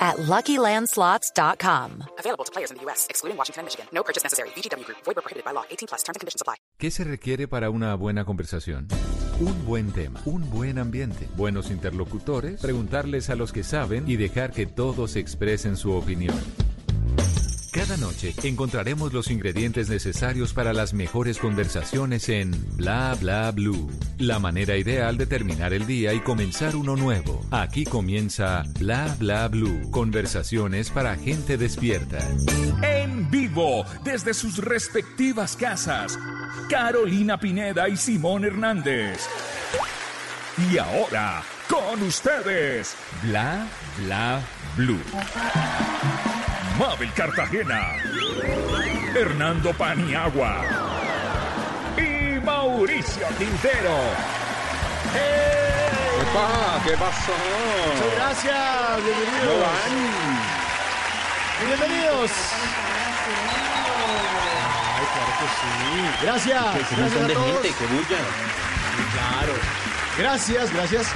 at LuckyLandSlots.com. Available to players in the U.S., excluding Washington and Michigan. No purchase necessary. VGW Group. Void where prohibited by law. 18 plus. Terms and conditions apply. ¿Qué se requiere para una buena conversación? Un buen tema, un buen ambiente, buenos interlocutores, preguntarles a los que saben y dejar que todos expresen su opinión. Cada noche encontraremos los ingredientes necesarios para las mejores conversaciones en Bla Bla Blue. La manera ideal de terminar el día y comenzar uno nuevo. Aquí comienza Bla Bla Blue. Conversaciones para gente despierta. En vivo, desde sus respectivas casas, Carolina Pineda y Simón Hernández. Y ahora, con ustedes, Bla Bla Blue. Mabel Cartagena, Hernando Paniagua y Mauricio Quintero. ¡Epa! ¿Qué pasó? Muchas gracias, bienvenidos. Bienvenidos. Ay, claro que sí. Gracias. Un Gracias a de todos. gente, que bulla. Claro. Gracias, gracias.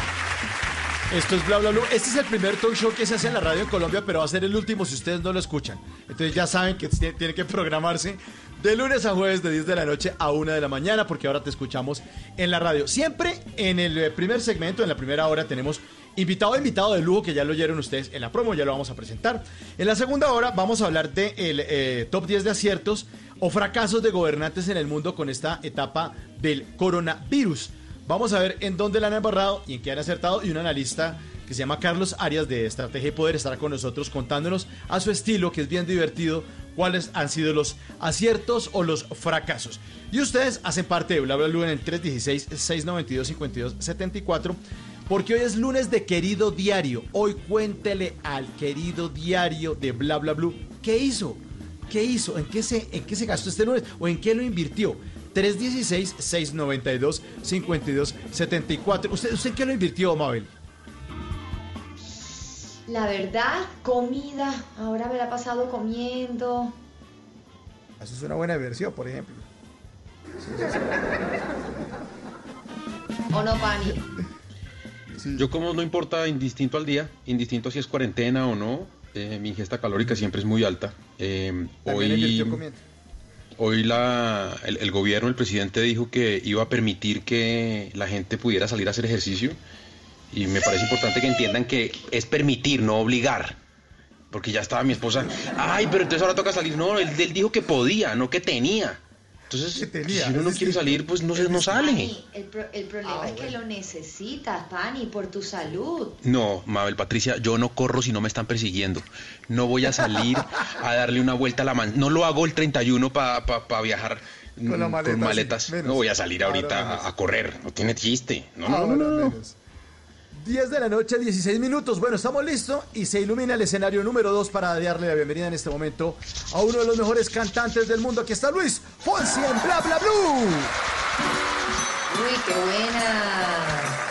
Esto es Bla Bla. Este es el primer talk show que se hace en la radio en Colombia, pero va a ser el último si ustedes no lo escuchan. Entonces ya saben que tiene- tiene que programarse de lunes a jueves de 10 de la noche a 1 de la mañana, porque ahora te escuchamos en la radio. Siempre en el eh, primer segmento, en la primera hora, tenemos invitado invitado de lujo, que ya lo oyeron ustedes en la promo, ya lo vamos a presentar. En la segunda hora vamos a hablar de el top 10 de aciertos o fracasos de gobernantes en el mundo con esta etapa del coronavirus. Vamos a ver en dónde la han embarrado y en qué han acertado. Y un analista que se llama Carlos Arias de Estrategia y Poder estará con nosotros contándonos a su estilo, que es bien divertido, cuáles han sido los aciertos o los fracasos. Y ustedes hacen parte de Bla Bla Blue en el 316-692-5274. Porque hoy es lunes de querido diario. Hoy cuéntele al querido diario de Bla Bla Blue qué hizo. ¿Qué hizo? ¿En qué se, en qué se gastó este lunes? ¿O en qué lo invirtió? 316-692-5274. ¿Usted, ¿Usted qué lo invirtió, Mabel? La verdad, comida. Ahora me la he pasado comiendo. Eso es una buena versión, por ejemplo. ¿O no, Pani? Yo como no importa, indistinto al día, indistinto si es cuarentena o no, eh, mi ingesta calórica siempre es muy alta. Eh, hoy comiendo. Hoy la, el, gobierno, el presidente dijo que iba a permitir que la gente pudiera salir a hacer ejercicio y me parece importante que entiendan que es permitir, no obligar. Porque ya estaba mi esposa, ay, pero entonces ahora toca salir. No, él, él dijo que podía, no que tenía. Entonces, tenía, si uno no quiere salir, pues no, se- no sale. Pani, el, pro- el problema Ah, es que bueno. lo necesitas, Pani, por tu salud. No, Mabel Patricia, yo no corro si no me están persiguiendo. No voy a salir a darle una vuelta a la man. No lo hago el 31 para viajar Con la mm, maleta, maletas. no voy a salir ahorita a, a correr. No tiene chiste. No, no, Ahora no, no, no. menos. 10 de la noche, 16 minutos. Bueno, estamos listos y se ilumina el escenario número 2 para darle la bienvenida en este momento a uno de los mejores cantantes del mundo. Aquí está Luis Fonsi en Bla Bla Blue. Uy, qué buena.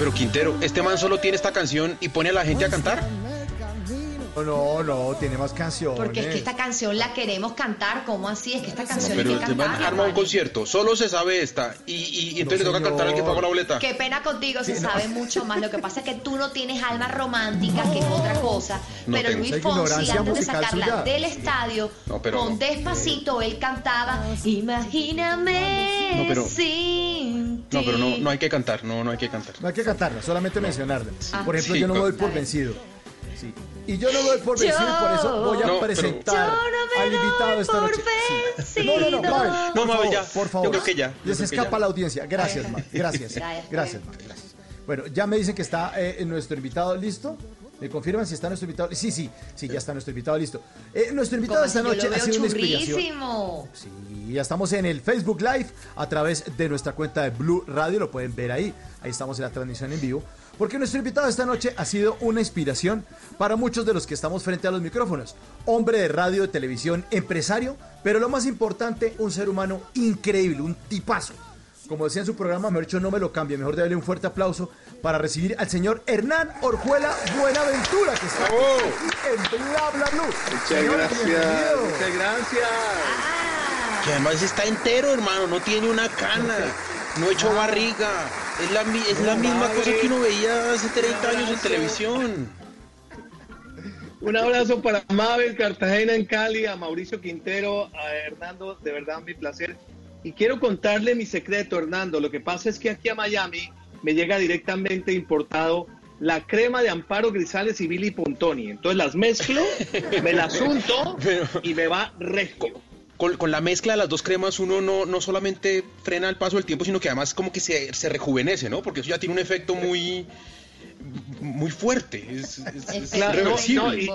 Pero Quintero, este man solo tiene esta canción y pone a la gente a cantar. No, no, tiene más canciones. Porque es que esta canción la queremos cantar. ¿Cómo así? Es que esta canción Pero hay que cantarla. armar un concierto, solo se sabe esta. Y, y- y entonces No, le toca cantar al que pagó la boleta. Qué pena contigo, se Sí, no. sabe mucho más. Lo que pasa es que tú no tienes alma romántica, que es otra cosa. No pero tengo. Luis Fonsi, ignorancia antes de sacarla suya. del estadio, No, pero con no. Despacito, él cantaba Imagíname No, pero- sin ti. No, pero no, no hay que cantar, no, no hay que cantar. No hay que cantarla, solamente mencionarla. Ah. Por ejemplo, Sí, yo no me doy por vencido. Sí. Y yo no me doy por vencido y por eso voy a No, presentar Yo no al invitado esta por noche. Sí. No, no, no. Mabel, No, Mabel, favor, ya. Por favor. Yo creo que ya. Yo Les escapa ya. la audiencia. Gracias, Mabel. Gracias. Gracias. Mabel. Gracias. Bueno, ya me dicen que está eh, nuestro invitado listo. ¿Me confirman si está nuestro invitado? Sí, sí, sí, ya está nuestro invitado listo. Eh, nuestro invitado esta yo noche ha sido una inspiración. churrísimo. Sí, ya estamos en el Facebook Live a través de nuestra cuenta de Blue Radio, lo pueden ver ahí, ahí estamos en la transmisión en vivo, porque nuestro invitado esta noche ha sido una inspiración para muchos de los que estamos frente a los micrófonos. Hombre de radio, de televisión, empresario, pero lo más importante, un ser humano increíble, un tipazo. Como decía en su programa, mejor dicho, no me lo cambie, mejor darle un fuerte aplauso para recibir al señor Hernán Orjuela Buenaventura, que está aquí en Bla Bla Blue. Muchas Señor, gracias, bienvenido. muchas gracias. Que además está entero, hermano, no tiene una cana, no ha hecho barriga. Es la, mi- es la misma cosa que uno veía hace 30 años en televisión. Un abrazo para Mabel Cartagena en Cali, a Mauricio Quintero, a Hernando, de verdad mi placer. Y quiero contarle mi secreto, Hernando. Lo que pasa es que aquí a Miami me llega directamente importado la crema de Amparo Grisales y Billy Pontoni. Entonces las mezclo, me las unto y me va regio. Con, con la mezcla de las dos cremas uno no, no solamente frena el paso del tiempo, sino que además como que se, se rejuvenece, ¿no? Porque eso ya tiene un efecto muy, muy fuerte. Es, es- es Claro, no, y-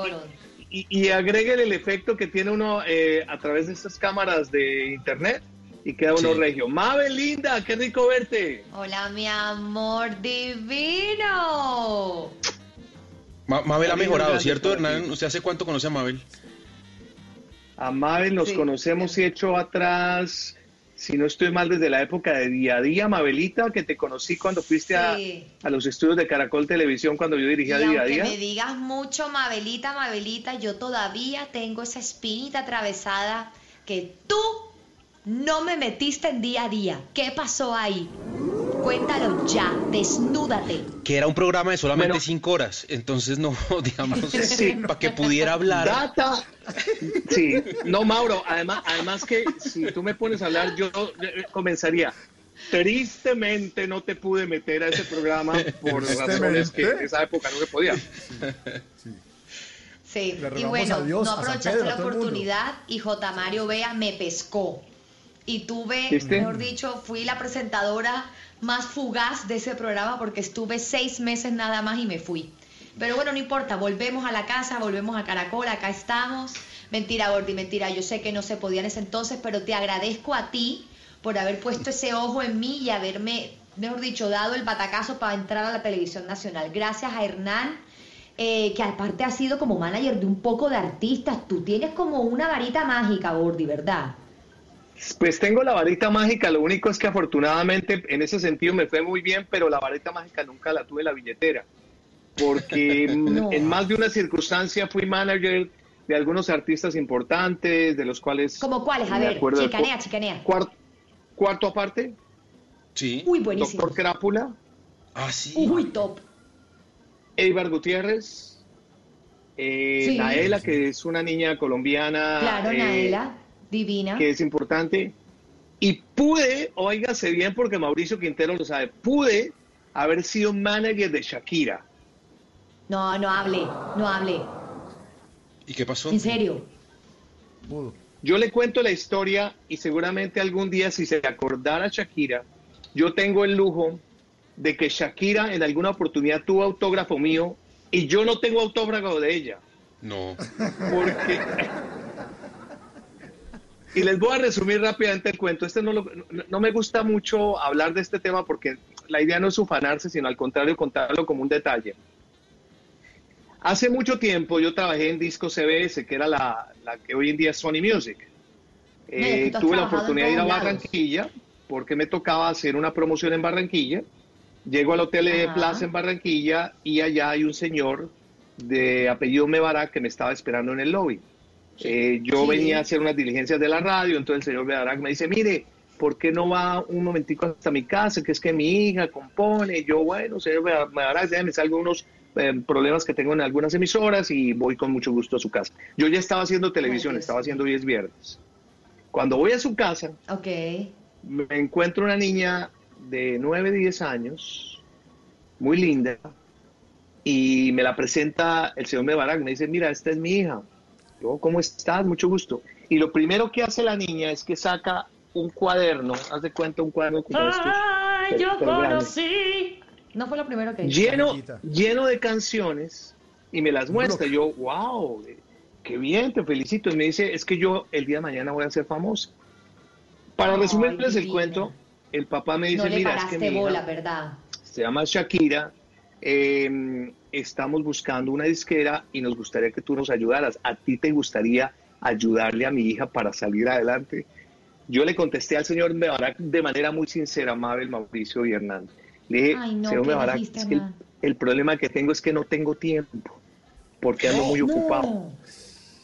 Y, y agreguen el efecto que tiene uno eh, a través de estas cámaras de internet y queda uno Sí. regio. Mabel, linda, qué rico verte. Hola, mi amor divino. Ma- Mabel ha mejorado, ¿cierto, Hernán? ¿Usted hace cuánto conoce a Mabel? A Mabel nos Sí. conocemos y hecho atrás, si no estoy mal, desde la época de Día a Día, Mabelita, que te conocí cuando fuiste a, Sí. a los estudios de Caracol Televisión cuando yo Y dirigía Día a Día. me digas mucho, Mabelita, Mabelita, yo todavía tengo esa espinita atravesada que tú no me metiste en día a día. ¿Qué pasó ahí? Cuéntalo ya, desnúdate. Que era un programa de solamente Bueno. cinco horas, entonces no, digamos, Sí. para que pudiera hablar. Data. Sí, no, Mauro, además, además que si tú me pones a hablar, yo eh, comenzaría. Tristemente no te pude meter a ese programa por razones que en esa época no se podía. Sí, y bueno, a Dios, no aprovechaste la oportunidad y J. Mario Vea me pescó. Y tuve, ¿Viste? mejor dicho, fui la presentadora más fugaz de ese programa porque estuve seis meses nada más y me fui. Pero bueno, no importa, volvemos a la casa, volvemos a Caracol, acá estamos. Mentira, Gordi, mentira, yo sé que no se podía en ese entonces, pero te agradezco a ti por haber puesto ese ojo en mí y haberme, mejor dicho, dado el batacazo para entrar a la televisión nacional. Gracias a Hernán, eh, que aparte ha sido como manager de un poco de artistas. Tú tienes como una varita mágica, Gordi, ¿verdad? Pues tengo la varita mágica, lo único es que afortunadamente en ese sentido me fue muy bien, pero la varita mágica nunca la tuve en la billetera, porque No. en más de una circunstancia fui manager de algunos artistas importantes, de los cuales... ¿Como cuáles? A ver, chicanea, chicanea. cuar- cuarto aparte, Sí. Uy, buenísimo. Doctor Crápula, Ah, sí. Uy, top. Eibar Gutiérrez, eh, Sí. Naela, que es una niña colombiana. Claro, eh, Naela, divina. que es importante. Y pude, óigase bien porque Mauricio Quintero lo sabe, pude haber sido manager de Shakira. No, no hable, no hable. ¿Y qué pasó? En serio. Pudo. Yo le cuento la historia y seguramente algún día si se acordara Shakira, yo tengo el lujo de que Shakira en alguna oportunidad tuvo autógrafo mío y yo no tengo autógrafo de ella. No. Porque... Y les voy a resumir rápidamente el cuento. Este no, lo- no, no me gusta mucho hablar de este tema porque la idea no es ufanarse, sino al contrario contarlo como un detalle. Hace mucho tiempo yo trabajé en Disco CBS, que era la, la que hoy en día es Sony Music. Eh, tuve la oportunidad de ir a. Barranquilla porque me tocaba hacer una promoción en Barranquilla. Llego al Hotel de Ajá. Plaza en Barranquilla y allá hay un señor de apellido Mebarak que me estaba esperando en el lobby. Eh, yo Sí. venía a hacer unas diligencias de la radio, entonces el señor Mebarak me dice, mire, ¿por qué no va un momentico hasta mi casa? Que es que mi hija compone. Yo, bueno, señor Mebarak, déjame salgo unos eh, problemas que tengo en algunas emisoras y voy con mucho gusto a su casa. Yo ya estaba haciendo televisión, estaba haciendo 10 viernes. Cuando voy a su casa, Ok. me encuentro una niña de 9, 10 años, muy linda, y me la presenta el señor Mebarak. Me dice, mira, esta es mi hija. Yo, ¿cómo estás? Mucho gusto. Y lo primero que hace la niña es que saca un cuaderno, haz de cuenta un cuaderno como estos. Ay, yo conocí. No fue lo primero que hizo. lleno, lleno de canciones y me las muestra. Yo, wow, qué bien, te felicito. Y me dice, es que yo el día de mañana voy a ser famosa. Para Ay, resumirles el cuento, el papá me dice, No le mira, es que paraste mi hija bola, ¿verdad? se llama Shakira, eh, estamos buscando una disquera y nos gustaría que tú nos ayudaras. ¿A ti te gustaría ayudarle a mi hija para salir adelante? Yo le contesté al señor Mebarak de manera muy sincera, Mabel, Mauricio y Hernán. Le dije, Ay, no, señor ¿qué Mebarak, dijiste, es que el, problema que tengo es que no tengo tiempo, porque ando muy ocupado.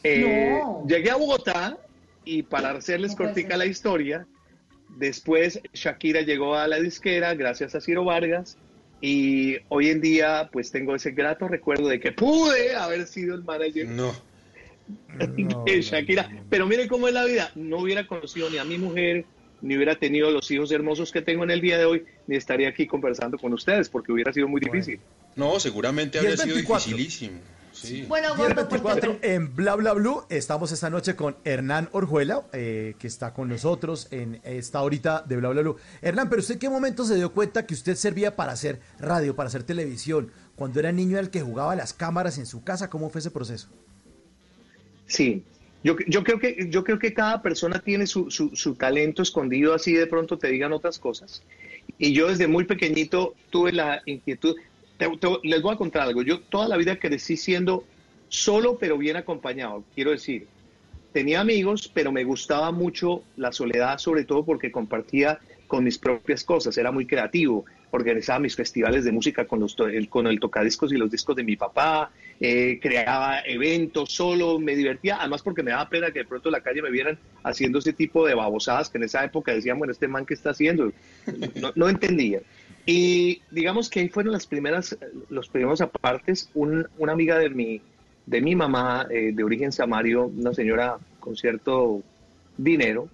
Eh, No. Llegué a Bogotá y para hacerles cortica la historia, después Shakira llegó a la disquera gracias a Ciro Vargas y hoy en día pues tengo ese grato recuerdo de que pude haber sido el manager No. No, de no, Shakira. no, no. Pero miren cómo es la vida, no hubiera conocido ni a mi mujer, ni hubiera tenido los hijos hermosos que tengo en el día de hoy, ni estaría aquí conversando con ustedes porque hubiera sido muy difícil. No, seguramente habría sido 24. dificilísimo. Sí. Bueno, Y el gordo, pues te 24 en Bla Bla Blue estamos esta noche con Hernán Orjuela, eh, que está con nosotros en esta horita de Bla Bla Blue. Hernán, pero usted en qué momento se dio cuenta que usted servía para hacer radio, para hacer televisión? Cuando era niño el que jugaba las cámaras en su casa, ¿cómo fue ese proceso? Sí, yo, yo, creo que, yo creo que cada persona tiene su, su, su talento escondido, así de pronto te digan otras cosas. Y yo desde muy pequeñito tuve la inquietud, te- te- les voy a contar algo, yo toda la vida crecí siendo solo pero bien acompañado, quiero decir, tenía amigos, pero me gustaba mucho la soledad, sobre todo porque compartía con mis propias cosas, era muy creativo, organizaba mis festivales de música con, los, el, con el tocadiscos y los discos de mi papá, eh, creaba eventos solo, me divertía, además porque me daba pena que de pronto en la calle me vieran haciendo ese tipo de babosadas que en esa época decían, bueno, este man que está haciendo, no entendía. Y digamos que ahí fueron las primeras, los primeros apartes, Un- una amiga de mi, de mi mamá, eh, de origen samario, una señora con cierto dinero,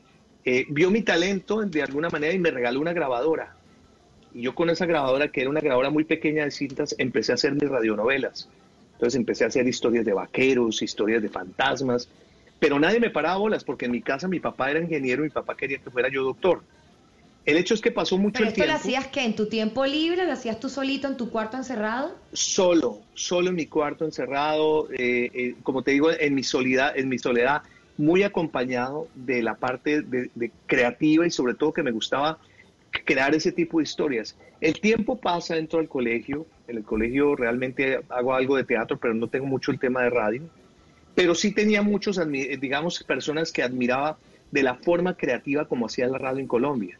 eh, vio mi talento de alguna manera y me regaló una grabadora. Y yo con esa grabadora, que era una grabadora muy pequeña de cintas, empecé a hacer mis radionovelas. Entonces empecé a hacer historias de vaqueros, historias de fantasmas, pero nadie me paraba bolas porque en mi casa mi papá era ingeniero mi papá quería que fuera yo doctor. El hecho es que pasó mucho Pero el esto lo tiempo hacías que en tu tiempo libre, lo hacías tú solito en tu cuarto encerrado. solo, solo en mi cuarto encerrado, eh, eh, como te digo, en mi soledad, en mi soledad, muy acompañado de la parte de, de creativa y sobre todo que me gustaba crear ese tipo de historias. El tiempo pasa dentro del colegio, en el colegio realmente hago algo de teatro, pero no tengo mucho el tema de radio, pero sí tenía muchos, digamos, personas que admiraba de la forma creativa como hacía la radio en Colombia.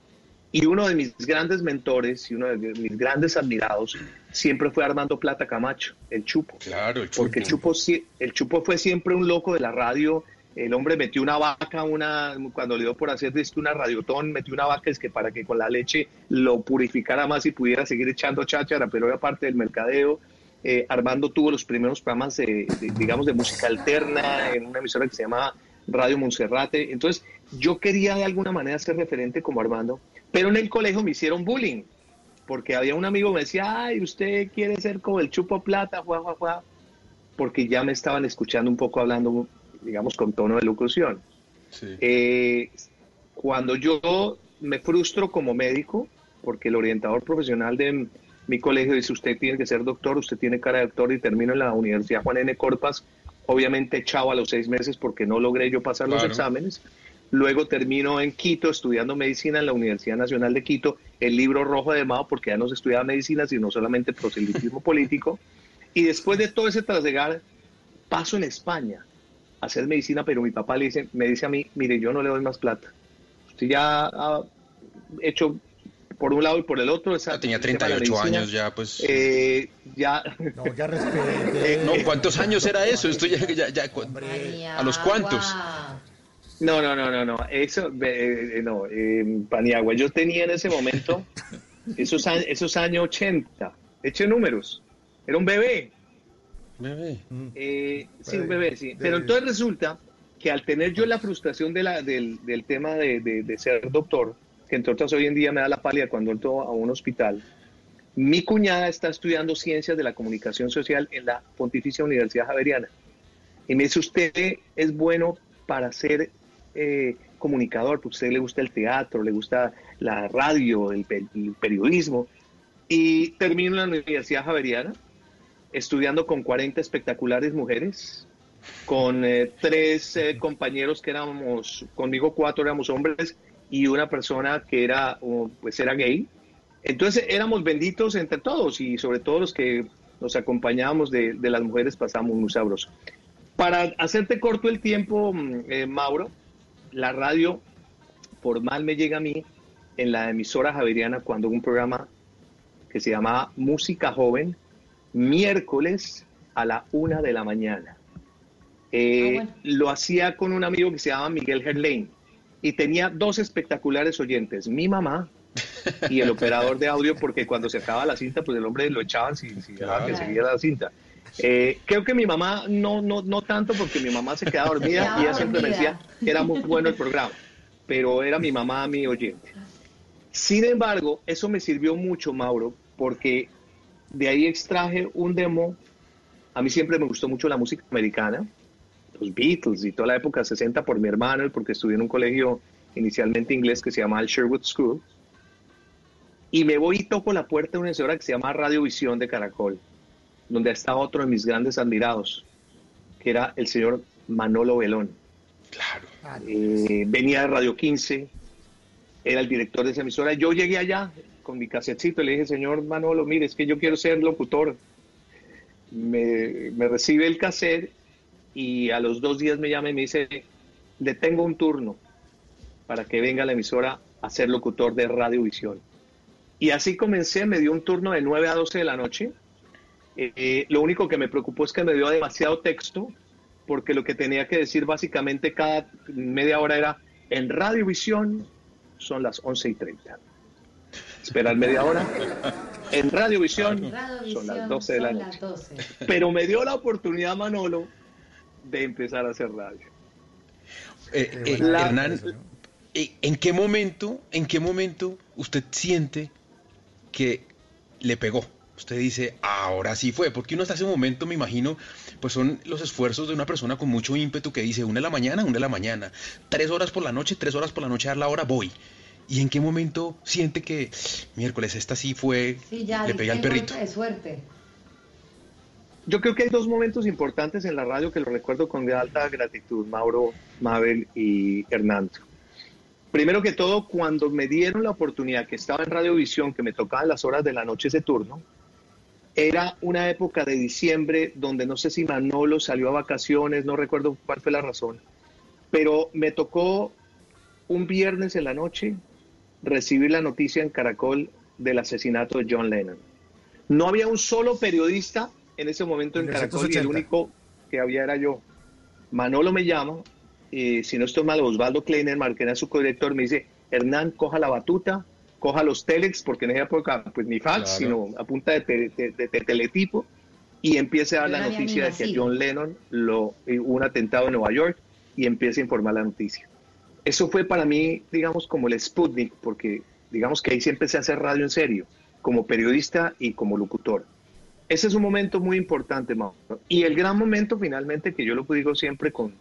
Y uno de mis grandes mentores y uno de mis grandes admirados siempre fue Armando Plata Camacho, el Chupo. Claro, el chupo. Porque el Chupo, el Chupo fue siempre un loco de la radio. El hombre metió una vaca, una, cuando le dio por hacer esto una radiotón, metió una vaca es que para que con la leche lo purificara más y pudiera seguir echando cháchara, pero era parte del mercadeo. Eh, Armando tuvo los primeros programas, de, de, digamos, de música alterna en una emisora que se llama Radio Monserrate. Entonces, yo quería de alguna manera ser referente como Armando, pero en el colegio me hicieron bullying, porque había un amigo que me decía, ay, usted quiere ser como el chupo plata, juá, juá, juá, porque ya me estaban escuchando un poco hablando, digamos, con tono de locución. Sí. Eh, cuando yo me frustro como médico, porque el orientador profesional de mi colegio dice, usted tiene que ser doctor, usted tiene cara de doctor y termino en la Universidad Juan N. Corpas, obviamente echado a los seis meses porque no logré yo pasar los exámenes. Luego termino en Quito estudiando medicina en la Universidad Nacional de Quito, el libro rojo de Mao, porque ya no se estudiaba medicina, sino solamente proselitismo político. Y después de todo ese trasegar, paso en España a hacer medicina, pero mi papá le dice, me dice a mí, mire, yo no le doy más plata. Usted ya ha hecho por un lado y por el otro. esa- tenía el tema de la 38 medicina. años ya, pues. Eh, ya, No, ya respete. no, ¿cuántos años era eso? Esto ya, ya, ya- ¿A los cuantos? No, no, no, no, no, eso, eh, eh, no, eh, Paniagua, yo tenía en ese momento, esos, a- esos años 80, eché números, era un bebé, Bebé. Eh, sí, Bebé. un bebé, sí. Bebé. Pero entonces resulta que al tener yo la frustración de la, del, del tema de, de- de ser doctor, que entre otras hoy en día me da la pálida cuando entro a un hospital, mi cuñada está estudiando ciencias de la comunicación social en la Pontificia Universidad Javeriana. Y me dice, usted es bueno para ser eh, comunicador, porque a usted le gusta el teatro, le gusta la radio, el, el periodismo. Y termino en la Universidad Javeriana estudiando con 40 espectaculares mujeres, con eh, tres eh, compañeros que éramos, conmigo cuatro éramos hombres y una persona que era, pues era gay. Entonces éramos benditos entre todos y sobre todo los que nos acompañábamos de, de las mujeres pasamos muy sabroso. Para hacerte corto el tiempo, mm, eh, Mauro, la radio formal me llega a mí en la emisora javeriana cuando un programa que se llamaba Música Joven, miércoles a la una de la mañana. Eh, Ah, bueno. Lo hacía con un amigo que se llama Miguel Gerlain y tenía dos espectaculares oyentes, mi mamá y el operador de audio, porque cuando se acababa la cinta, pues el hombre lo echaban si, si dejaba que Claro. siguiera la cinta. Eh, creo que mi mamá no, no, no tanto, porque mi mamá se quedaba dormida Quedaba y ella siempre me decía que era muy bueno el programa, pero era mi mamá mi oyente. Sin embargo, eso me sirvió mucho, Mauro, porque de ahí extraje un demo. A mí siempre me gustó mucho la música americana, los Beatles y toda la época 60 por mi hermano, porque estudié en un colegio inicialmente inglés que se llama el Sherwood School. Y me voy y toco la puerta de una emisora que se llama Radiovisión de Caracol, donde está otro de mis grandes admirados, que era el señor Manolo Belón. Claro. Eh, venía de Radio 15, era el director de esa emisora. Yo llegué allá con mi casetcito y le dije, señor Manolo, mire, es que yo quiero ser locutor. Me, me recibe el cassette y a los dos días me llama y me dice, le tengo un turno para que venga a la emisora a ser locutor de Radiovisión. Y así comencé, me dio un turno de 9 a 12 de la noche. Eh, lo único que me preocupó es que me dio demasiado texto, porque lo que tenía que decir básicamente cada media hora era, en Radiovisión son las 11 y 30. Esperar media hora. En Radiovisión son las 12 de la noche. las 12. Pero me dio la oportunidad, Manolo, de empezar a hacer radio. Eh, eh, Hernán, ¿en qué momento, en qué momento usted siente que le pegó? Usted dice, ahora sí fue, porque uno hasta ese momento, me imagino, pues son los esfuerzos de una persona con mucho ímpetu que dice, una de la mañana, una de la mañana, tres horas por la noche, tres horas por la noche a la hora voy. ¿Y en qué momento siente que, miércoles, esta sí fue, Sí, ya, le pegué al perrito? de suerte. Yo creo que hay dos momentos importantes en la radio que lo recuerdo con alta gratitud, Mauro, Mabel y Hernando. Primero que todo, cuando me dieron la oportunidad que estaba en Radiovisión, que me tocaban las horas de la noche ese turno, era una época de diciembre donde no sé si Manolo salió a vacaciones, no recuerdo cuál fue la razón, pero me tocó un viernes en la noche recibir la noticia en Caracol del asesinato de John Lennon. No había un solo periodista en ese momento en Caracol y el 1980. único que había era yo. Manolo me llama, y si no estoy mal, Osvaldo Kleinerman, que era su codirector, me dice, Hernán, coja la batuta, coja los telex, porque en esa época, pues ni fax, Claro. sino a punta de, te- de- de- de teletipo, y empiece a dar la noticia de que. John Lennon lo, eh, hubo un atentado en Nueva York, y empieza a informar la noticia. Eso fue para mí, digamos, como el Sputnik, porque digamos que ahí sí empecé a hacer radio en serio, como periodista y como locutor. Ese es un momento muy importante, Mauro. Y el gran momento, finalmente, que yo lo digo siempre con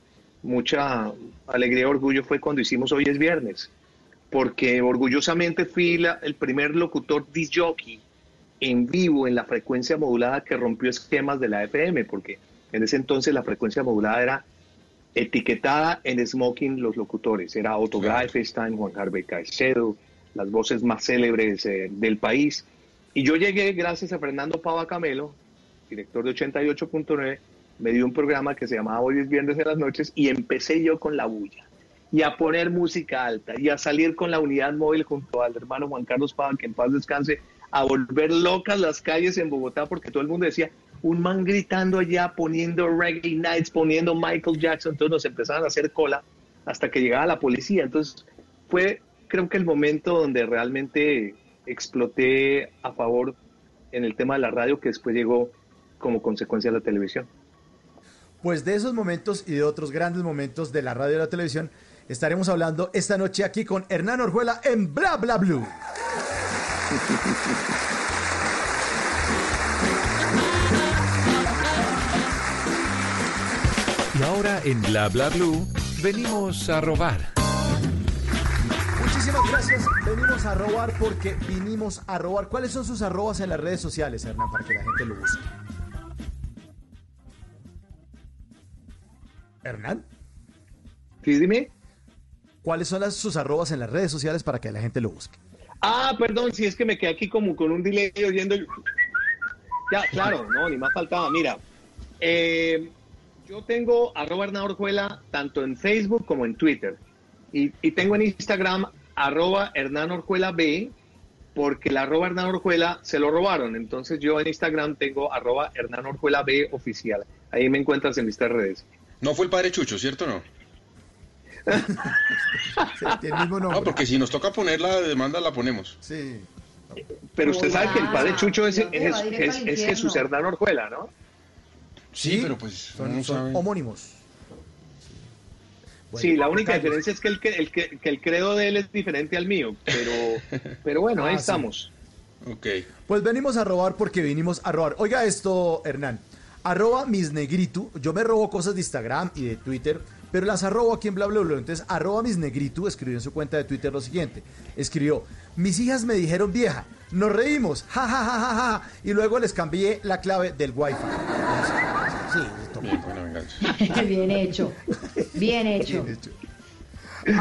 mucha alegría y orgullo, fue cuando hicimos Hoy es Viernes, porque orgullosamente fui la- el primer locutor disc jockey en vivo en la frecuencia modulada que rompió esquemas de la FM, porque en ese entonces la frecuencia modulada era etiquetada en smoking los locutores. Era Otto Claro. Greifenstein, Juan Harvey Caicedo, las voces más célebres eh, del país. Y yo llegué gracias a Fernando Pava Camelo, director de 88.9, me dio un programa que se llamaba Hoy es Viernes en las noches y empecé yo con la bulla. Y a poner música alta y a salir con la unidad móvil junto al hermano Juan Carlos Pava, que en paz descanse, a volver locas las calles en Bogotá porque todo el mundo decía, un man gritando allá, poniendo Reggae Nights, poniendo Michael Jackson, entonces nos empezaban a hacer cola hasta que llegaba la policía. Entonces fue, creo que el momento donde realmente exploté a favor en el tema de la radio, que después llegó como consecuencia de la televisión. Pues de esos momentos y de otros grandes momentos de la radio y la televisión estaremos hablando esta noche aquí con Hernán Orjuela en Bla Bla Blue. Y ahora en Bla Bla Blue venimos a robar. Muchísimas gracias. Venimos a robar porque vinimos a robar. ¿Cuáles son sus arrobas en las redes sociales, Hernán, para que la gente lo busque? Hernán, ¿Sí, dime? ¿Cuáles son las, sus arrobas en las redes sociales para que la gente lo busque? Ah, perdón, si es que me quedé aquí como con un delay oyendo el... Ya, claro, no, ni más faltaba. Mira, eh, yo tengo arroba Hernán Orjuela tanto en Facebook como en Twitter. Y, y tengo en Instagram arroba Hernán Orjuela B, porque el arroba Hernán Orjuela se lo robaron. Entonces yo en Instagram tengo arroba Hernán Orjuela B oficial. Ahí me encuentras en mis tres redes. No fue el padre Chucho, ¿cierto o no? Sí, tiene el mismo nombre. No, porque si nos toca poner la demanda, la ponemos. Sí. Pero usted sabe que el padre Chucho es, es- es- es. Jesús Hernán Orjuela, ¿no? Sí, pero pues son, homónimos. Bueno, Sí, la única diferencia es que el, que, el, que, que el credo de él es diferente al mío, pero, pero bueno, ahí Ah, sí. estamos. Ok. Pues venimos a robar porque vinimos a robar. Oiga esto, Hernán. Arroba mis negritu. Yo me robo cosas de Instagram y de Twitter, pero las arrobo aquí en bla bla bla. Entonces, arroba mis negritu escribió en su cuenta de Twitter lo siguiente. Escribió, mis hijas me dijeron vieja, nos reímos, ja ja ja ja ja. Y luego les cambié la clave del wifi. Sí, toma. Bien, buena venganza. Bien hecho. Bien hecho. Bien hecho.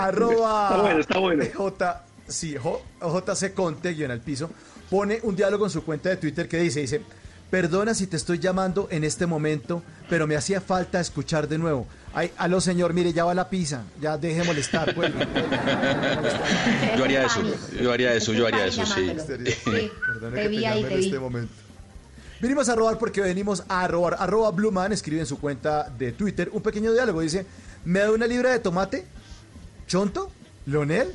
Arroba Está bueno, está bueno. J, sí, J- JC Conte, guion al piso, pone un diálogo en su cuenta de Twitter que dice, dice, perdona si te estoy llamando en este momento, pero me hacía falta escuchar de nuevo. Ay, aló señor, mire, ya va la pizza, ya deje de molestar. cuelgue. Yo haría eso, yo haría eso, yo haría eso, sí. Te que te llame en este momento. Vinimos a robar porque venimos a robar. Arroba Blueman escribe en su cuenta de Twitter un pequeño diálogo. Dice, ¿me da una libra de tomate? ¿Chonto? ¿Leonel?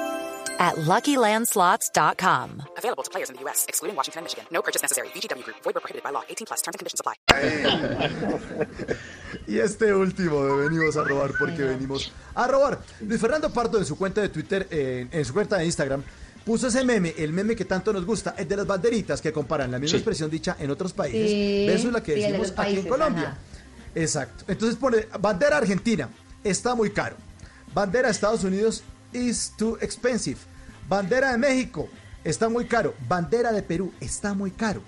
at LuckyLandSlots.com. Available to players in the U.S., excluding Washington and Michigan. No purchase necessary. VGW Group. Void prohibited by law. 18 plus. Terms and conditions apply. Y este último de venimos a robar porque venimos a robar. Luis Fernando Pardo en su cuenta de Twitter, en su cuenta de Instagram, puso ese meme, el meme que tanto nos gusta, el de las banderitas que comparan la misma Sí. expresión dicha en otros países Sí, versus la que sí, el de decimos aquí en Colombia. ajá. Exacto. Entonces pone bandera argentina, está muy caro. Bandera de Estados Unidos is too expensive. Bandera de México, está muy caro. Bandera de Perú, está muy caro.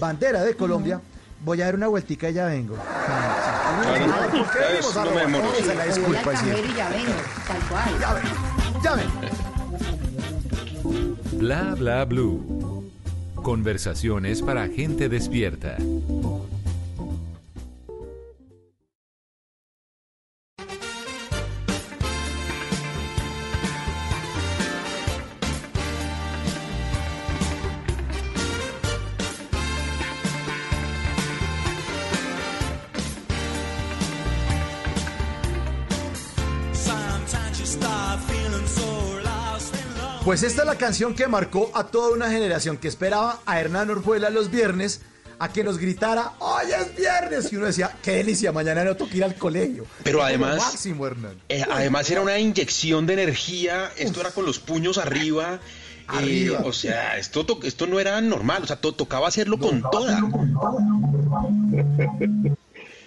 Bandera de Colombia, voy a dar una vueltica y ya vengo. Claro. ¿Por qué Ya venimos a robar? la disculpa y vengo, tal cual. Bla bla blue. Conversaciones para gente despierta. Pues esta es la canción que marcó a toda una generación que esperaba a Hernán Orjuela los viernes a que nos gritara, hoy es viernes. Y uno decía, qué delicia, mañana no toca ir al colegio. Pero además- máximo, Hernán. Eh, además era una inyección de energía, esto era con los puños arriba. eh, o sea, esto, to- esto no era normal, o sea, to- tocaba hacerlo con toda.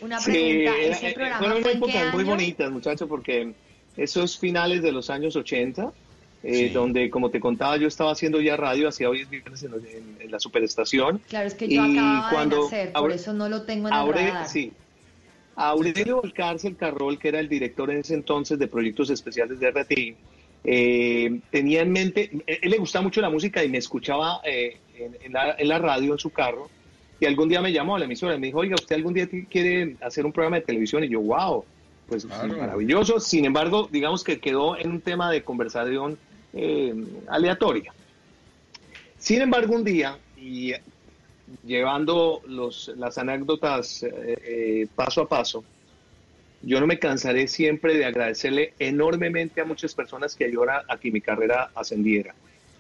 Una Sí, pregunta, ¿ese eh, programa fueron fue en qué épocas muy año? bonitas, muchachos, porque esos finales de los años 80 eh, Sí. donde, como te contaba, yo estaba haciendo ya radio, hacía hoy es viernes en, en- en la superestación. Claro, es que yo Y acababa cuando de nacer, por Aure- eso no lo tengo en el Aure- radar. sí. Aurelio Alcárcel Carrol, que era el director en ese entonces de proyectos especiales de RTI, eh, tenía en mente, eh, él le gustaba mucho la música y me escuchaba eh, en, en la, en la radio, en su carro, y algún día me llamó a la emisora y me dijo, oiga, ¿usted algún día quiere hacer un programa de televisión? Y yo, wow, pues Claro. maravilloso. Sin embargo, digamos que quedó en un tema de conversación eh, aleatoria. Sin embargo, un día, y llevando los, las anécdotas eh, eh, paso a paso, yo no me cansaré siempre de agradecerle enormemente a muchas personas que ayudaron a que mi carrera ascendiera,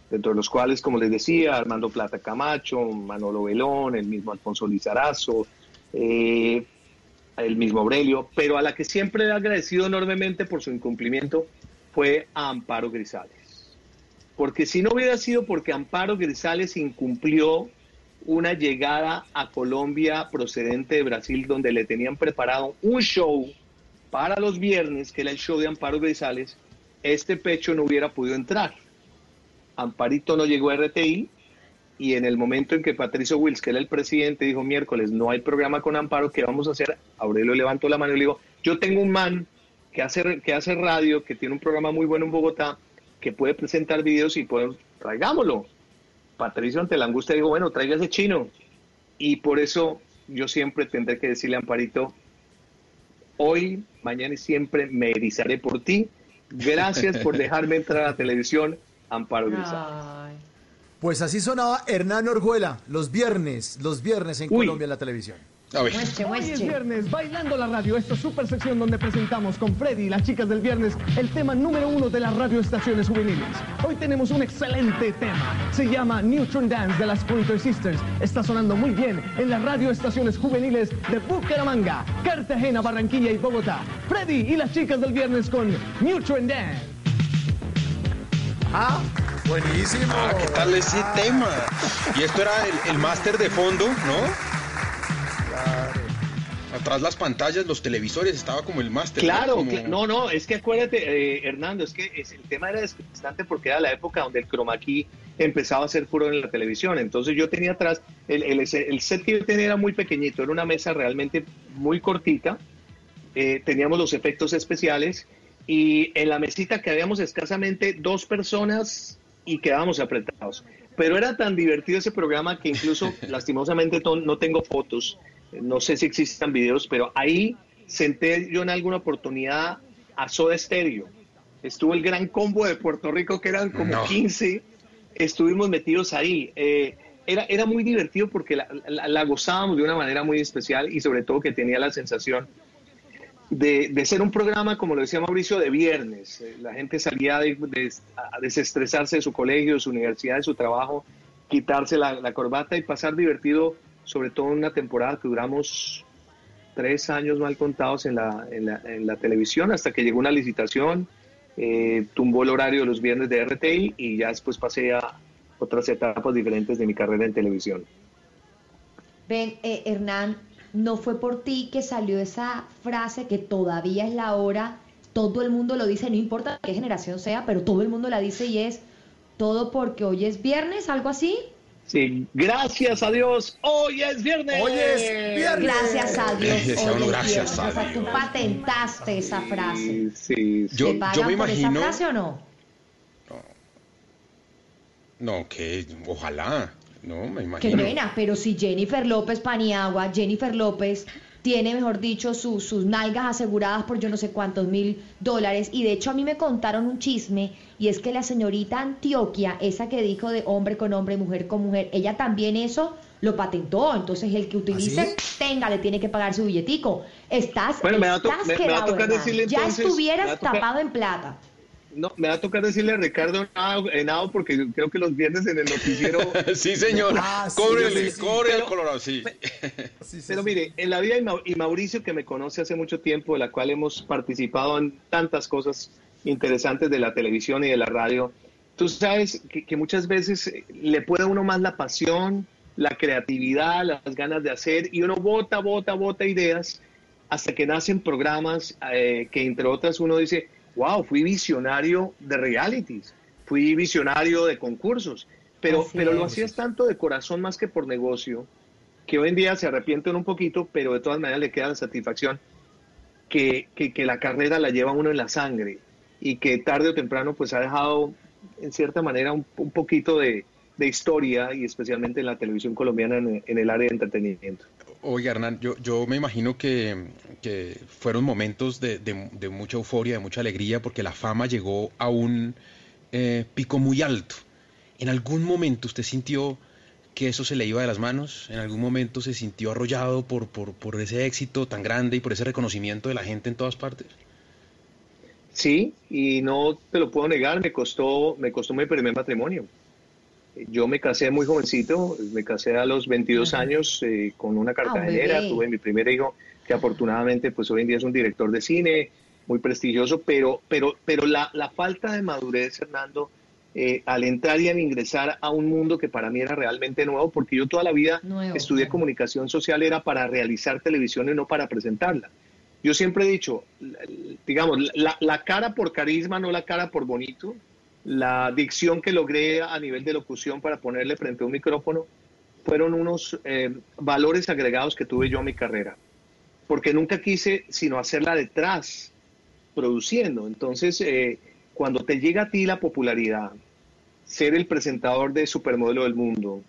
dentro de los cuales, como les decía, Armando Plata Camacho, Manolo Belón, el mismo Alfonso Lizarazo, el mismo Aurelio, pero a la que siempre he agradecido enormemente por su incumplimiento fue a Amparo Grisales. Porque si no hubiera sido porque Amparo Grisales incumplió una llegada a Colombia procedente de Brasil donde le tenían preparado un show para los viernes, que era el show de Amparo Grisales, este pecho no hubiera podido entrar. Amparito no llegó a RTI y en el momento en que Patricio Wills, que era el presidente, dijo miércoles no hay programa con Amparo, ¿qué vamos a hacer? Aurelio levantó la mano y le dijo, yo tengo un man que hace, que hace radio, que tiene un programa muy bueno en Bogotá, que puede presentar videos y podemos, traigámoslo. Patricio ante la angustia dijo, bueno, traiga ese chino. Y por eso yo siempre tendré que decirle a Amparito, hoy, mañana y siempre me erizaré por ti. Gracias por dejarme entrar a la televisión, Amparo Grisales. Ay. Pues así sonaba Hernán Orjuela los viernes, los viernes en Uy. Colombia en la televisión. Muestre, Hoy es viernes, bailando la radio, esta super sección donde presentamos con Freddy y las chicas del viernes el tema número uno de las radioestaciones juveniles. Hoy tenemos un excelente tema, se llama Neutron Dance de las Pointer Sisters. Está sonando muy bien en las radioestaciones juveniles de Bucaramanga, Cartagena, Barranquilla y Bogotá. Freddy y las chicas del viernes con Neutron Dance. Ah, buenísimo. Ah, ¿qué tal ese tema? Y esto era el, el máster de fondo, ¿no? Atrás las pantallas, los televisores, estaba como el máster. Claro, Como- no, no, es que acuérdate, eh, Hernando, es que es- el tema era distante porque era la época donde el chroma key empezaba a ser puro en la televisión. Entonces yo tenía atrás, el, el, el set que yo tenía era muy pequeñito, era una mesa realmente muy cortita. eh, teníamos los efectos especiales y en la mesita que habíamos escasamente dos personas y quedábamos apretados. Pero era tan divertido ese programa que incluso lastimosamente no tengo fotos, no sé si existan videos, pero ahí senté yo en alguna oportunidad a Soda Stereo. Estuvo el gran combo de Puerto Rico que eran como No. 15, estuvimos metidos ahí. Eh, era, era muy divertido porque la, la- la gozábamos de una manera muy especial y sobre todo que tenía la sensación de, de ser un programa, como lo decía Mauricio, de viernes. Eh, La gente salía de- de- a desestresarse de su colegio, de su universidad, de su trabajo, quitarse la, la corbata y pasar divertido, sobre todo en una temporada que duramos tres años mal contados en la, en la, en la televisión, hasta que llegó una licitación, eh, tumbó el horario de los viernes de RTI y ya después pasé a otras etapas diferentes de mi carrera en televisión. Ven, eh, Hernán, no fue por ti que salió esa frase que todavía es la hora, todo el mundo lo dice, no importa qué generación sea, pero todo el mundo la dice y es todo porque hoy es viernes, algo así. Sí, gracias a Dios, hoy es viernes. Hoy es viernes. Gracias a Dios. Hoy es gracias viernes. a O sea, tú Dios. patentaste esa frase. Sí. Yo- ¿Te pagan yo me por esa imagino- frase o no? No, que ojalá. No, me Qué imagino. pena, pero si Jennifer López Paniagua, Jennifer López tiene, mejor dicho, su- sus nalgas aseguradas por yo no sé cuántos mil dólares. Y de hecho a mí me contaron un chisme y es que la señorita Antioquia, esa que dijo de hombre con hombre, mujer con mujer, ella también eso lo patentó. Entonces el que utilice, ¿Ah, sí? tenga, le tiene que pagar su billetico. Estás, Bueno, me va a to- estás me- me va a quedado, tocar Hernán. decirle Ya me estuvieras va a tocar- tapado en plata. No, me va a tocar decirle a Ricardo Henao- Henao porque creo que los viernes en el noticiero sí, señor. Ah, sí, cóbrele, sí, sí. colorado, sí. Sí, sí, Pero sí. mire, en la vida y Mauricio, que me conoce hace mucho tiempo, de la cual hemos participado en tantas cosas interesantes de la televisión y de la radio, tú sabes que, que muchas veces eh, le puede a uno más la pasión, la creatividad, las ganas de hacer, y uno bota, bota, bota ideas hasta que nacen programas eh, que entre otras uno dice, wow, fui visionario de realities. fui visionario de concursos, pero, Así pero lo hacías tanto de corazón más que por negocio, que hoy en día se arrepienten un poquito, pero de todas maneras le queda la satisfacción que, que, que la carrera la lleva uno en la sangre y que tarde o temprano pues ha dejado en cierta manera un, un poquito de, de historia y especialmente en la televisión colombiana en, en el área de entretenimiento. Oiga, Hernán, yo, me imagino que, fueron momentos de, mucha euforia, de mucha alegría, porque la fama llegó a un eh, pico muy alto. ¿En algún momento usted sintió que eso se le iba de las manos? ¿En algún momento se sintió arrollado por, por, por ese éxito tan grande y por ese reconocimiento de la gente en todas partes? Sí, y no te lo puedo negar, me costó, me costó mi primer matrimonio. Yo me casé muy jovencito, me casé a los 22 años eh, con una cartagenera, bebé. tuve mi primer hijo, que afortunadamente pues hoy en día es un director de cine, muy prestigioso, pero, pero, pero la, la falta de madurez, Fernando, eh, al entrar y al ingresar a un mundo que para mí era realmente nuevo, porque yo toda la vida Nuevo, estudié claro. comunicación social, era para realizar televisión y no para presentarla. Yo siempre he dicho, digamos, la, la cara por carisma, no la cara por bonito, la dicción que logré a nivel de locución para ponerle frente a un micrófono, fueron unos eh, valores agregados que tuve yo a mi carrera, porque nunca quise sino hacerla detrás, produciendo. Entonces, eh, cuando te llega a ti la popularidad, ser el presentador de Supermodelo del Mundo,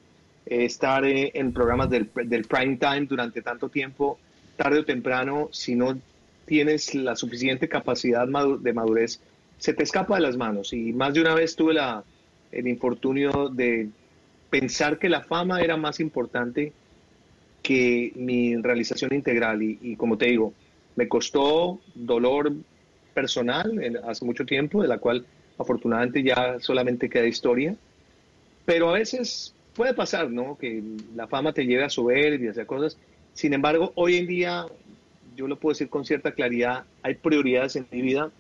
eh, estar en programas del, prime time durante tanto tiempo, tarde o temprano, si no tienes la suficiente capacidad de madurez, se te escapa de las manos. Y más de una vez tuve el infortunio de pensar que la fama era más importante que mi realización integral. Y, como te digo, me costó dolor personal hace mucho tiempo, de la cual afortunadamente ya solamente queda historia. Pero a veces puede pasar, ¿no? Que la fama te lleve a soberbia hacer cosas. Sin embargo, hoy en día, yo lo puedo decir con cierta claridad, hay prioridades en mi vida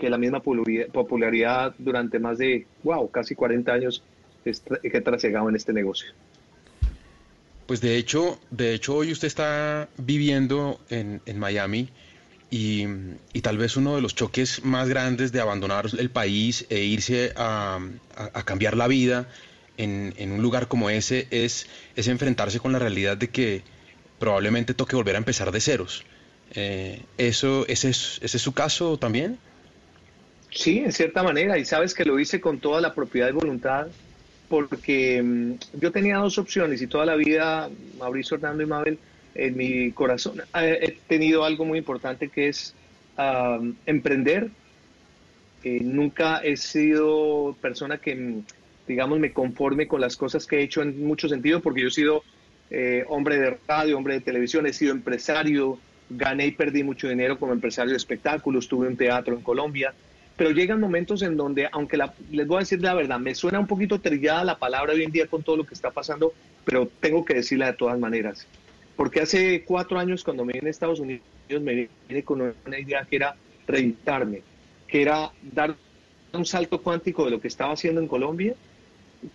que la misma popularidad, durante más de, wow, casi 40 años que he trasegado en este negocio. Pues de hecho, de hecho hoy usted está viviendo en, en Miami y, y tal vez uno de los choques más grandes de abandonar el país e irse a, a- a cambiar la vida en, en un lugar como ese es, es enfrentarse con la realidad de que probablemente toque volver a empezar de ceros. Eh, eso, ese, es, ¿Ese es su caso también? Sí, en cierta manera, y sabes que lo hice con toda la propiedad y voluntad, porque mm, yo tenía dos opciones y toda la vida, Mauricio Hernando y Mabel, en mi corazón he tenido algo muy importante que es ah, emprender. Eh, nunca he sido persona que, mm, digamos, me conforme con las cosas que he hecho en muchos sentidos, porque yo he sido eh, hombre de radio, hombre de televisión, he sido empresario, gané y perdí mucho dinero como empresario de espectáculos, tuve un teatro en Colombia, pero llegan momentos en donde, aunque la- les voy a decir la verdad, me suena un poquito trillada la palabra hoy en día con todo lo que está pasando, pero tengo que decirla de todas maneras. Porque hace cuatro años cuando me vine a Estados Unidos me vine con una idea que era reinventarme, que era dar un salto cuántico de lo que estaba haciendo en Colombia,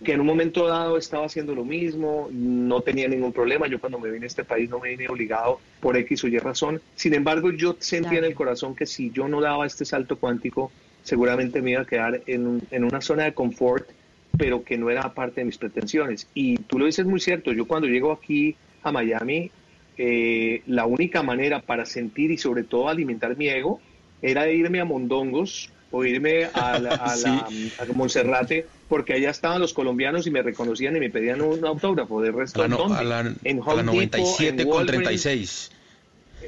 que en un momento dado estaba haciendo lo mismo, no tenía ningún problema. Yo cuando me vine a este país no me vine obligado por X o Y razón. Sin embargo, yo sentía en el corazón que si yo no daba este salto cuántico, seguramente me iba a quedar en, un- en una zona de confort, pero que no era parte de mis pretensiones. Y tú lo dices muy cierto, yo cuando llego aquí a Miami, eh, la única manera para sentir y sobre todo alimentar mi ego era irme a Mondongos o irme a, la, a, la- a Monserrate, porque allá estaban los colombianos y me reconocían y me pedían un autógrafo. De resto, A la, no- a la- en a Home la Depot, 97 en con Walgreens. 36.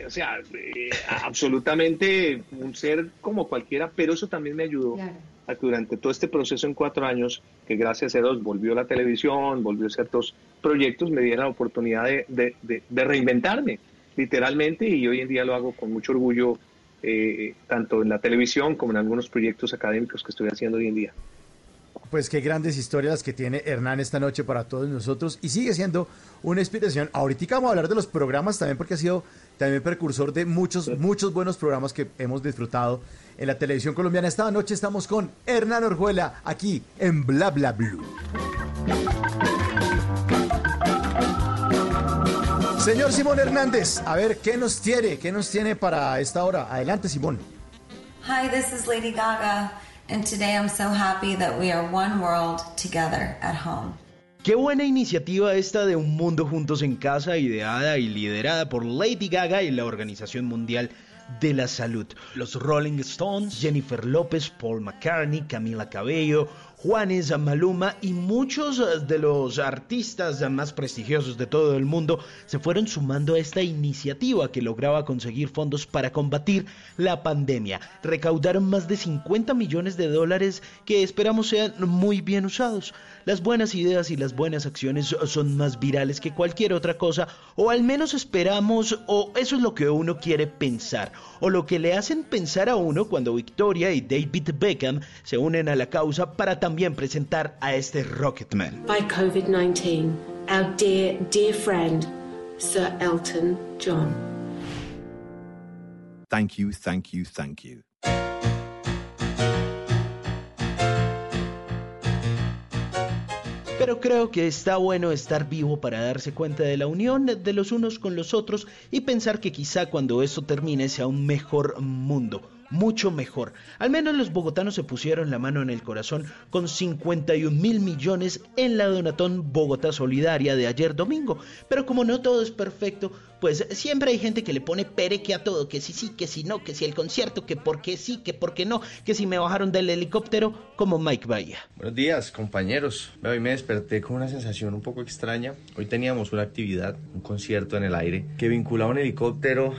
O sea, eh, absolutamente un ser como cualquiera, pero eso también me ayudó Claro. a que durante todo este proceso en cuatro años, que gracias a Dios volvió la televisión, volvió ciertos proyectos, me diera la oportunidad de, de- de- de reinventarme, literalmente, y hoy en día lo hago con mucho orgullo, eh, tanto en la televisión como en algunos proyectos académicos que estoy haciendo hoy en día. Pues qué grandes historias las que tiene Hernán esta noche para todos nosotros y sigue siendo una inspiración. Ahorita vamos a hablar de los programas también porque ha sido también precursor de muchos, muchos buenos programas que hemos disfrutado en la televisión colombiana. Esta noche estamos con Hernán Orjuela aquí en Bla Bla Blue. Señor Simón Hernández, a ver, ¿qué nos tiene? ¿Qué nos tiene para esta hora? Adelante, Simón. Hi, this is Lady Gaga, And today I'm so happy that we are one world together at home. Qué buena iniciativa esta de Un Mundo Juntos en Casa, ideada y liderada por Lady Gaga y la Organización Mundial de la Salud. Los Rolling Stones, Jennifer López, Paul McCartney, Camila Cabello, Juanes, Maluma y muchos de los artistas más prestigiosos de todo el mundo se fueron sumando a esta iniciativa que lograba conseguir fondos para combatir la pandemia. Recaudaron más de 50 millones de dólares que esperamos sean muy bien usados. Las buenas ideas y las buenas acciones son más virales que cualquier otra cosa, o al menos esperamos, o eso es lo que uno quiere pensar, o lo que le hacen pensar a uno cuando Victoria y David Beckham se unen a la causa para también presentar a este Rocketman. By COVID-19, our dear, dear friend, Sir Elton John. Thank you, thank you, thank you. Pero creo que está bueno estar vivo para darse cuenta de la unión de los unos con los otros y pensar que quizá cuando esto termine sea un mejor mundo mucho mejor. Al menos los bogotanos se pusieron la mano en el corazón con 51 mil millones en la Donatón Bogotá Solidaria de ayer domingo. Pero como no todo es perfecto, pues siempre hay gente que le pone pereque a todo, que si sí, que si no, que si el concierto, que por qué sí, que por qué no, que si me bajaron del helicóptero, como Mike Bahía. Buenos días, compañeros. Hoy me desperté con una sensación un poco extraña. Hoy teníamos una actividad, un concierto en el aire, que vinculaba un helicóptero.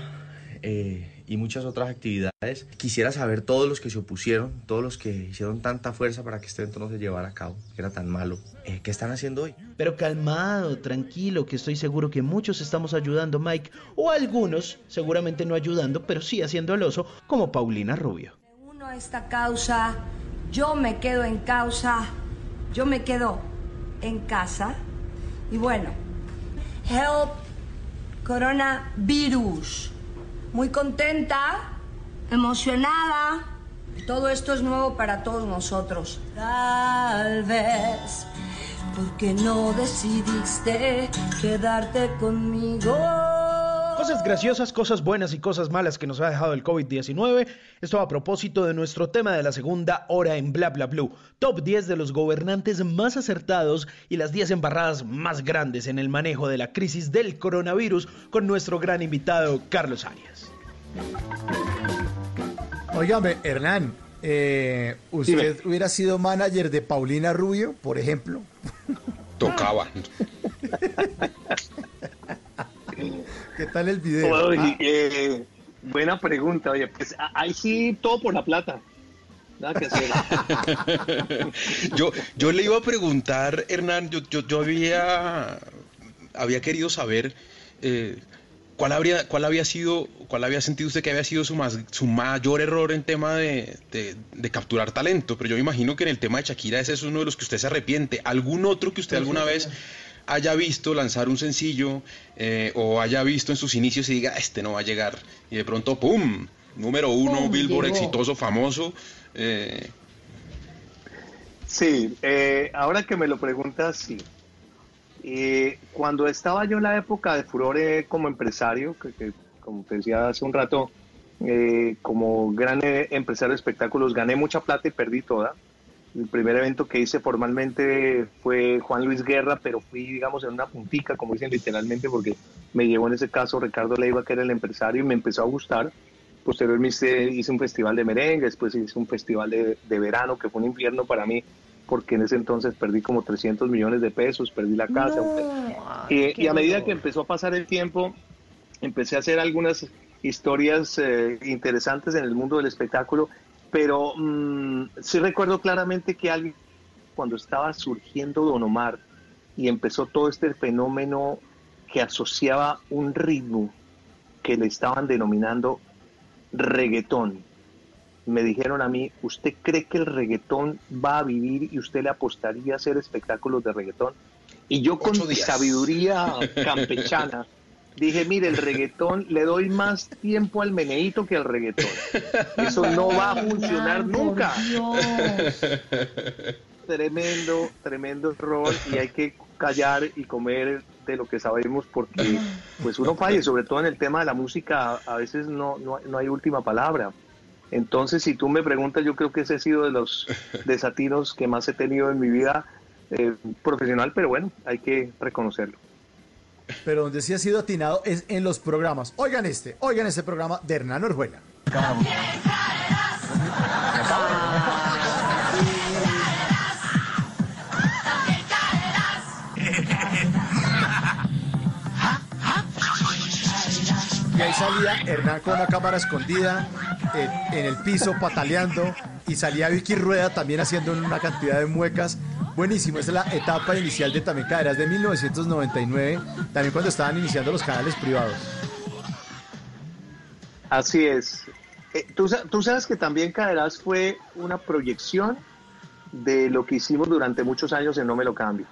Eh, y muchas otras actividades. Quisiera saber todos los que se opusieron, todos los que hicieron tanta fuerza para que este evento no se llevara a cabo, que era tan malo. Eh, ¿Qué están haciendo hoy? Pero calmado, tranquilo, que estoy seguro que muchos estamos ayudando, Mike, o algunos, seguramente no ayudando, pero sí haciendo el oso, como Paulina Rubio. Uno a esta causa, yo me quedo en causa, yo me quedo en casa. Y bueno, help coronavirus muy contenta, emocionada. Todo esto es nuevo para todos nosotros. Tal vez porque no decidiste quedarte conmigo. Cosas graciosas, cosas buenas y cosas malas que nos ha dejado el COVID-19. Esto a propósito de nuestro tema de la segunda hora en Bla Bla Blue. Top 10 de los gobernantes más acertados y las 10 embarradas más grandes en el manejo de la crisis del coronavirus con nuestro gran invitado Carlos Arias. Óigame, Hernán, eh, ¿usted hubiera sido manager de Paulina Rubio, por ejemplo? Tocaba. ¿Qué tal el video? Ah. Eh, buena pregunta, oye, pues ahí sí todo por la plata. Nada que hacer. yo, yo le iba a preguntar, Hernán, yo, yo, había, había querido saber eh, cuál, habría, cuál había sido, cuál había sentido usted que había sido su, más, su mayor error en tema de, de, capturar talento. Pero yo me imagino que en el tema de Shakira ese es uno de los que usted se arrepiente. ¿Algún otro que usted alguna vez haya visto lanzar un sencillo eh, o haya visto en sus inicios y diga, este no va a llegar. Y de pronto, ¡pum! Número uno, Billboard exitoso, famoso. Eh. Sí, eh, ahora que me lo preguntas, sí. Cuando estaba yo en la época de furor como empresario, que, como te decía hace un rato, como gran empresario de espectáculos, gané mucha plata y perdí toda. El primer evento que hice formalmente fue Juan Luis Guerra, pero fui, digamos, en una puntica, como dicen literalmente, porque me llevó en ese caso Ricardo Leiva, que era el empresario, y me empezó a gustar. Posteriormente hice un festival de merengue, después hice un festival de, verano, que fue un infierno para mí, porque en ese entonces perdí como 300 millones de pesos, perdí la casa. y, a medida que empezó a pasar el tiempo, empecé a hacer algunas historias eh, interesantes en el mundo del espectáculo pero mm, sí recuerdo claramente que alguien, cuando estaba surgiendo Don Omar y empezó todo este fenómeno que asociaba un ritmo que le estaban denominando reggaetón, me dijeron a mí, ¿usted cree que el reggaetón va a vivir y usted le apostaría a hacer espectáculos de reggaetón? Y yo con mi sabiduría campechana dije, mire, el reggaetón, le doy más tiempo al meneíto que al reggaetón. Eso no va a funcionar nunca. Tremendo, tremendo error y hay que callar y comer de lo que sabemos porque pues uno falla, sobre todo en el tema de la música, a veces no, no, hay última palabra. Entonces, si tú me preguntas, yo creo que ese ha sido de los desatinos que más he tenido en mi vida eh, profesional, pero bueno, hay que reconocerlo. Pero donde sí ha sido atinado es en los programas. Oigan este, oigan este programa de Hernán Orjuela. Y ahí salía Hernán con una cámara escondida en el piso pataleando y salía Vicky Rueda también haciendo una cantidad de muecas. Buenísimo, esa es la etapa inicial de También Caderas de 1999, también cuando estaban iniciando los canales privados. Así es. Eh, tú, tú sabes que también Caderás fue una proyección de lo que hicimos durante muchos años en No Me Lo Cambio.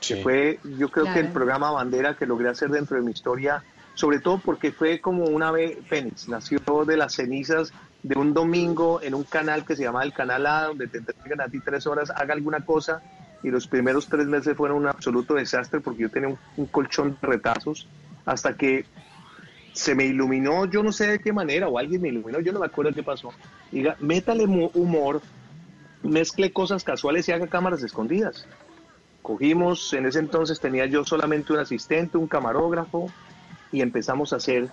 Que fue, yo creo que el programa bandera que logré hacer dentro de mi historia, sobre todo porque fue como una ave fénix, nació de las cenizas de un domingo en un canal que se llama el Canal A, donde te entregan a ti tres horas, haga alguna cosa, y los primeros tres meses fueron un absoluto desastre porque yo tenía un, un colchón de retazos, hasta que se me iluminó, yo no sé de qué manera, o alguien me iluminó, yo no me acuerdo qué pasó. Diga, métale humor, mezcle cosas casuales y haga cámaras escondidas. Cogimos, en ese entonces tenía yo solamente un asistente, un camarógrafo, y empezamos a hacer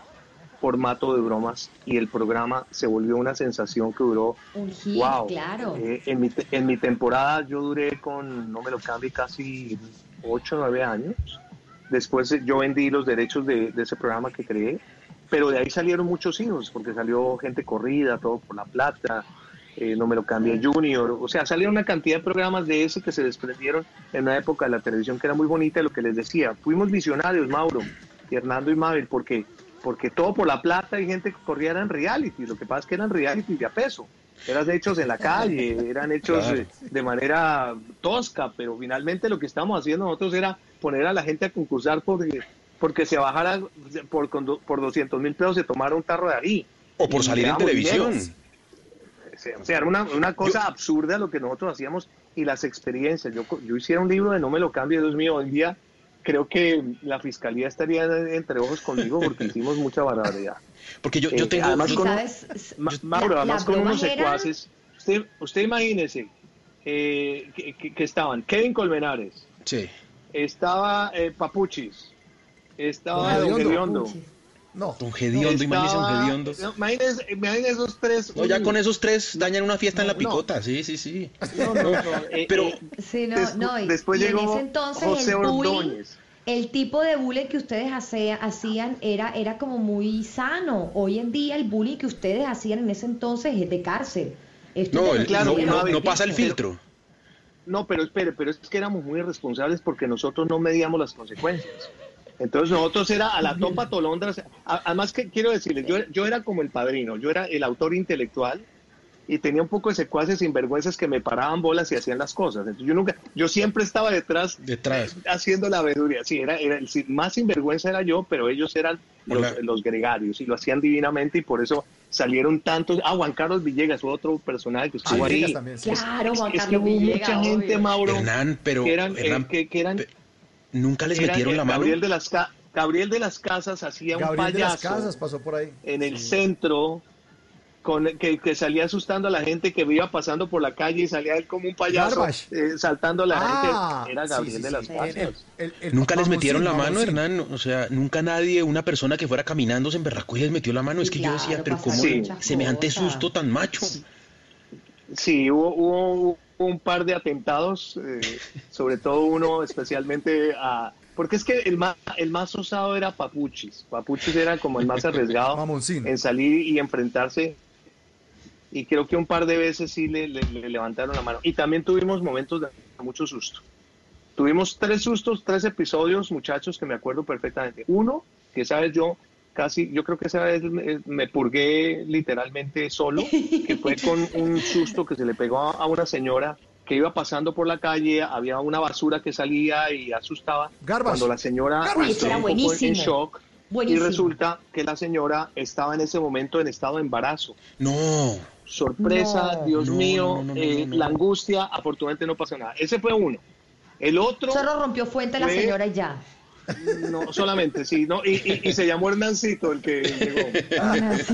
formato de bromas y el programa se volvió una sensación que duró Un hit, wow. claro. Eh, en, mi, en mi temporada yo duré con, no me lo cambie, casi 8 o 9 años. Después eh, yo vendí los derechos de, de ese programa que creé, pero de ahí salieron muchos hijos, porque salió gente corrida, todo por la plata, eh, no me lo cambie Junior, o sea, salieron una cantidad de programas de ese que se desprendieron en una época de la televisión que era muy bonita, lo que les decía, fuimos visionarios, Mauro, y Hernando y Mabel, porque porque todo por la plata y gente que corría eran reality, lo que pasa es que eran reality de a peso, eran hechos en la calle, eran hechos Claro. eh, de manera tosca, pero finalmente lo que estábamos haciendo nosotros era poner a la gente a concursar porque, porque se bajara por, por 200 mil pesos, se tomara un tarro de arí. O por salir en televisión. O sea, era una, una cosa absurda lo que nosotros hacíamos y las experiencias. Yo, yo hiciera un libro de No me lo cambie, Dios mío, hoy en día creo que la fiscalía estaría entre ojos conmigo porque hicimos mucha barbaridad. Porque yo, yo Eh, tengo... además con- sabes, Ma- Mauro, la- además la con unos era- secuaces. Usted, usted imagínese eh, que, que- que estaban Kevin Colmenares, Sí. estaba eh, Papuchis, estaba Don. Gediondo. No. Don Gediondo, imagínese Don estaba- Gediondo. no, Imagínese, imagínese esos tres. No, ya con esos tres dañan una fiesta en la No, picota, sí, sí, sí. No, no, no, Pero- Sí, no, Despu- no, y, después y en llegó ese entonces José el bullying, Ordóñez. el tipo de bullying que ustedes hacían era, era como muy sano. Hoy en día el bullying que ustedes hacían en ese entonces es de cárcel. Esto No, el- claro, no, reclusión. no- no pasa el pero- filtro. No, pero espere, pero es que éramos muy irresponsables porque nosotros no medíamos las consecuencias. Entonces nosotros era a la topa tolondras. A- Además que quiero decirles, yo, yo era como el padrino, yo era el autor intelectual y tenía un poco de secuaces sinvergüenzas que me paraban bolas y hacían las cosas. Entonces yo nunca, yo siempre estaba detrás Detrás. haciendo la veeduría. Sí, era, era el más sinvergüenza era yo, pero ellos eran los, los gregarios y lo hacían divinamente y por eso salieron tantos. Ah, Juan Carlos Villegas, fue otro personaje que estuvo Ah, ahí. Villegas también, sí. Claro, Juan es que Carlos Villegas, mucha gente, obvio. Mauro, Hernán, pero... que eran, eh, Hernán, que, que eran, ¿Nunca les metieron la mano? Gabriel de las, Gabriel de las Casas hacía un Gabriel de las payaso Casas pasó por ahí. en el centro con que, que salía asustando a la gente que iba pasando por la calle y salía él como un payaso eh, saltando a la Ah, gente. Era Gabriel sí, de sí. las Casas. el- el ¿Nunca les metieron la mano. Hernán? O sea, nunca nadie, una persona que fuera caminando se emberracó y les metió la mano. Es que yo decía, pero ¿cómo semejante susto tan macho? Sí, hubo, hubo- hubo un par de atentados, eh, sobre todo uno especialmente a... Porque es que el más, el más osado era Papuchis. Papuchis era como el más arriesgado en salir y enfrentarse. Y creo que un par de veces sí le, le- le levantaron la mano. Y también tuvimos momentos de mucho susto. Tuvimos tres sustos, tres episodios, muchachos, que me acuerdo perfectamente. Uno, que sabes yo, casi, yo creo que esa vez me, me purgué literalmente solo, que fue con un susto que se le pegó a, a una señora que iba pasando por la calle, había una basura que salía y asustaba. Garbage. Cuando la señora Garbage. entró Era un poco en buenísimo. shock Buenísimo. y resulta que la señora estaba en ese momento en estado de embarazo. No. Sorpresa, No. Dios No, mío, no, no, no, eh, no, no. la angustia, afortunadamente no pasó nada. Ese fue uno. El otro, Solo rompió fuente la fue- señora y ya. No solamente, sí, no, y, y- y se llamó Hernancito el que llegó.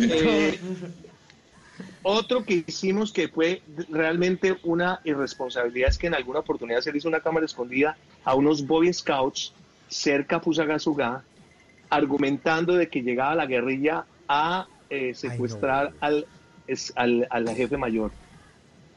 Eh, otro que hicimos que fue realmente una irresponsabilidad es que en alguna oportunidad se le hizo una cámara escondida a unos Boy Scouts cerca a Fusagasugá, argumentando de que llegaba la guerrilla a eh, secuestrar al, es- al, al jefe mayor.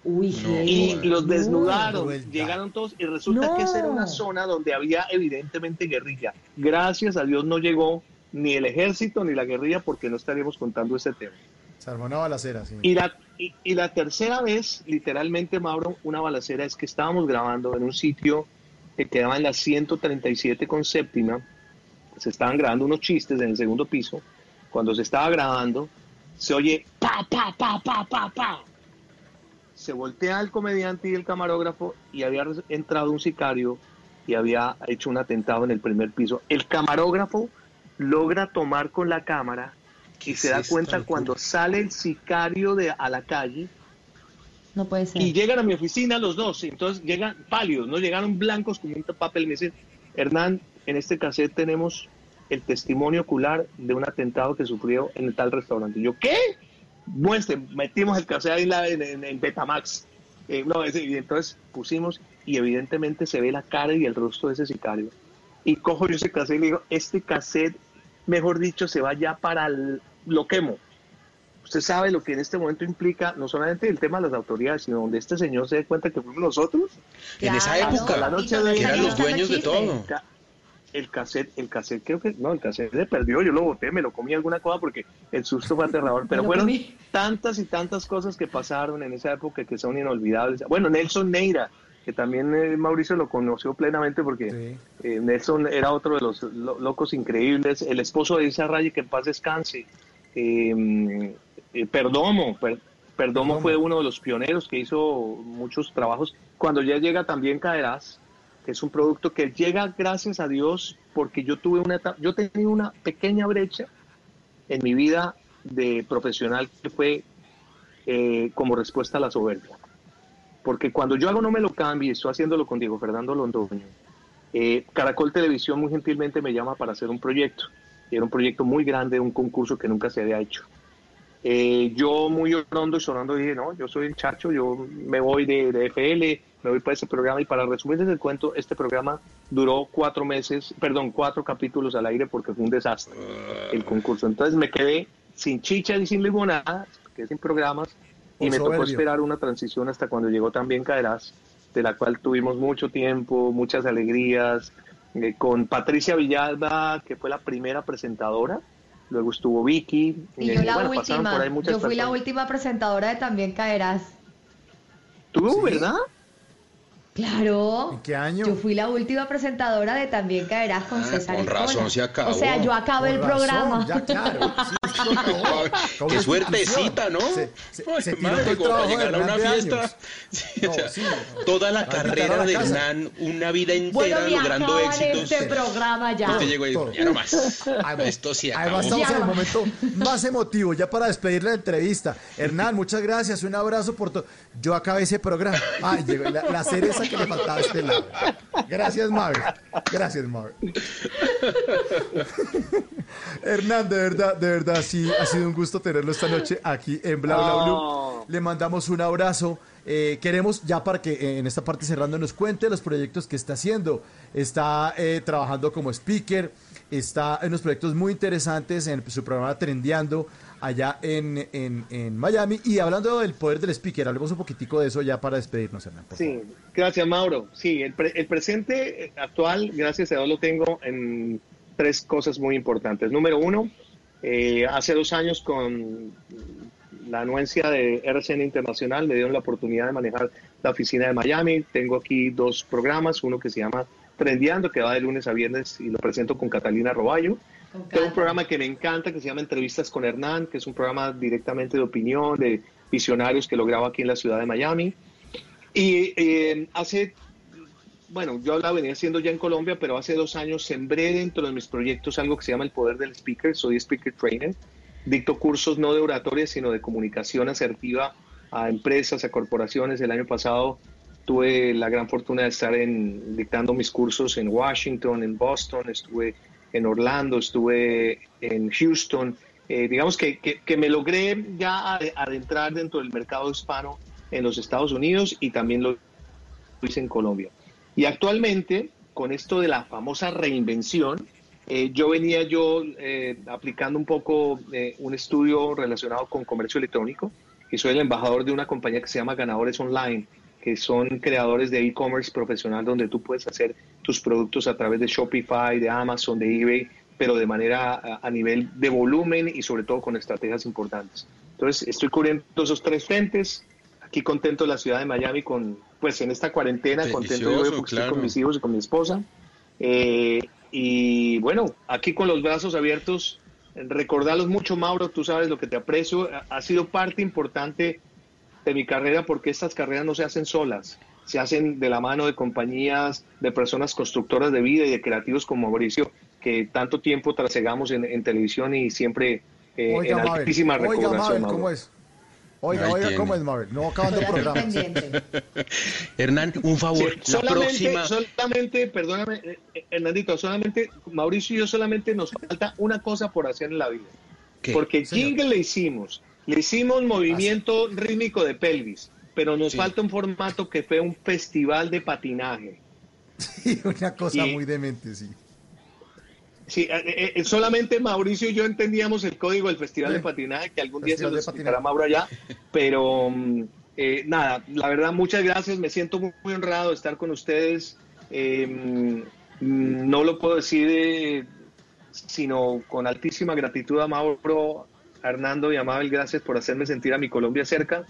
Uy, y los desnudaron, llegaron todos y resulta que esa era una zona donde había evidentemente guerrilla. Gracias a Dios no llegó ni el ejército ni la guerrilla porque no estaríamos contando ese tema. Se armó una balacera, sí. Y la, y, y la tercera vez, literalmente, Mauro, una balacera es que estábamos grabando en un sitio que quedaba en la 137 con séptima. Se estaban grabando unos chistes en el segundo piso. Cuando se estaba grabando, se oye pa, pa, pa, pa, pa, pa. Se voltea el comediante y el camarógrafo y había entrado un sicario y había hecho un atentado en el primer piso. El camarógrafo logra tomar con la cámara y se da cuenta cuando sale el sicario de, a la calle No puede ser. y llegan a mi oficina los dos. y Entonces llegan pálidos, no llegaron blancos como un papel. Y me dicen, Hernán, en este cassette tenemos el testimonio ocular de un atentado que sufrió en tal restaurante. Y yo, ¿qué? Muestre, metimos el cassette ahí en, la- en- en- en Betamax. Eh, no, ese- y entonces pusimos y evidentemente se ve la cara y el rostro de ese sicario. Y cojo yo ese cassette y le digo, este cassette, mejor dicho, se va ya para el, lo quemo. Usted sabe lo que en este momento implica no solamente el tema de las autoridades, sino donde este señor se dé cuenta que fuimos nosotros. En esa época, la noche que de eran los dueños de todo. El cassette, el cassette creo que, no, el cassette se perdió, yo lo boté, me lo comí alguna cosa porque el susto fue aterrador, pero fueron comí. tantas y tantas cosas que pasaron en esa época que son inolvidables. Bueno, Nelson Neira, que también eh, Mauricio lo conoció plenamente porque eh, Nelson era otro de los lo- locos increíbles, el esposo de Isa Raye, que en paz descanse. Eh, eh, Perdomo, Per- Perdomo fue uno de los pioneros que hizo muchos trabajos. Cuando ya llega también Caerás, que es un producto que llega gracias a Dios porque yo tuve una yo tenía una pequeña brecha en mi vida de profesional que fue eh, como respuesta a la soberbia. Porque cuando yo hago No Me Lo Cambie, estoy haciéndolo con Diego Fernando Londoño, eh, Caracol Televisión muy gentilmente me llama para hacer un proyecto. Y era un proyecto muy grande, un concurso que nunca se había hecho. Eh, yo muy hondo y sonando dije, no, yo soy el chacho, yo me voy de, de FL, me voy para ese programa y para resumirles el cuento, este programa duró cuatro meses, perdón, cuatro capítulos al aire porque fue un desastre el concurso. Entonces me quedé sin chicha y sin limonada, quedé sin programas y me tocó esperar una transición hasta cuando llegó también Caerás, de la cual tuvimos mucho tiempo, muchas alegrías, eh, con Patricia Villalba, que fue la primera presentadora, luego estuvo Vicky, Y eh, yo la bueno, última. ahí muchas Yo fui la última presentadora de También Caerás. ¿Tú, verdad? Claro. ¿En qué año? Yo fui la última presentadora de También Caerás con César Ah, con Escola. razón se acabó. O sea, yo acabé el Con razón, programa. Ya, claro. sí, Qué suertecita, ¿no? Se, se, Ay, se tiró madre, todo el como para trabajo de llegar a una fiesta. o sea, sí. Toda la carrera la de. Hernán, una vida entera Bueno, logrando acaban éxitos. este programa ya. Usted llegó y dijo, todo. ya no más. Esto sí acabó. Además estamos Ya en el momento más emotivo, ya para despedir la entrevista. Hernán, muchas gracias, un abrazo por todo. Yo acabé ese programa. Ay, llegó la, la cereza que le faltaba a este lado. Gracias, Mavi. Gracias, Mavi. Hernán, de verdad, de verdad, sí, ha sido un gusto tenerlo esta noche aquí en Bla Bla Blue. Oh. Le mandamos un abrazo. Eh, queremos, ya para que eh, en esta parte cerrando nos cuente los proyectos que está haciendo. Está eh, trabajando como speaker, está en unos proyectos muy interesantes en su programa Trendeando allá en, en, en Miami. Y hablando del poder del speaker, hablemos un poquitico de eso ya para despedirnos, Hernán. Sí, gracias Mauro. Sí, el, pre- el presente actual, gracias a Dios, lo tengo en tres cosas muy importantes. Número uno, eh, hace dos años con la anuencia de RCN Internacional me dieron la oportunidad de manejar la oficina de Miami. Tengo aquí dos programas, uno que se llama Trendeando, que va de lunes a viernes y lo presento con Catalina Roballo. Tengo un programa que me encanta que se llama Entrevistas con Hernán, que es un programa directamente de opinión, de visionarios que lo grabo aquí en la ciudad de Miami. Y eh, hace, bueno, yo la venía haciendo ya en Colombia, pero hace dos años sembré dentro de mis proyectos algo que se llama el poder del speaker. Soy speaker trainer. Dicto cursos no de oratoria, sino de comunicación asertiva a empresas, a corporaciones. El año pasado tuve la gran fortuna de estar en, dictando mis cursos en Washington, en Boston, estuve en Orlando, estuve en Houston eh, digamos que, que, que, me logré ya adentrar dentro del mercado hispano en los Estados Unidos y también lo hice en Colombia. Y actualmente, con esto de la famosa reinvención, eh, yo venía yo eh, aplicando un poco eh, un estudio relacionado con comercio electrónico y soy el embajador de una compañía que se llama Ganadores Online, que son creadores de e-commerce profesional donde tú puedes hacer tus productos a través de Shopify, de Amazon, de eBay, pero de manera a, a nivel de volumen y sobre todo con estrategias importantes. Entonces, estoy cubriendo esos tres frentes. Aquí contento de la ciudad de Miami con, pues en esta cuarentena, contento yo porque claro. estoy con mis hijos y con mi esposa. Eh, y bueno, aquí con los brazos abiertos, recordarlos mucho, Mauro, tú sabes lo que te aprecio. Ha sido parte importante de mi carrera porque estas carreras no se hacen solas, se hacen de la mano de compañías, de personas constructoras de vida y de creativos como Mauricio, que tanto tiempo trasegamos en, en televisión y siempre eh, oiga, en altísima Mabel, recordación. Oiga, ¿cómo es? Oiga, Ahí oiga, tiene. ¿cómo es, Mabel? No acabando el programa. Hernán, un favor. Sí, solamente, próxima... solamente, perdóname, eh, Hernandito, solamente, Mauricio y yo solamente nos falta una cosa por hacer en la vida. ¿Qué? Porque jingle le hicimos, le hicimos movimiento Así. rítmico de pelvis, pero nos sí. falta un formato que fue un festival de patinaje. Sí, una cosa y, muy demente, sí. Sí, eh, eh, solamente Mauricio y yo entendíamos el código del Festival sí. de Patinaje, que algún Festival día se lo explicará Mauro allá, pero eh, nada, la verdad, muchas gracias, me siento muy, muy honrado de estar con ustedes. Eh, no lo puedo decir eh, sino con altísima gratitud a Mauro, a Hernando y a Mabel, gracias por hacerme sentir a mi Colombia cerca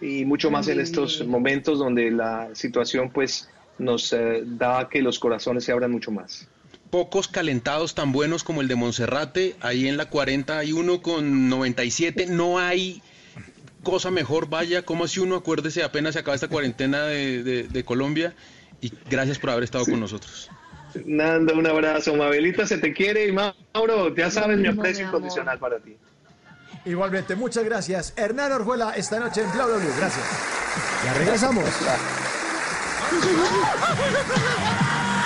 y mucho más en estos momentos donde la situación pues nos eh, da que los corazones se abran mucho más pocos calentados tan buenos como el de Monserrate. Ahí en la 40 hay uno con 97. No hay cosa mejor. Vaya, como si uno acuérdese, apenas se acaba esta cuarentena de, de, de Colombia. Y gracias por haber estado sí. con nosotros. Nando, un abrazo. Mabelita, se te quiere. Y Mauro, ya sabes mi aprecio incondicional para ti. Igualmente, muchas gracias. Hernán Orjuela, esta noche en Bla Bla Blue. Gracias. Ya regresamos.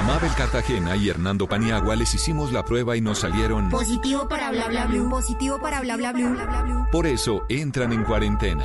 A Mabel Cartagena y Hernando Paniagua les hicimos la prueba y nos salieron positivo para bla bla blue, positivo para bla bla blue, bla bla blue. Por eso entran en cuarentena.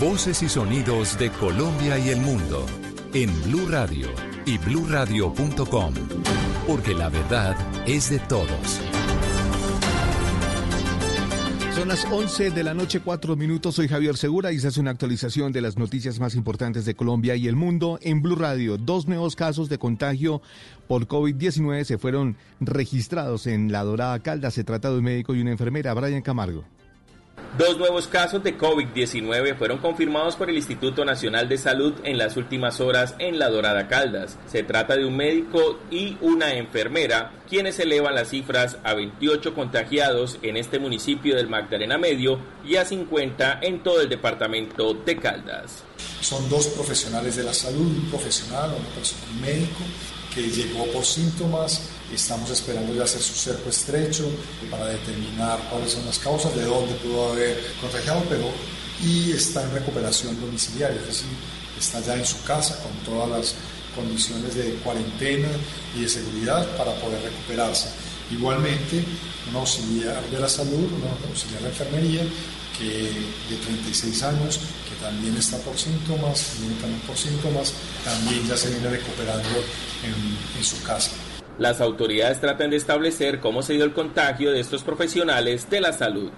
Voces y sonidos de Colombia y el mundo en Blue Radio y bluradio.com, porque la verdad es de todos. Son las 11 de la noche, 4 minutos. Soy Javier Segura y se hace una actualización de las noticias más importantes de Colombia y el mundo en Blue Radio. Dos nuevos casos de contagio por COVID-19 se fueron registrados en La Dorada Calda. Se trata de un médico y una enfermera, Brian Camargo. Dos nuevos casos de COVID-19 fueron confirmados por el Instituto Nacional de Salud en las últimas horas en La Dorada Caldas. Se trata de un médico y una enfermera, quienes elevan las cifras a 28 contagiados en este municipio del Magdalena Medio y a 50 en todo el departamento de Caldas. Son dos profesionales de la salud, un profesional, un médico que llegó por síntomas. Estamos esperando ya hacer su cerco estrecho para determinar cuáles son las causas, de dónde pudo haber contagiado, pero y está en recuperación domiciliaria, es decir, está ya en su casa con todas las condiciones de cuarentena y de seguridad para poder recuperarse. Igualmente, un auxiliar de la salud, un auxiliar de enfermería, que de 36 años, que también está por síntomas, también por síntomas, también ya se viene recuperando en su casa. Las autoridades tratan de establecer cómo se dio el contagio de estos profesionales de la salud.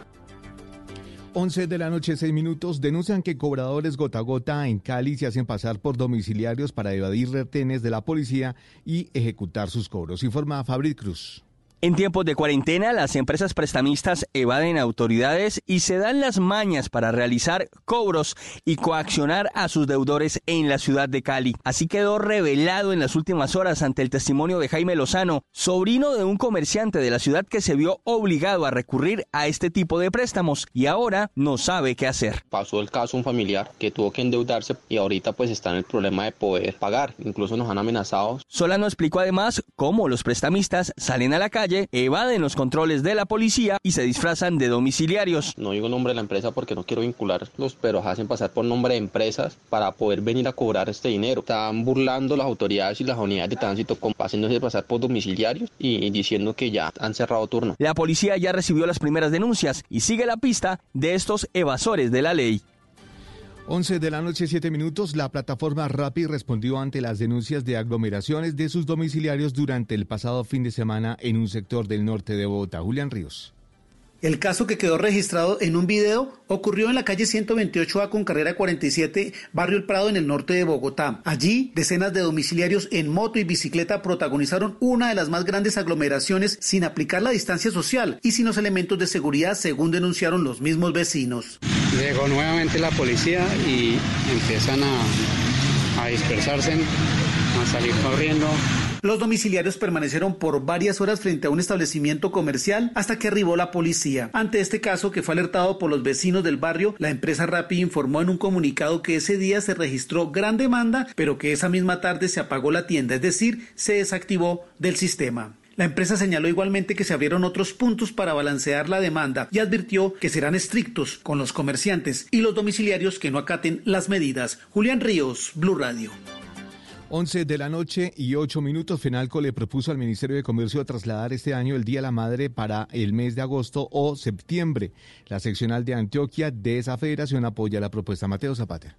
11 de la noche, 6 minutos, denuncian que cobradores gota a gota en Cali se hacen pasar por domiciliarios para evadir retenes de la policía y ejecutar sus cobros. Informa Fabri Cruz. En tiempos de cuarentena, las empresas prestamistas evaden autoridades y se dan las mañas para realizar cobros y coaccionar a sus deudores en la ciudad de Cali. Así quedó revelado en las últimas horas ante el testimonio de Jaime Lozano, sobrino de un comerciante de la ciudad que se vio obligado a recurrir a este tipo de préstamos y ahora no sabe qué hacer. Pasó el caso un familiar que tuvo que endeudarse y ahorita pues está en el problema de poder pagar. Incluso nos han amenazado. Solano explicó además cómo los prestamistas salen a la calle evaden los controles de la policía y se disfrazan de domiciliarios. No digo nombre de la empresa porque no quiero vincularlos, pero hacen pasar por nombre de empresas para poder venir a cobrar este dinero. Están burlando las autoridades y las unidades de tránsito haciéndose pasar por domiciliarios y diciendo que ya han cerrado turno. La policía ya recibió las primeras denuncias y sigue la pista de estos evasores de la ley. 11 de la noche, 7 minutos, la plataforma Rappi respondió ante las denuncias de aglomeraciones de sus domiciliarios durante el pasado fin de semana en un sector del norte de Bogotá. Julián Ríos. El caso que quedó registrado en un video ocurrió en la calle 128A con carrera 47, barrio El Prado en el norte de Bogotá. Allí, decenas de domiciliarios en moto y bicicleta protagonizaron una de las más grandes aglomeraciones sin aplicar la distancia social y sin los elementos de seguridad, según denunciaron los mismos vecinos. Llegó nuevamente la policía y empiezan a, a dispersarse, a salir corriendo. Los domiciliarios permanecieron por varias horas frente a un establecimiento comercial hasta que arribó la policía. Ante este caso, que fue alertado por los vecinos del barrio, la empresa Rappi informó en un comunicado que ese día se registró gran demanda, pero que esa misma tarde se apagó la tienda, es decir, se desactivó del sistema. La empresa señaló igualmente que se abrieron otros puntos para balancear la demanda y advirtió que serán estrictos con los comerciantes y los domiciliarios que no acaten las medidas. Julián Ríos, Blue Radio. 11 de la noche y 8 minutos, Fenalco le propuso al Ministerio de Comercio trasladar este año el Día de la Madre para el mes de agosto o septiembre. La seccional de Antioquia de esa federación apoya la propuesta. Mateo Zapata.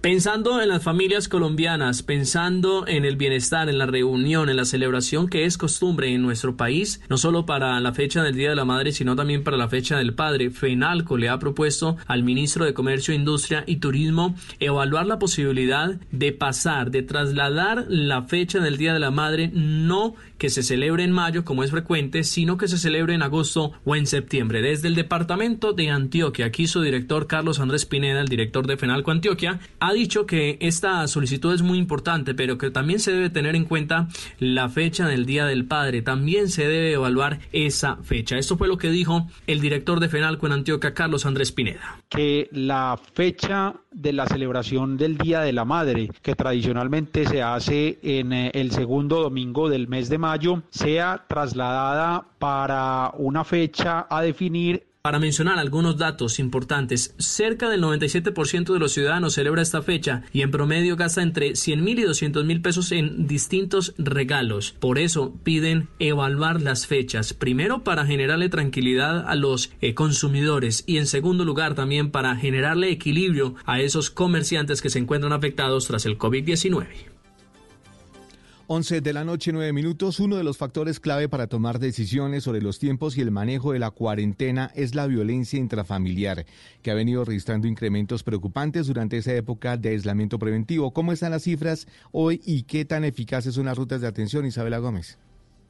Pensando en las familias colombianas, pensando en el bienestar, en la reunión, en la celebración que es costumbre en nuestro país, no solo para la fecha del Día de la Madre, sino también para la fecha del Padre, FENALCO le ha propuesto al ministro de Comercio, Industria y Turismo evaluar la posibilidad de pasar, de trasladar la fecha del Día de la Madre no que se celebre en mayo, como es frecuente, sino que se celebre en agosto o en septiembre. Desde el departamento de Antioquia, aquí su director Carlos Andrés Pineda, el director de FENALCO Antioquia, ha dicho que esta solicitud es muy importante, pero que también se debe tener en cuenta la fecha del Día del Padre. También se debe evaluar esa fecha. Esto fue lo que dijo el director de FENALCO en Antioquia, Carlos Andrés Pineda. Que la fecha de la celebración del Día de la Madre, que tradicionalmente se hace en eh, el segundo domingo del mes de mayo, sea trasladada para una fecha a definir para mencionar algunos datos importantes, cerca del 97% de los ciudadanos celebra esta fecha y en promedio gasta entre 100 mil y 200 mil pesos en distintos regalos. Por eso piden evaluar las fechas, primero para generarle tranquilidad a los eh, consumidores y en segundo lugar también para generarle equilibrio a esos comerciantes que se encuentran afectados tras el COVID-19. 11 de la noche, 9 minutos. Uno de los factores clave para tomar decisiones sobre los tiempos y el manejo de la cuarentena es la violencia intrafamiliar, que ha venido registrando incrementos preocupantes durante esa época de aislamiento preventivo. ¿Cómo están las cifras hoy y qué tan eficaces son las rutas de atención, Isabela Gómez?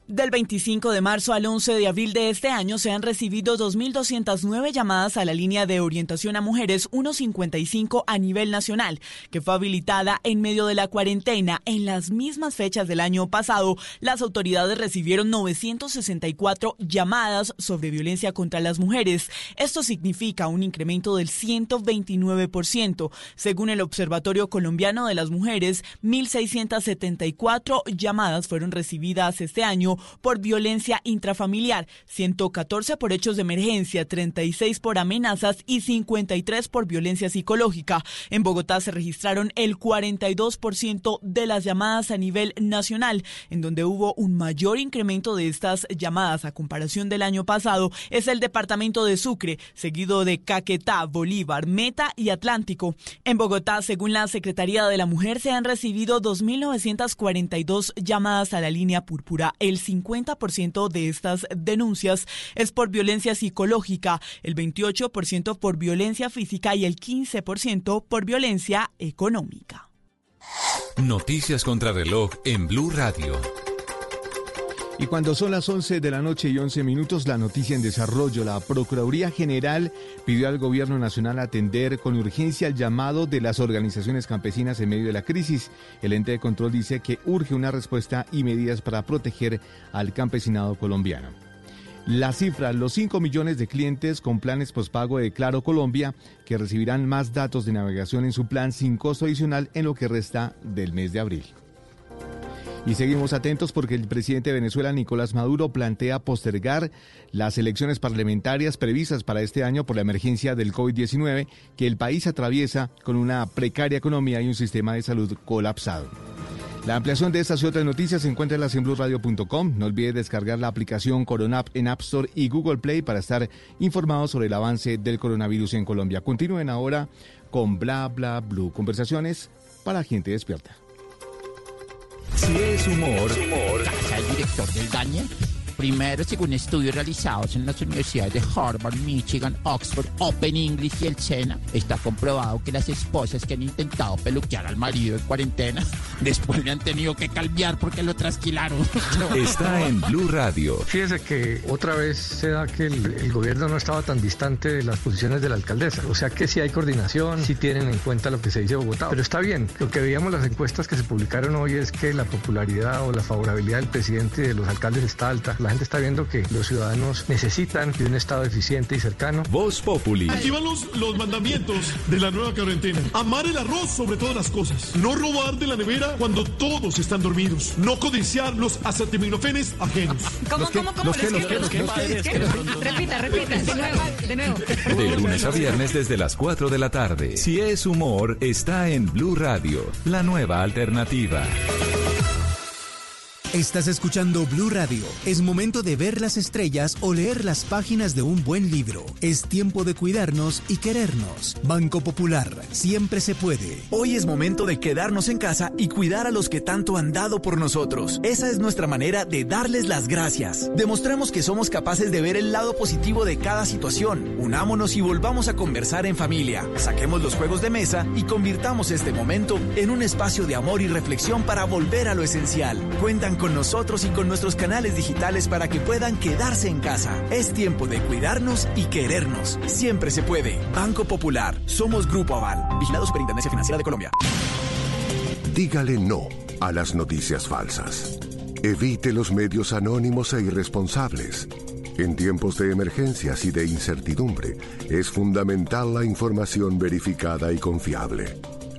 Del 25 de marzo al 11 de abril de este año se han recibido 2.209 llamadas a la línea de orientación a mujeres 155 a nivel nacional, que fue habilitada en medio de la cuarentena. En las mismas fechas del año pasado, las autoridades recibieron 964 llamadas sobre violencia contra las mujeres. Esto significa un incremento del 129%. Según el Observatorio Colombiano de las Mujeres, 1.674 llamadas fueron recibidas este año por violencia intrafamiliar, 114 por hechos de emergencia, 36 por amenazas y 53 por violencia psicológica. En Bogotá se registraron el 42% de las llamadas a nivel nacional, en donde hubo un mayor incremento de estas llamadas a comparación del año pasado es el departamento de Sucre, seguido de Caquetá, Bolívar, Meta y Atlántico. En Bogotá, según la Secretaría de la Mujer, se han recibido 2.942 llamadas a la línea púrpura. El 50% de estas denuncias es por violencia psicológica, el 28% por violencia física y el 15% por violencia económica. Noticias contra reloj en Blue Radio. Y cuando son las 11 de la noche y 11 minutos, la noticia en desarrollo. La Procuraduría General pidió al Gobierno Nacional atender con urgencia el llamado de las organizaciones campesinas en medio de la crisis. El ente de control dice que urge una respuesta y medidas para proteger al campesinado colombiano. La cifra, los 5 millones de clientes con planes pospago de Claro Colombia que recibirán más datos de navegación en su plan sin costo adicional en lo que resta del mes de abril. Y seguimos atentos porque el presidente de Venezuela, Nicolás Maduro, plantea postergar las elecciones parlamentarias previstas para este año por la emergencia del COVID-19 que el país atraviesa con una precaria economía y un sistema de salud colapsado. La ampliación de estas y otras noticias se encuentra en la No olvide descargar la aplicación Coronap en App Store y Google Play para estar informados sobre el avance del coronavirus en Colombia. Continúen ahora con Bla Bla Blue. Conversaciones para gente despierta. Si es humor. humor. El director del daño Primero, según estudios realizados en las universidades de Harvard, Michigan, Oxford, Open English y el SENA, está comprobado que las esposas que han intentado peluquear al marido en cuarentena, después le han tenido que cambiar porque lo trasquilaron. Está en Blue Radio. Fíjese que otra vez se da que el, gobierno no estaba tan distante de las posiciones de la alcaldesa. O sea que sí hay coordinación, sí tienen en cuenta lo que se dice Bogotá. Pero está bien. Lo que veíamos las encuestas que se publicaron hoy es que la popularidad o la favorabilidad del presidente y de los alcaldes está alta la gente está viendo que los ciudadanos necesitan de un Estado eficiente y cercano. Voz Populi. Aquí van los, los mandamientos de la nueva cuarentena. Amar el arroz sobre todas las cosas. No robar de la nevera cuando todos están dormidos. No codiciar los acetaminofenes ajenos. ¿Cómo, cómo, cómo? Repita, repita. De nuevo, de nuevo. De lunes a viernes desde las 4 de la tarde. Si es humor, está en Blue Radio, la nueva alternativa. Estás escuchando Blue Radio. Es momento de ver las estrellas o leer las páginas de un buen libro. Es tiempo de cuidarnos y querernos. Banco Popular, siempre se puede. Hoy es momento de quedarnos en casa y cuidar a los que tanto han dado por nosotros. Esa es nuestra manera de darles las gracias. Demostremos que somos capaces de ver el lado positivo de cada situación. Unámonos y volvamos a conversar en familia. Saquemos los juegos de mesa y convirtamos este momento en un espacio de amor y reflexión para volver a lo esencial. Cuentan con nosotros y con nuestros canales digitales para que puedan quedarse en casa. Es tiempo de cuidarnos y querernos. Siempre se puede. Banco Popular. Somos Grupo Aval. Vigilado Superintendencia Financiera de Colombia. Dígale no a las noticias falsas. Evite los medios anónimos e irresponsables. En tiempos de emergencias y de incertidumbre, es fundamental la información verificada y confiable.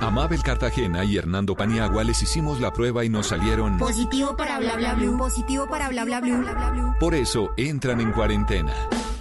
A Mabel Cartagena y Hernando Paniagua les hicimos la prueba y nos salieron positivo para bla bla bla. Positivo para bla bla bla. Por eso entran en cuarentena.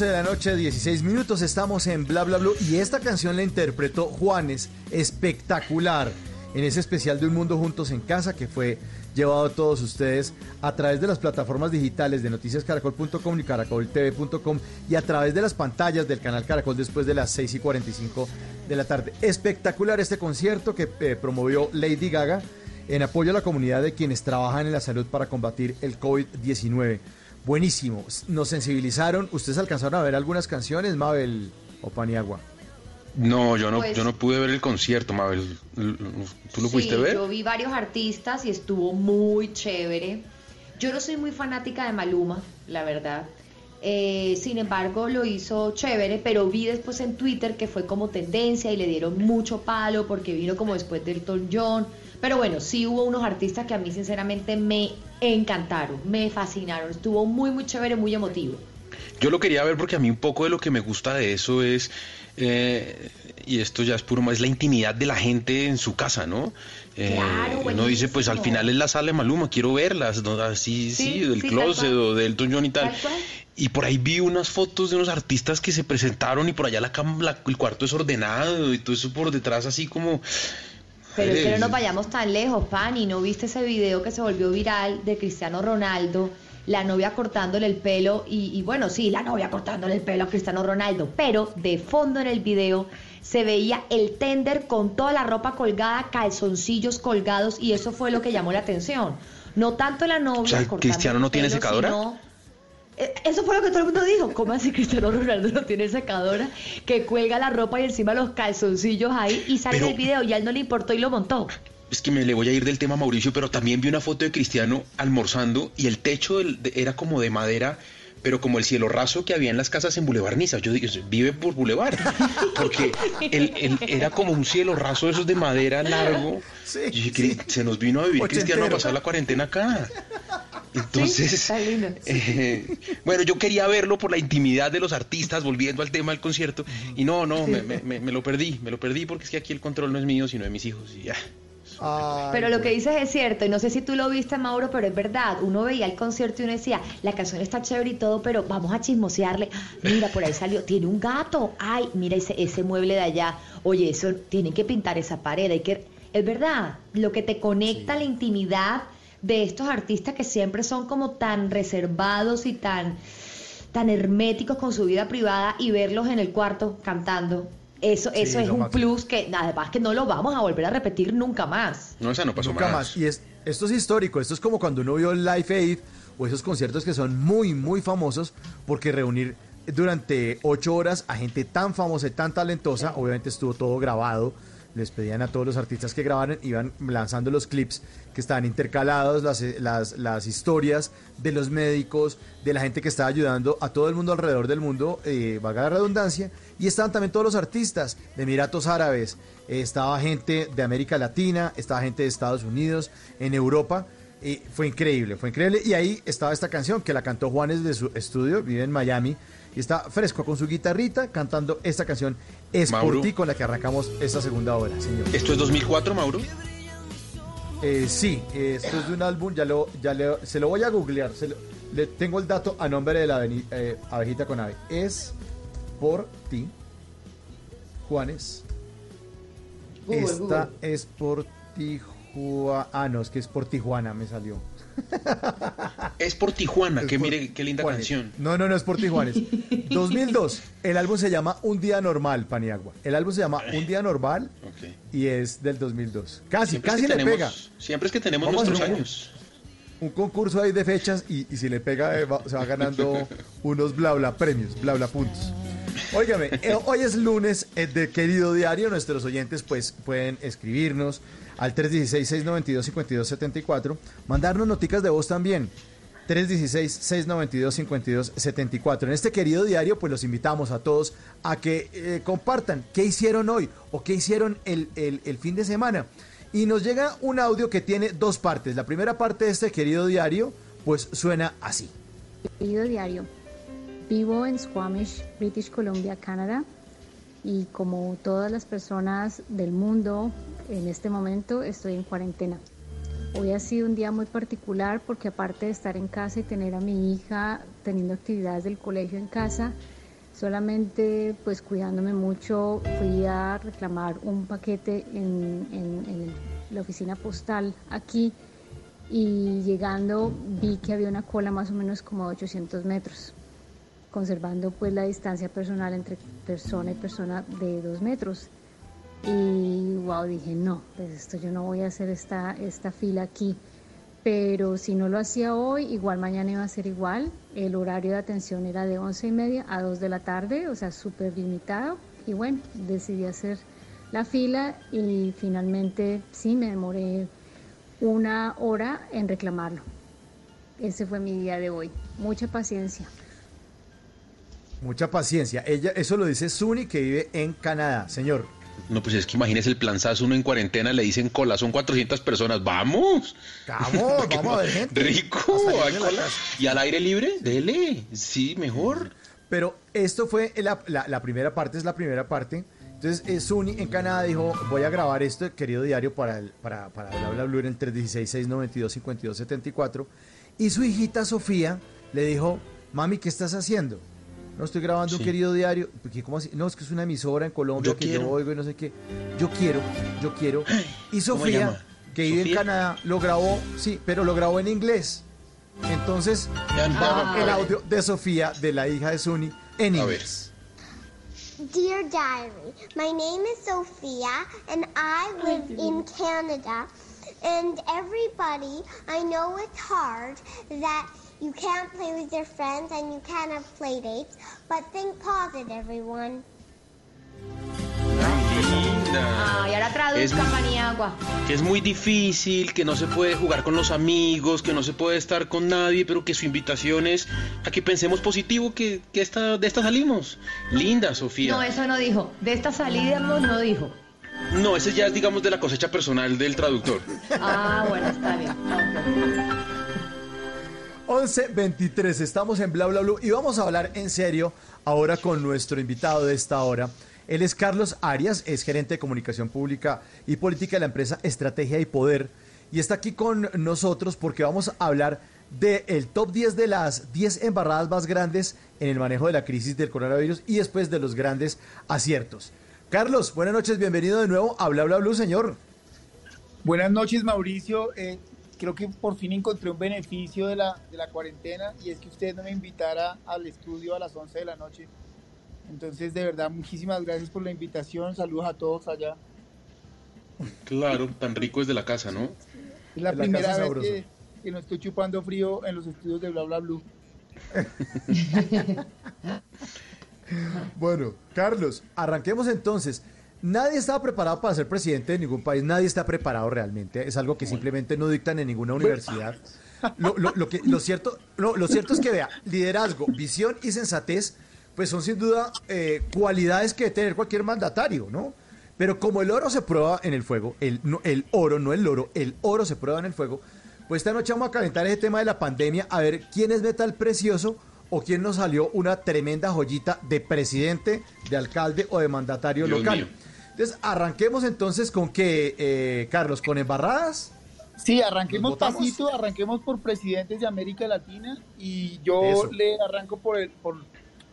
11 de la noche, 16 minutos, estamos en Bla Bla Blue y esta canción la interpretó Juanes, espectacular, en ese especial de Un Mundo Juntos en Casa que fue llevado a todos ustedes a través de las plataformas digitales de noticiascaracol.com y caracoltv.com y a través de las pantallas del canal Caracol después de las 6 y 45 de la tarde. Espectacular este concierto que eh, promovió Lady Gaga en apoyo a la comunidad de quienes trabajan en la salud para combatir el COVID-19. Buenísimo, nos sensibilizaron. ¿Ustedes alcanzaron a ver algunas canciones, Mabel o Paniagua? No, yo no, Pues- yo no pude ver el concierto, Mabel. ¿Tú lo Sí, pudiste ver? Yo vi varios artistas y estuvo muy chévere. Yo no soy muy fanática de Maluma, la verdad. Eh, sin embargo, lo hizo chévere, pero vi después en Twitter que fue como tendencia y le dieron mucho palo porque vino como después del Elton John. Pero bueno, sí hubo unos artistas que a mí sinceramente me encantaron, me fascinaron. Estuvo muy, muy chévere, muy emotivo. Yo lo quería ver porque a mí un poco de lo que me gusta de eso es, eh, y esto ya es puro más, es la intimidad de la gente en su casa, ¿no? Eh, Claro, uno dice, pues al final es la sala de Maluma, quiero verlas, ¿no? así, sí, Sí, del sí, closet o del Elton John y tal. Y por ahí vi unas fotos de unos artistas que se presentaron y por allá la, la- el cuarto es ordenado y todo eso por detrás así como... Pero es que no nos vayamos tan lejos, Pani. ¿No viste ese video que se volvió viral de Cristiano Ronaldo? La novia cortándole el pelo y, y bueno, sí, la novia cortándole el pelo a Cristiano Ronaldo, pero de fondo en el video se veía el tender con toda la ropa colgada, calzoncillos colgados y eso fue lo que llamó la atención. No tanto la novia O sea, cortando ¿Cristiano no tiene secadora? sino- Eso fue lo que todo el mundo dijo. ¿Cómo así Cristiano Ronaldo no tiene secadora? Que cuelga la ropa y encima los calzoncillos ahí y sale Pero- el video y a él no le importó y lo montó. Es que me le voy a ir del tema Mauricio, pero también vi una foto de Cristiano almorzando y el techo del- de- era como de madera, pero como el cielo raso que había en las casas en Boulevard Niza. Yo digo, vive por Boulevard, porque el- el- era como un cielo raso de esos de madera largo. Yo dije, "Cri- se nos vino a vivir Cristiano a Ochentero. pasar la cuarentena acá. Entonces, eh, bueno, yo quería verlo por la intimidad de los artistas, volviendo al tema del concierto, y no, no, me, me- me- me lo perdí, me lo perdí porque es que aquí el control no es mío, sino de mis hijos, y ya. Pero lo que dices es cierto, y no sé si tú lo viste, Mauro, pero es verdad. Uno veía el concierto y uno decía, la canción está chévere y todo, pero vamos a chismosearle. Mira, por ahí salió, tiene un gato. Ay, mira ese, ese mueble de allá. Oye, eso, tienen que pintar esa pared. Hay que... Es verdad, lo que te conecta a la intimidad de estos artistas que siempre son como tan reservados y tan, tan herméticos con su vida privada y verlos en el cuarto cantando. Eso, Sí, eso es un máximo. plus que además que no lo vamos a volver a repetir nunca más. No, esa no pasó Nunca más. Y es, esto es histórico. Esto es como cuando uno vio el Live Aid o esos conciertos que son muy, muy famosos porque reunir durante ocho horas a gente tan famosa y tan talentosa, obviamente estuvo todo grabado. Les pedían a todos los artistas que grabaran, iban lanzando los clips que estaban intercalados, las, las, las historias de los médicos, de la gente que estaba ayudando a todo el mundo alrededor del mundo, eh, valga la redundancia, y estaban también todos los artistas de Emiratos Árabes, eh, estaba gente de América Latina, estaba gente de Estados Unidos, en Europa, y fue increíble, fue increíble, y ahí estaba esta canción que la cantó Juanes de su estudio, vive en Miami, y está fresco con su guitarrita cantando esta canción, Es Mauro. por ti, con la que arrancamos esta segunda hora, señor. ¿Esto es 2004, Mauro? Eh, sí, eh, esto es de un álbum, ya lo, ya le- se lo voy a googlear. se lo- le tengo el dato a nombre de la aveni- eh, abejita con ave. Es por ti, Juanes. Google, Esta Google. es por ti. Ah, no, es que es por Tijuana, me salió. Es por Tijuana, Es que por mire qué linda canción. No, no, no es por Tijuanes. 2002. El álbum se llama Un Día Normal, Paniagua. El álbum se llama Un Día Normal y es del 2002. Casi, Siempre es casi que le tenemos- pega. Siempre es que tenemos Vamos nuestros un- años. un concurso ahí de fechas y, y si le pega eh, va- se va ganando unos bla bla premios, bla bla puntos. Óigame, eh, hoy es lunes eh, de querido diario, nuestros oyentes pues pueden escribirnos al 316-692-5274, mandarnos noticas de voz también. 316-692-5274. En este querido diario, pues los invitamos a todos a que eh, compartan qué hicieron hoy o qué hicieron el, el- el fin de semana. Y nos llega un audio que tiene dos partes. La primera parte de este querido diario, pues suena así. Querido diario, vivo en Squamish, British Columbia, Canadá, y como todas las personas del mundo, en este momento estoy en cuarentena. Hoy ha sido un día muy particular porque aparte de estar en casa y tener a mi hija teniendo actividades del colegio en casa, Solamente pues cuidándome mucho fui a reclamar un paquete en, en- en la oficina postal aquí y llegando vi que había una cola más o menos como de 800 metros, conservando pues la distancia personal entre persona y persona de dos metros. Y wow, dije, no, pues esto yo no voy a hacer esta, esta fila aquí. Pero si no lo hacía hoy, igual mañana iba a ser igual. El horario de atención era de 11 y media a 2 de la tarde, o sea, súper limitado. Y bueno, decidí hacer la fila y finalmente sí me demoré una hora en reclamarlo. Ese fue mi día de hoy. Mucha paciencia. Mucha paciencia. Ella, eso lo dice Suni, que vive en Canadá. Señor, No, pues es que imagínese el planzazo, uno en cuarentena le dicen cola, son 400 personas, ¡vamos! Vamos, vamos a ver gente. ¡Rico! Hay cola. ¿Y al aire libre? Dele, sí, mejor. Pero esto fue la, la- la primera parte, es la primera parte. Entonces, eh, Suni en Canadá dijo, voy a grabar esto, querido diario, para, el, para, para Bla Bla Blue en el 316-692-5274. Y su hijita Sofía le dijo, mami, ¿qué estás haciendo? No estoy grabando un querido diario. Porque, ¿Cómo así? No, es que es una emisora en Colombia Yo que quiero. yo oigo y no sé qué. Yo quiero, yo quiero. Y ¿Cómo se Sofía, que vive en. Canadá, lo grabó, sí, pero lo grabó en inglés. Entonces, ya. el audio de Sofía, de la hija de Suni, en inglés. Dear Diary, my name is Sophia and I live in Canada. And everybody, I know it's hard that you can't play with your friends and you can't have play dates, but think positive, everyone. Linda. Ay, ahora traduzca, Maniagua. Que es muy difícil, que no se puede jugar con los amigos, que no se puede estar con nadie, pero que su invitación es a que pensemos positivo, que, que esta, de esta salimos. Linda, Sofía. No, eso no dijo. De esta salida no dijo. No, ese ya es, digamos, de la cosecha personal del traductor. Ah, bueno, está bien. 11.23, estamos en Bla Bla Blue y vamos a hablar en serio ahora con nuestro invitado de esta hora. Él es Carlos Arias, es gerente de comunicación pública y política de la empresa Estrategia y Poder y está aquí con nosotros porque vamos a hablar del top 10 de las 10 embarradas más grandes en el manejo de la crisis del coronavirus y después de los grandes aciertos. Carlos, buenas noches, bienvenido de nuevo a Bla Bla Blue, señor. Buenas noches, Mauricio. Eh, creo que por fin encontré un beneficio de la, de la cuarentena y es que usted no me invitara al estudio a las 11 de la noche. Entonces, de verdad, muchísimas gracias por la invitación. Saludos a todos allá. Claro, tan rico es de la casa, ¿no? Es la primera vez que, que no estoy chupando frío en los estudios de Bla Bla Blue. Bueno, Carlos, arranquemos entonces. Nadie estaba preparado para ser presidente de ningún país, nadie está preparado realmente. Es algo que simplemente no dictan en ninguna universidad. Lo, lo- lo que, lo, cierto, no, lo cierto es que vea, liderazgo, visión y sensatez, pues son sin duda eh, cualidades que debe tener cualquier mandatario, ¿no? Pero como el oro se prueba en el fuego, el, no- el oro, no el oro, el oro se prueba en el fuego, pues esta noche vamos a calentar ese tema de la pandemia, a ver quién es metal precioso o quién nos salió una tremenda joyita de presidente, de alcalde o de mandatario Dios local. mío. Entonces, arranquemos entonces con que, eh, Carlos, con embarradas. Sí, arranquemos pasito, arranquemos por presidentes de América Latina y yo Eso. le arranco por el, por,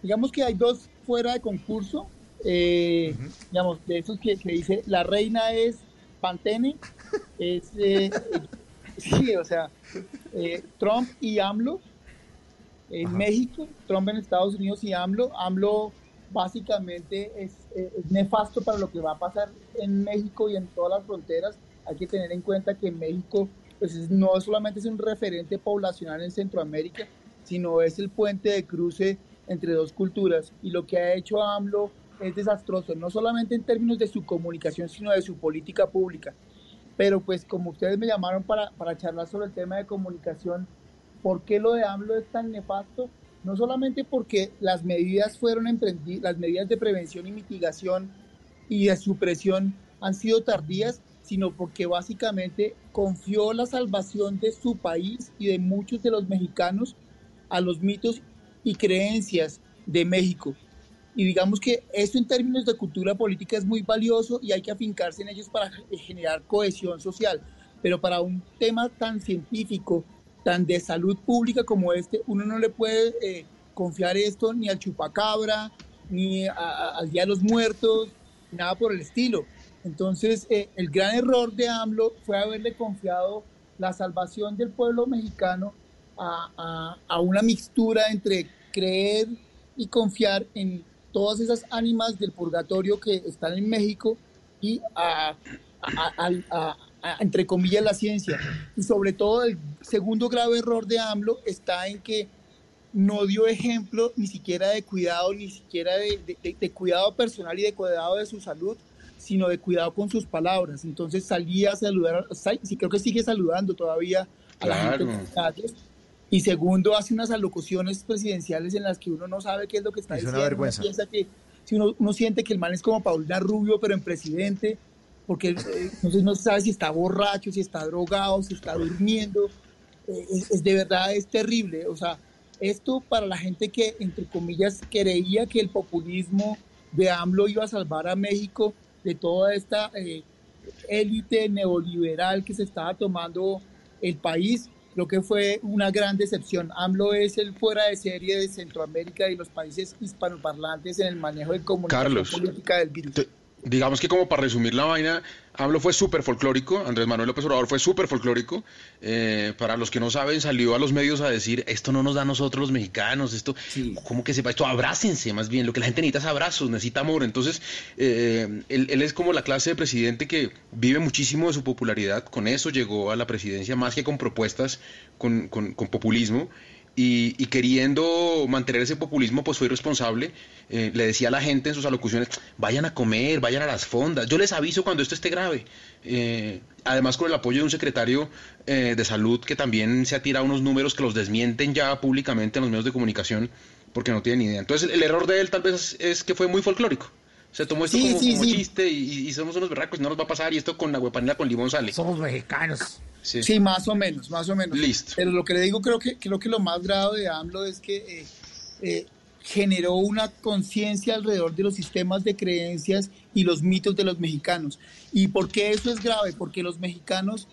digamos que hay dos fuera de concurso, eh, digamos, de esos que, que dice, la reina es Pantene, es, eh, eh, sí, o sea, eh, Trump y AMLO en México, Trump en Estados Unidos y AMLO, AMLO básicamente es, eh, es nefasto para lo que va a pasar en México y en todas las fronteras. Hay que tener en cuenta que México pues, es- no solamente es un referente poblacional en Centroamérica, sino es el puente de cruce entre dos culturas. Y lo que ha hecho AMLO es desastroso, no solamente en términos de su comunicación, sino de su política pública. Pero pues como ustedes me llamaron para, para charlar sobre el tema de comunicación, ¿por qué lo de AMLO es tan nefasto? No solamente porque las medidas fueron emprendidas, las medidas de prevención y mitigación y de supresión han sido tardías, sino porque básicamente confió la salvación de su país y de muchos de los mexicanos a los mitos y creencias de México. Y digamos que eso en términos de cultura política es muy valioso y hay que afincarse en ellos para generar cohesión social. Pero para un tema tan científico, tan de salud pública como este, uno no le puede eh, confiar esto ni al chupacabra, ni a- al Día de los Muertos, nada por el estilo. Entonces, eh, el gran error de AMLO fue haberle confiado la salvación del pueblo mexicano a, una mixtura entre creer y confiar en todas esas ánimas del purgatorio que están en México y a- entre comillas, la ciencia. Y sobre todo el segundo grave error de AMLO está en que no dio ejemplo ni siquiera de cuidado, ni siquiera de, de- de- de cuidado personal y de cuidado de su salud, sino de cuidado con sus palabras. Entonces salía a saludar, sa- sí creo que sigue saludando todavía a la gente calles. Y segundo, hace unas alocuciones presidenciales en las que uno no sabe qué es lo que está Es una diciendo. Uno vergüenza. piensa que si uno, uno siente que el man es como Paulina Rubio, pero en presidente, porque eh, entonces no se sabe si está borracho, si está drogado, si está durmiendo. Eh, es, es de verdad, es terrible. O sea, esto para la gente que, entre comillas, creía que el populismo de AMLO iba a salvar a México de toda esta eh, élite neoliberal que se estaba tomando el país, creo que fue una gran decepción. AMLO es el fuera de serie de Centroamérica y los países hispanoparlantes en el manejo de comunicación Carlos. política del virus. Digamos que como para resumir la vaina, AMLO fue súper folclórico, Andrés Manuel López Obrador fue súper folclórico. Eh, para los que no saben, salió a los medios a decir, esto no nos da a nosotros los mexicanos, esto, ¿cómo que sepa esto? Abrácense más bien, lo que la gente necesita es abrazos, necesita amor. Entonces, eh, él, él es como la clase de presidente que vive muchísimo de su popularidad, con eso llegó a la presidencia más que con propuestas, con, con- con populismo. Y, y queriendo mantener ese populismo, pues fue irresponsable. Eh, le decía a la gente en sus alocuciones, vayan a comer, vayan a las fondas. Yo les aviso cuando esto esté grave. Eh, además, con el apoyo de un secretario eh, de salud que también se ha tirado unos números que los desmienten ya públicamente en los medios de comunicación, porque no tienen idea. Entonces, el error de él tal vez es que fue muy folclórico. Se tomó esto Sí, como, sí, como sí. chiste y, y somos unos berracos, no nos va a pasar y esto con agua panela con limón sale. Somos mexicanos. Sí. Sí, más o menos, más o menos. Listo. Pero lo que le digo, creo que, creo que lo más grave de AMLO es que eh, eh, generó una conciencia alrededor de los sistemas de creencias y los mitos de los mexicanos. ¿Y por qué eso es grave? Porque los mexicanos,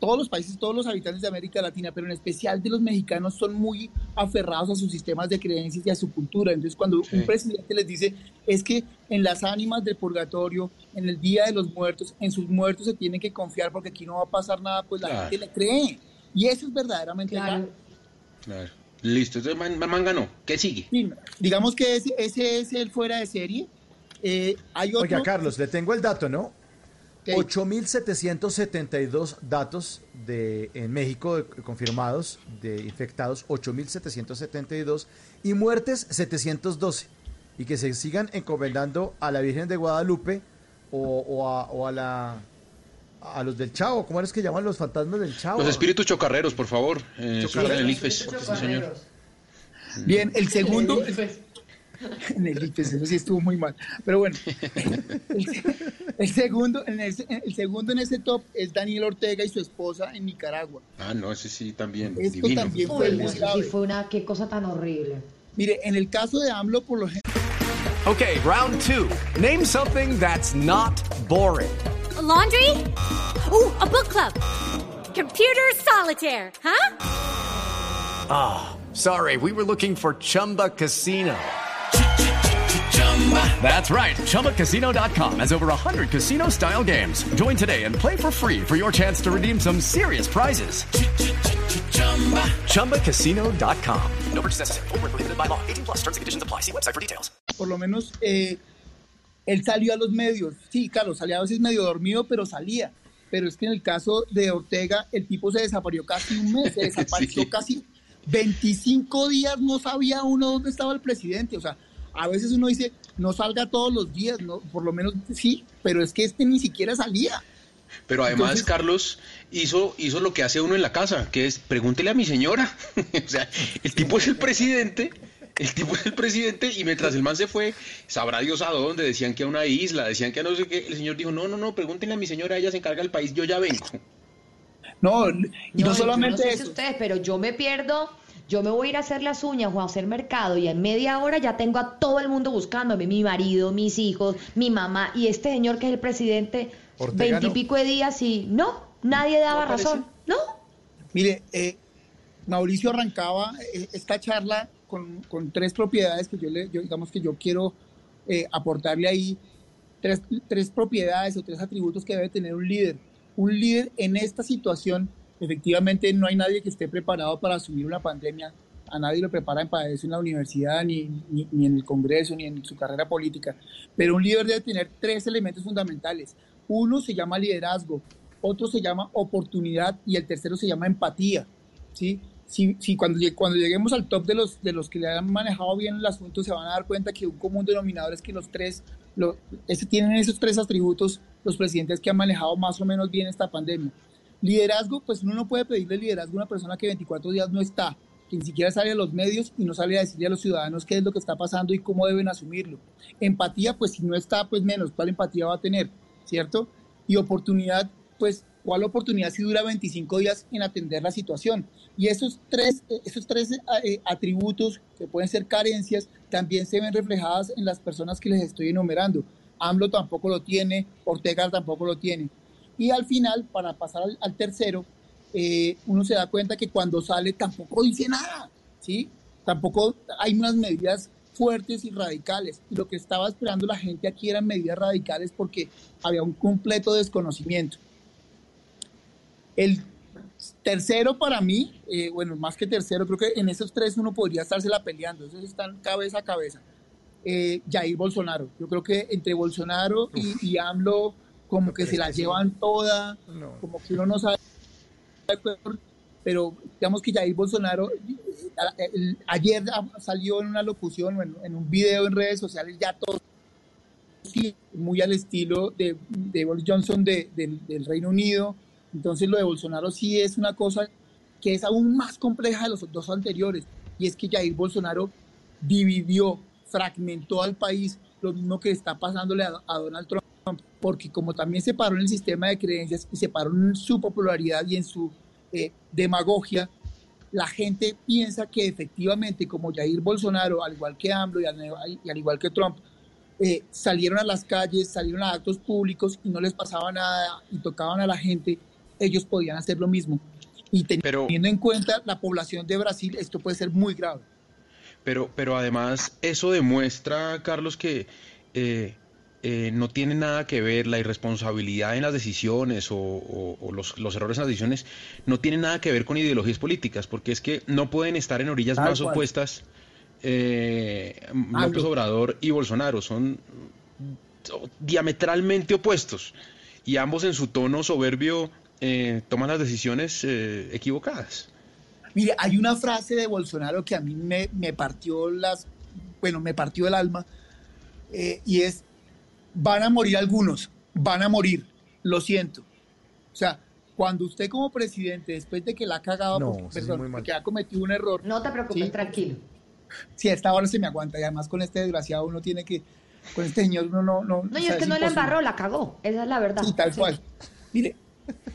todos los países, todos los habitantes de América Latina, pero en especial de los mexicanos, son muy aferrados a sus sistemas de creencias y a su cultura. Entonces, cuando un presidente les dice, es que en las ánimas del purgatorio, en el Día de los Muertos, en sus muertos se tienen que confiar porque aquí no va a pasar nada, pues la Claro. gente le cree. Y eso es verdaderamente grave. Claro. Listo, entonces Man, Man ganó. ¿Qué sigue? Sí, digamos que ese, ese es el fuera de serie. Eh, hay otro, Oiga, Carlos, le tengo el dato, ¿no? Ok. 8.772 datos de, en México de- confirmados de infectados, 8.772 y muertes 712. Y que se sigan encomendando a la Virgen de Guadalupe o, o a, o a la a los del Chavo, ¿cómo es que llaman los fantasmas del Chavo? Los espíritus chocarreros, por favor. Eh, en el IFES. Sí, señor. Bien, el segundo. En el IFES, eso sí estuvo muy mal. Pero bueno, el, el segundo, en ese- el segundo en ese top es Daniel Ortega y su esposa en Nicaragua. Ah, no, ese sí también. Esto divino. también fue Uy, muy grave. fue una, qué cosa tan horrible. Mire, en el caso de AMLO, por lo general. Okay, round two. Name something that's not boring. A laundry? Ooh, a book club. Computer solitaire, huh? Ah, sorry, we were looking for Chumba Casino. That's right. ChumbaCasino.com has over 100 casino style games. Join today and play for free for your chance to redeem some serious prizes. ChumbaCasino.com. No purchase necessary. Prohibited by law. 18 plus terms and conditions apply. See website for details. por lo menos eh, él salió a los medios. Sí, claro, salía a veces medio dormido, pero salía. Pero es que en el caso de Ortega, el tipo se desapareció casi un mes, se desapareció casi 25 días, no sabía uno dónde estaba el presidente. O sea, a veces uno dice, no salga todos los días, no, por lo menos sí, pero es que este ni siquiera salía. Pero además, Entonces- Carlos hizo, hizo lo que hace uno en la casa, que es pregúntele a mi señora. o sea, el tipo es el presidente, el tipo es el presidente, y mientras el man se fue, sabrá Dios a dónde, decían que a una isla, decían que a no sé qué, el señor dijo, no, no, no, pregúntenle a mi señora, ella se encarga del país, yo ya vengo. No, y no, solamente no sé si ustedes, pero yo me pierdo. Yo me voy a ir a hacer las uñas o a hacer mercado y en media hora ya tengo a todo el mundo buscándome, mi marido, mis hijos, mi mamá y este señor que es el presidente, no. veintipico de días y no, nadie daba razón, ¿no? Mire, eh, Mauricio arrancaba eh, esta charla con, con tres propiedades que yo, le, yo digamos que yo quiero eh, aportarle ahí, tres, tres propiedades o tres atributos que debe tener un líder. Un líder en esta situación, efectivamente no hay nadie que esté preparado para asumir una pandemia, a nadie lo preparan para eso en la universidad, ni, ni, ni en el Congreso, ni en su carrera política, pero un líder debe tener tres elementos fundamentales. Uno se llama liderazgo, otro se llama oportunidad y el tercero se llama empatía. ¿sí? Si, si cuando, cuando lleguemos al top de los, de los que le han manejado bien el asunto, se van a dar cuenta que un común denominador es que los tres, lo, tienen esos tres atributos los presidentes que han manejado más o menos bien esta pandemia. Liderazgo, pues uno no puede pedirle liderazgo a una persona que 24 días no está, que ni siquiera sale a los medios y no sale a decirle a los ciudadanos qué es lo que está pasando y cómo deben asumirlo. Empatía, pues si no está, pues menos, ¿cuál empatía va a tener? ¿Cierto? Y oportunidad, pues ¿cuál oportunidad si dura 25 días en atender la situación? Y esos tres, esos tres eh, atributos que pueden ser carencias también se ven reflejadas en las personas que les estoy enumerando. AMLO tampoco lo tiene, Ortega tampoco lo tiene. Y al final, para pasar al, tercero, eh, uno se da cuenta que cuando sale tampoco dice nada, ¿sí? Tampoco hay unas medidas fuertes y radicales. Lo que estaba esperando la gente aquí eran medidas radicales porque había un completo desconocimiento. El tercero para mí, eh, bueno, más que tercero, creo que en esos tres uno podría estársela peleando, esos están cabeza a cabeza. Eh, Jair Bolsonaro, yo creo que entre Bolsonaro y, y AMLO como que se la llevan toda, como que uno no sabe, pero digamos que Jair Bolsonaro, ayer salió en una locución, en, en un video en redes sociales, ya todo sí, muy al estilo de, de Boris Johnson de- del- del Reino Unido. Entonces lo de Bolsonaro sí es una cosa que es aún más compleja de los dos anteriores. Y es que Jair Bolsonaro dividió, fragmentó al país, lo mismo que está pasándole a, a Donald Trump, porque como también se paró en el sistema de creencias y se paró en su popularidad y en su eh, demagogia, la gente piensa que efectivamente como Jair Bolsonaro, al igual que AMLO y al, y al igual que Trump, eh, salieron a las calles, salieron a actos públicos y no les pasaba nada y tocaban a la gente, ellos podían hacer lo mismo. Y teniendo en cuenta la población de Brasil, esto puede ser muy grave. Pero, pero además eso demuestra, Carlos, que eh, eh, no tiene nada que ver la irresponsabilidad en las decisiones o, o- o los, los errores en las decisiones, no tiene nada que ver con ideologías políticas, porque es que no pueden estar en orillas Tal más cual. opuestas eh, López. Obrador y Bolsonaro, son diametralmente opuestos y ambos en su tono soberbio eh, toman las decisiones eh, equivocadas. Mire, hay una frase de Bolsonaro que a mí me, me partió las, bueno, me partió el alma, y es, van a morir algunos, van a morir, lo siento. O sea, cuando usted como presidente, después de que la ha cagado, No, porque, sí, sí, perdón, ha cometido un error. No te preocupes, tranquilo. Sí, a esta hora se me aguanta, y además con este desgraciado uno tiene que, con este señor uno no... No, No, y sea, es que no la embarró, la cagó. Esa es la verdad. Sí, tal Sí. cual. Mire,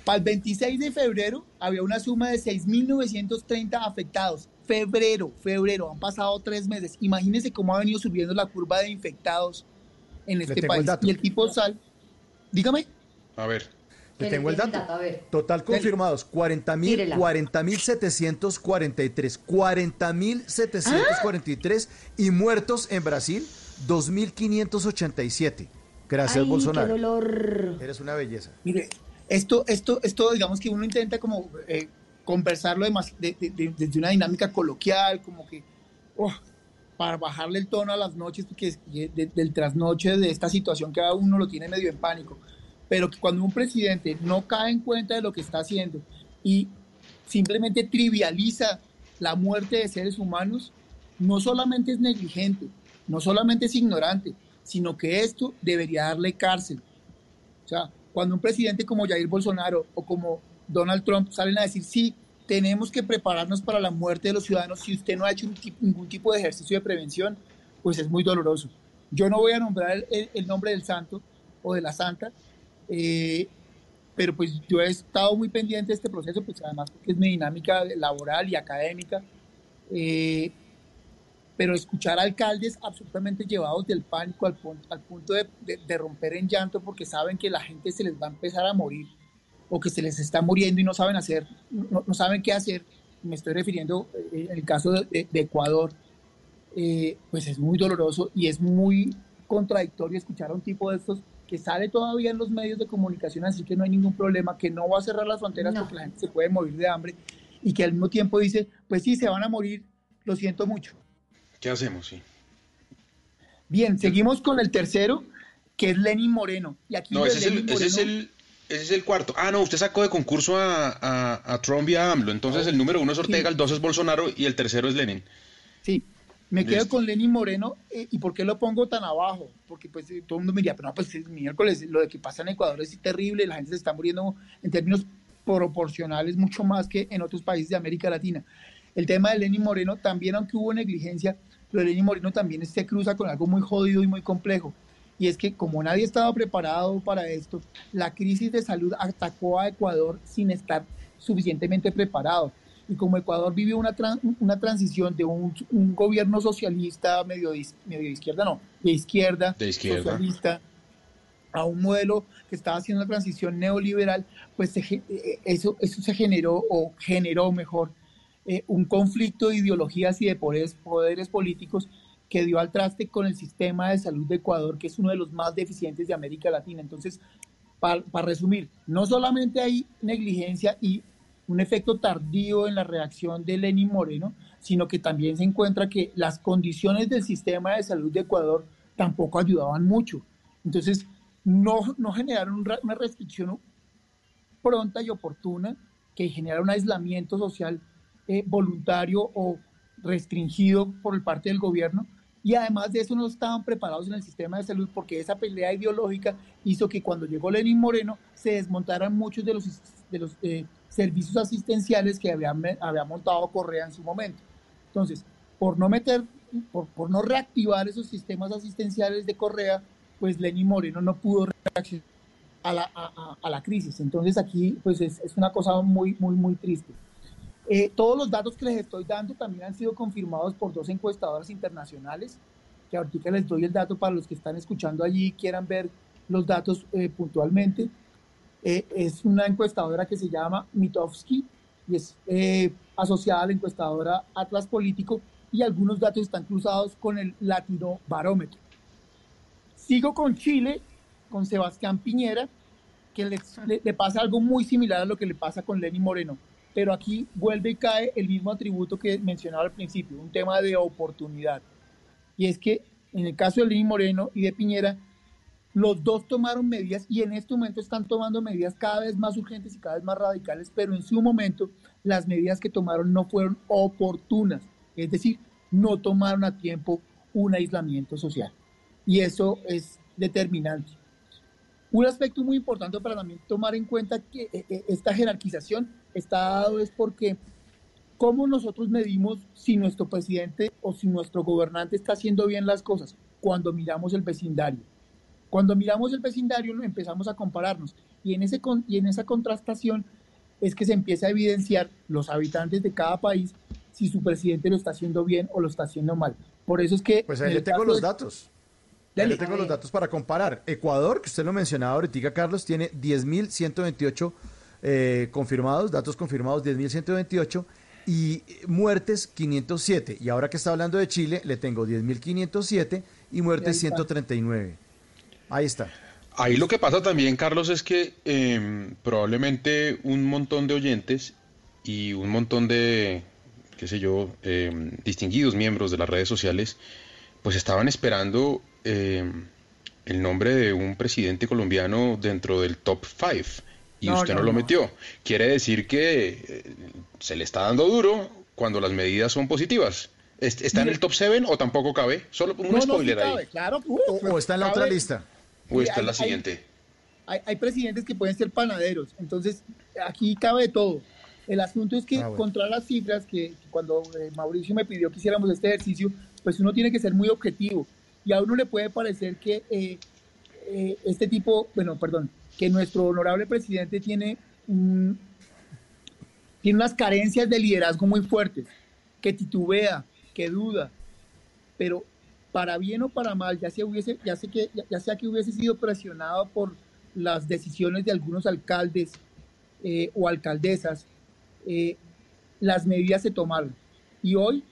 para el 26 de febrero había una suma de 6.930 afectados. Febrero, febrero, han pasado tres meses. Imagínense cómo ha venido subiendo la curva de infectados en este tengo el país. dato. Y el tipo sal, dígame. A ver. Le ¿Qué tengo el dato. a ver. Total confirmados, 40 mil, Tírela. 40 mil 743, 40 mil 743 y muertos en Brasil, 2.587. Gracias, Ay, Bolsonaro. qué dolor. Eres una belleza. Mire, esto, esto, esto, digamos que uno intenta como eh, conversarlo demas- de- de- de- desde una dinámica coloquial, como que oh, para bajarle el tono a las noches, porque del trasnoche de esta situación que a uno lo tiene medio en pánico. Pero que cuando un presidente no cae en cuenta de lo que está haciendo y simplemente trivializa la muerte de seres humanos, no solamente es negligente, no solamente es ignorante, sino que esto debería darle cárcel. O sea, cuando un presidente como Jair Bolsonaro o como Donald Trump salen a decir, sí, tenemos que prepararnos para la muerte de los ciudadanos si usted no ha hecho ningún tipo de ejercicio de prevención, pues es muy doloroso. Yo no voy a nombrar el, nombre del santo o de la santa, eh, pero pues yo he estado muy pendiente de este proceso, pues además porque es mi dinámica laboral y académica. eh, pero escuchar alcaldes absolutamente llevados del pánico al, al punto de- de romper en llanto porque saben que la gente se les va a empezar a morir o que se les está muriendo y no saben hacer, no, no saben qué hacer. Me estoy refiriendo eh, en el caso de, Ecuador, eh, pues es muy doloroso y es muy contradictorio escuchar a un tipo de estos que sale todavía en los medios de comunicación, así que no hay ningún problema, que no va a cerrar las fronteras No. porque la gente se puede morir de hambre y que al mismo tiempo dice, pues sí, se van a morir, lo siento mucho. ¿Qué hacemos? Sí. Bien, seguimos con el tercero, que es Lenin Moreno. Y aquí No, ese es, el, Lenin ese, es Moreno- el, ese es el cuarto. Ah, no, usted sacó de concurso a, a, a Trump y a AMLO. Entonces el número uno es Ortega, el dos es Bolsonaro y el tercero es Lenin. Sí, me quedo con Lenin Moreno. eh, ¿Y por qué lo pongo tan abajo? Porque pues eh, todo el mundo me diría, pero no, pues es miércoles, lo de que pasa en Ecuador es terrible, la gente se está muriendo en términos proporcionales mucho más que en otros países de América Latina. El tema de Lenin Moreno también, aunque hubo negligencia, lo de Lenin Moreno también se cruza con algo muy jodido y muy complejo. Y es que como nadie estaba preparado para esto, la crisis de salud atacó a Ecuador sin estar suficientemente preparado. Y como Ecuador vivió una, una transición de un, un gobierno socialista medio de, medio de izquierda, no, de izquierda, De izquierda. socialista, a un modelo que estaba haciendo una transición neoliberal, pues se ge- eh, eso, eso se generó, o generó mejor, eh, un conflicto de ideologías y de poderes, poderes políticos que dio al traste con el sistema de salud de Ecuador, que es uno de los más deficientes de América Latina. Entonces, para resumir, no solamente hay negligencia y un efecto tardío en la reacción de Lenin Moreno, sino que también se encuentra que las condiciones del sistema de salud de Ecuador tampoco ayudaban mucho. Entonces, no, no generaron un ra- una restricción pronta y oportuna que genera un aislamiento social eh, voluntario o restringido por parte del gobierno. Y además de eso no estaban preparados en el sistema de salud porque esa pelea ideológica hizo que cuando llegó Lenin Moreno se desmontaran muchos de los, de los eh, servicios asistenciales que había, había montado Correa en su momento. Entonces, por no meter, por, por no reactivar esos sistemas asistenciales de Correa, pues Lenin Moreno no pudo reaccionar a la, a- a la crisis. Entonces aquí pues es, es una cosa muy, muy, muy triste. Eh, todos los datos que les estoy dando también han sido confirmados por dos encuestadoras internacionales, que ahorita les doy el dato para los que están escuchando allí y quieran ver los datos eh, puntualmente. Eh, es una encuestadora que se llama Mitofsky y es eh, asociada a la encuestadora Atlas Político y algunos datos están cruzados con el Latino Barómetro. Sigo con Chile, con Sebastián Piñera, que le, le- le pasa algo muy similar a lo que le pasa con Lenin Moreno, pero aquí vuelve y cae el mismo atributo que mencionaba al principio, un tema de oportunidad. Y es que en el caso de Lenin Moreno y de Piñera, los dos tomaron medidas y en este momento están tomando medidas cada vez más urgentes y cada vez más radicales, pero en su momento las medidas que tomaron no fueron oportunas, es decir, no tomaron a tiempo un aislamiento social. Y eso es determinante. Un aspecto muy importante para también tomar en cuenta que eh, eh, esta jerarquización está dado es porque cómo nosotros medimos si nuestro presidente o si nuestro gobernante está haciendo bien las cosas cuando miramos el vecindario. Cuando miramos el vecindario empezamos a compararnos y en, ese y en esa contrastación es que se empieza a evidenciar los habitantes de cada país si su presidente lo está haciendo bien o lo está haciendo mal. Por eso es que... Pues ahí tengo los datos. Le tengo los datos para comparar. Ecuador, que usted lo mencionaba ahorita, Carlos, tiene 10.128 eh, confirmados, datos confirmados 10.128 y muertes 507. Y ahora que está hablando de Chile, le tengo 10.507 y muertes Y ahí está. 139. Ahí está. Ahí lo que pasa también, Carlos, es que eh, probablemente un montón de oyentes y un montón de, qué sé yo, eh, distinguidos miembros de las redes sociales, pues estaban esperando eh, el nombre de un presidente colombiano dentro del top 5 y No, usted no, no, lo metió. Quiere decir que eh, se le está dando duro cuando las medidas son positivas. ¿Est- ¿Está en el top 7 o tampoco cabe? Solo un No, no, sí spoiler ahí. claro. uh, O, o está en la cabe. otra lista. O está en la siguiente. hay, hay presidentes que pueden ser panaderos, entonces aquí cabe de todo. El asunto es que Ah, bueno. contra las cifras, que, que cuando eh, Mauricio me pidió que hiciéramos este ejercicio, pues uno tiene que ser muy objetivo. Y a uno le puede parecer que eh, eh, este tipo, bueno, perdón, que nuestro honorable presidente tiene, tiene unas carencias de liderazgo muy fuertes, que titubea, que duda, pero para bien o para mal, ya sea, hubiese, que, sea que hubiese sido presionado por las decisiones de algunos alcaldes eh, o alcaldesas, las medidas se tomaron. Y hoy,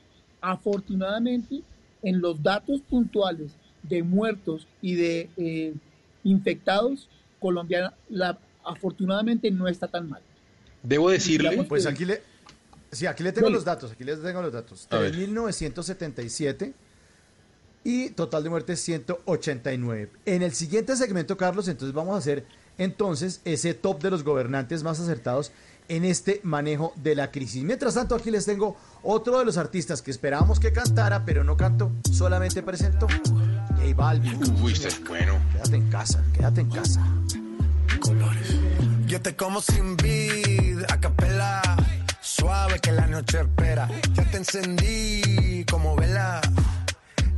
afortunadamente, en los datos puntuales de muertos y de eh, infectados, Colombia la, afortunadamente no está tan mal. Debo decirle, Pues aquí le, sí, aquí le tengo Dale. los datos, aquí les tengo los datos. A ver. 3.977 y total de muertes 189. En el siguiente segmento, Carlos, entonces vamos a hacer entonces ese top de los gobernantes más acertados en este manejo de la crisis. Mientras tanto, aquí les tengo otro de los artistas que esperábamos que cantara, pero no cantó, solamente presentó. J Balvin. Uy, es bueno. Quédate en casa, quédate en casa. Yo te como sin vid, a capela, suave que la noche espera. Ya te encendí como vela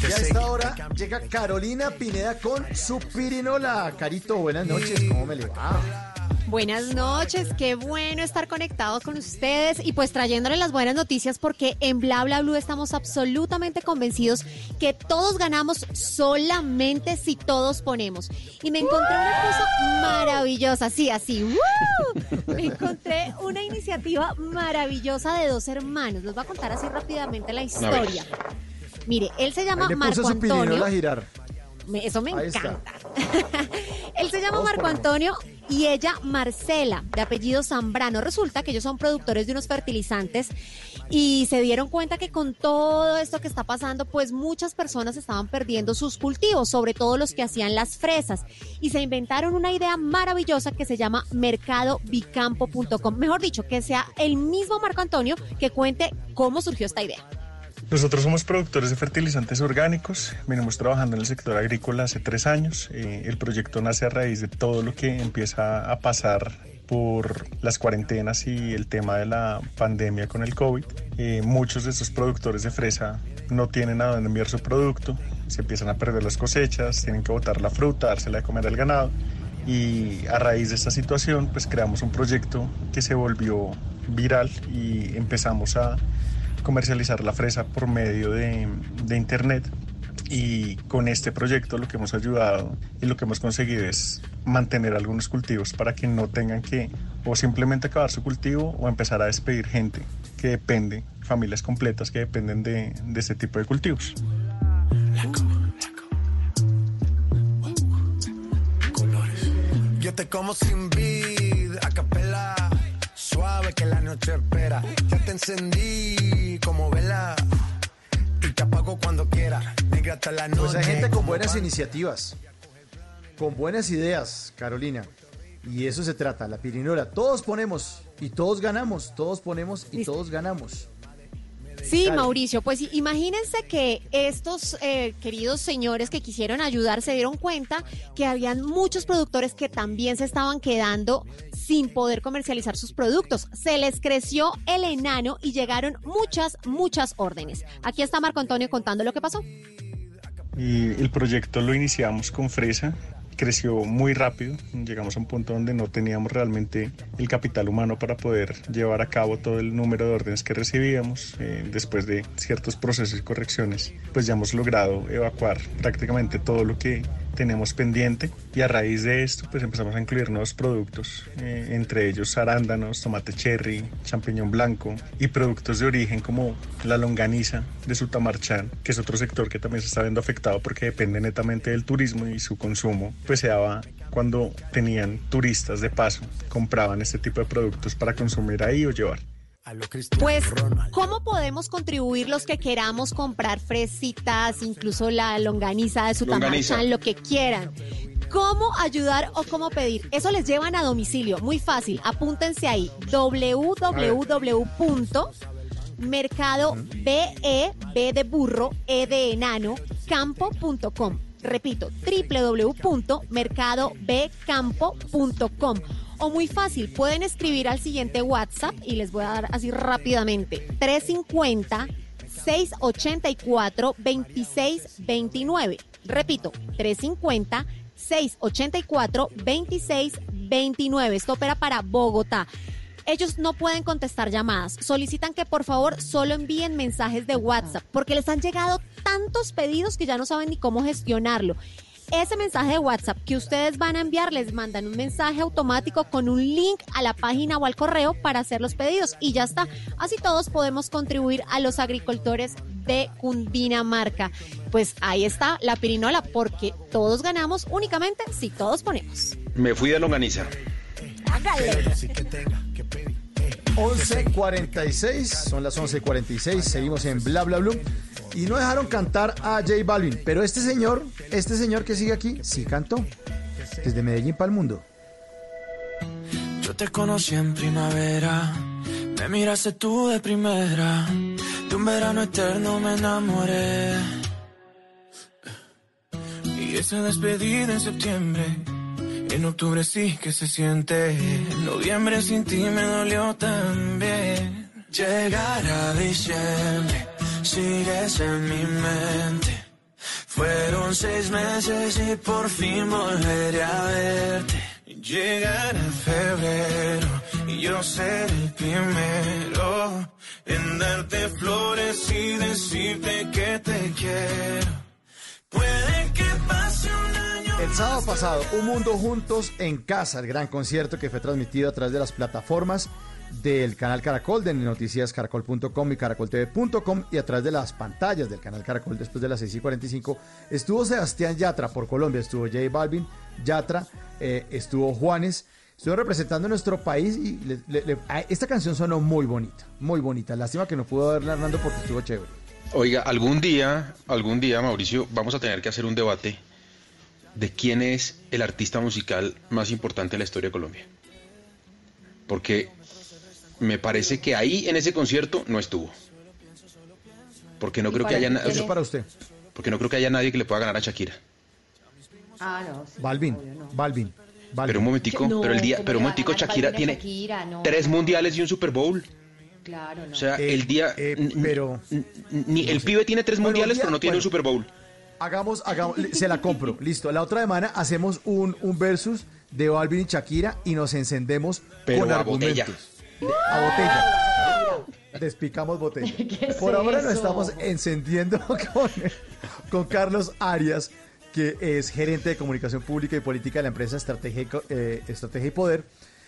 Y a esta hora llega Carolina Pineda con su pirinola. Carito, buenas noches, ¿cómo me le va? Buenas noches, qué bueno estar conectado con ustedes y pues trayéndoles las buenas noticias porque en Bla Bla Blue estamos absolutamente convencidos que todos ganamos solamente si todos ponemos. Y me encontré una cosa maravillosa, sí, así. ¡woo! Me encontré una iniciativa maravillosa de dos hermanos. Les voy a contar así rápidamente la historia. Mire, él se llama Ahí le puso Marco Antonio. pirinola a girar. Me- Eso me Ahí encanta. Él se llama Marco. Antonio y ella Marcela, de apellido Zambrano. Resulta que ellos son productores de unos fertilizantes y se dieron cuenta que con todo esto que está pasando, pues muchas personas estaban perdiendo sus cultivos, sobre todo los que hacían las fresas. Y se inventaron una idea maravillosa que se llama mercadobicampo.com. Mejor dicho, que sea el mismo Marco Antonio que cuente cómo surgió esta idea. Nosotros somos productores de fertilizantes orgánicos, venimos trabajando en el sector agrícola hace tres años. Eh, el proyecto nace a raíz de todo lo que empieza a pasar por las cuarentenas y el tema de la pandemia con el COVID. Eh, muchos de estos productores de fresa no tienen a dónde enviar su producto, se empiezan a perder las cosechas, tienen que botar la fruta, dársela de comer al ganado. Y a raíz de esta situación, pues creamos un proyecto que se volvió viral y empezamos a comercializar la fresa por medio de, de internet. Y con este proyecto lo que hemos ayudado y lo que hemos conseguido es mantener algunos cultivos para que no tengan que o simplemente acabar su cultivo o empezar a despedir gente que depende, familias completas que dependen de, de este tipo de cultivos. Yo te como sin vid, a capela, suave que la noche espera. Ya te encendí como vela y te apago cuando quiera. Negra hasta la noche. Pues hay gente con buenas pan- iniciativas, con buenas ideas, Carolina. Y eso se trata, la pirinola. Todos ponemos y todos ganamos, todos ponemos y todos ganamos. Sí, Dale. Mauricio, pues imagínense que estos eh, queridos señores que quisieron ayudar se dieron cuenta que habían muchos productores que también se estaban quedando sin poder comercializar sus productos. Se les creció el enano y llegaron muchas, muchas órdenes. Aquí está Marco Antonio contando lo que pasó. Y el proyecto lo iniciamos con fresa, creció muy rápido, llegamos a un punto donde no teníamos realmente el capital humano para poder llevar a cabo todo el número de órdenes que recibíamos. Eh, después de ciertos procesos y correcciones, pues ya hemos logrado evacuar prácticamente todo lo que tenemos pendiente y a raíz de esto pues empezamos a incluir nuevos productos, eh, entre ellos arándanos, tomate cherry, champiñón blanco y productos de origen como la longaniza de Sutamarchán, que es otro sector que también se está viendo afectado porque depende netamente del turismo y su consumo pues se daba cuando tenían turistas de paso, compraban este tipo de productos para consumir ahí o llevar. Pues, ¿cómo podemos contribuir los que queramos comprar fresitas, incluso la longaniza de su Longaniza. tamarchán, lo que quieran? ¿Cómo ayudar o cómo pedir? Eso les llevan a domicilio, muy fácil. Apúntense ahí, www.mercado B, E, B de burro, E de enano, campo.com. Repito, www.mercadobcampo.com. O muy fácil, pueden escribir al siguiente WhatsApp y les voy a dar así rápidamente. 350 684 2629. Repito, 350 684-2629. Esto opera para Bogotá. Ellos no pueden contestar llamadas. Solicitan que por favor solo envíen mensajes de WhatsApp porque les han llegado tantos pedidos que ya no saben ni cómo gestionarlo. Ese mensaje de WhatsApp que ustedes van a enviar les mandan un mensaje automático con un link a la página o al correo para hacer los pedidos y ya está. Así todos podemos contribuir a los agricultores de Cundinamarca. Pues ahí está la pirinola porque todos ganamos únicamente si todos ponemos. Me fui de longaniza. Hágale. 11.46, son las 11.46, seguimos en Bla Bla Blue. Y no dejaron cantar a J Balvin, pero este señor, este señor que sigue aquí, sí cantó. Desde Medellín para el mundo. Yo te conocí en primavera, me miraste tú de primera, de un verano eterno me enamoré. Y esa despedida en septiembre, en octubre sí que se siente, en noviembre sin ti me dolió también. Llegar a diciembre, sigues en mi mente. Fueron seis meses y por fin volveré a verte. Llegar a febrero y yo ser el primero en darte flores y decirte que te quiero. Puede que pase un año. El sábado pasado, Un Mundo Juntos en Casa, el gran concierto que fue transmitido a través de las plataformas del canal Caracol, de noticiascaracol.com y caracoltv.com y a través de las pantallas del canal Caracol después de las 6 y 45. Estuvo Sebastián Yatra por Colombia, estuvo J Balvin, Yatra, eh, estuvo Juanes, estuvo representando nuestro país y esta canción sonó muy bonita, muy bonita. Lástima que no pudo verla Hernando porque estuvo chévere. Oiga, algún día, algún día, Mauricio, vamos a tener que hacer un debate de quién es el artista musical más importante de la historia de Colombia. Porque me parece que ahí en ese concierto no estuvo. Porque no ¿Y creo que haya ti na- quién es? para usted. Porque no creo que haya nadie que le pueda ganar a Shakira. Ah, no. sí, Balvin, obvio, no. Balvin, Balvin. Pero un momentico, No, pero el día, ¿cómo pero un momentico Shakira tiene Shakira? No, tres mundiales y un Super Bowl. Claro, no. O sea, Eh, el día, eh, pero ni el pibe tiene tres mundiales, día- pero no tiene un. Super Bowl. Hagamos, hagamos, se la compro. Listo. La otra semana hacemos un, un versus de Balvin y Shakira y nos encendemos Pero con argumentos. botella. A botella. Despicamos botella. ¿Qué es Por ahora nos eso? estamos encendiendo con, con Carlos Arias, que es gerente de comunicación pública y política de la empresa Estrategia, y eh, Estrategia y Poder.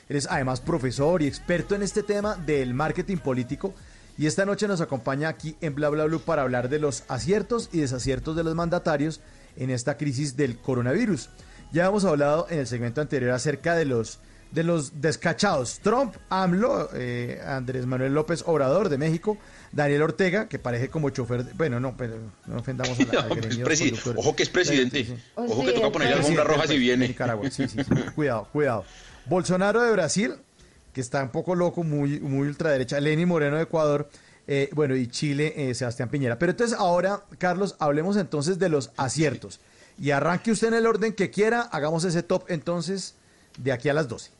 Él es además profesor y experto en este tema del marketing político. Y esta noche nos acompaña aquí en Bla Bla Blue para hablar de los aciertos y desaciertos de los mandatarios en esta crisis del coronavirus. Ya hemos hablado en el segmento anterior acerca de los, de los descachados. Trump, AMLO, eh, Andrés Manuel López Obrador de México, Daniel Ortega, que parece como chofer. de- bueno, no, pero no ofendamos a la, conductores. Ojo que es presidente. Sí, sí. Ojo que toca ponerle alfombra roja si viene. Nicaragua, sí, sí, sí. Cuidado, cuidado. Bolsonaro de Brasil, que está un poco loco, muy, muy ultraderecha. Lenny Moreno de Ecuador. eh, bueno, y Chile, eh, Sebastián Piñera. Pero entonces ahora, Carlos, hablemos entonces de los aciertos. Y arranque usted en el orden que quiera. Hagamos ese top entonces de aquí a las 12.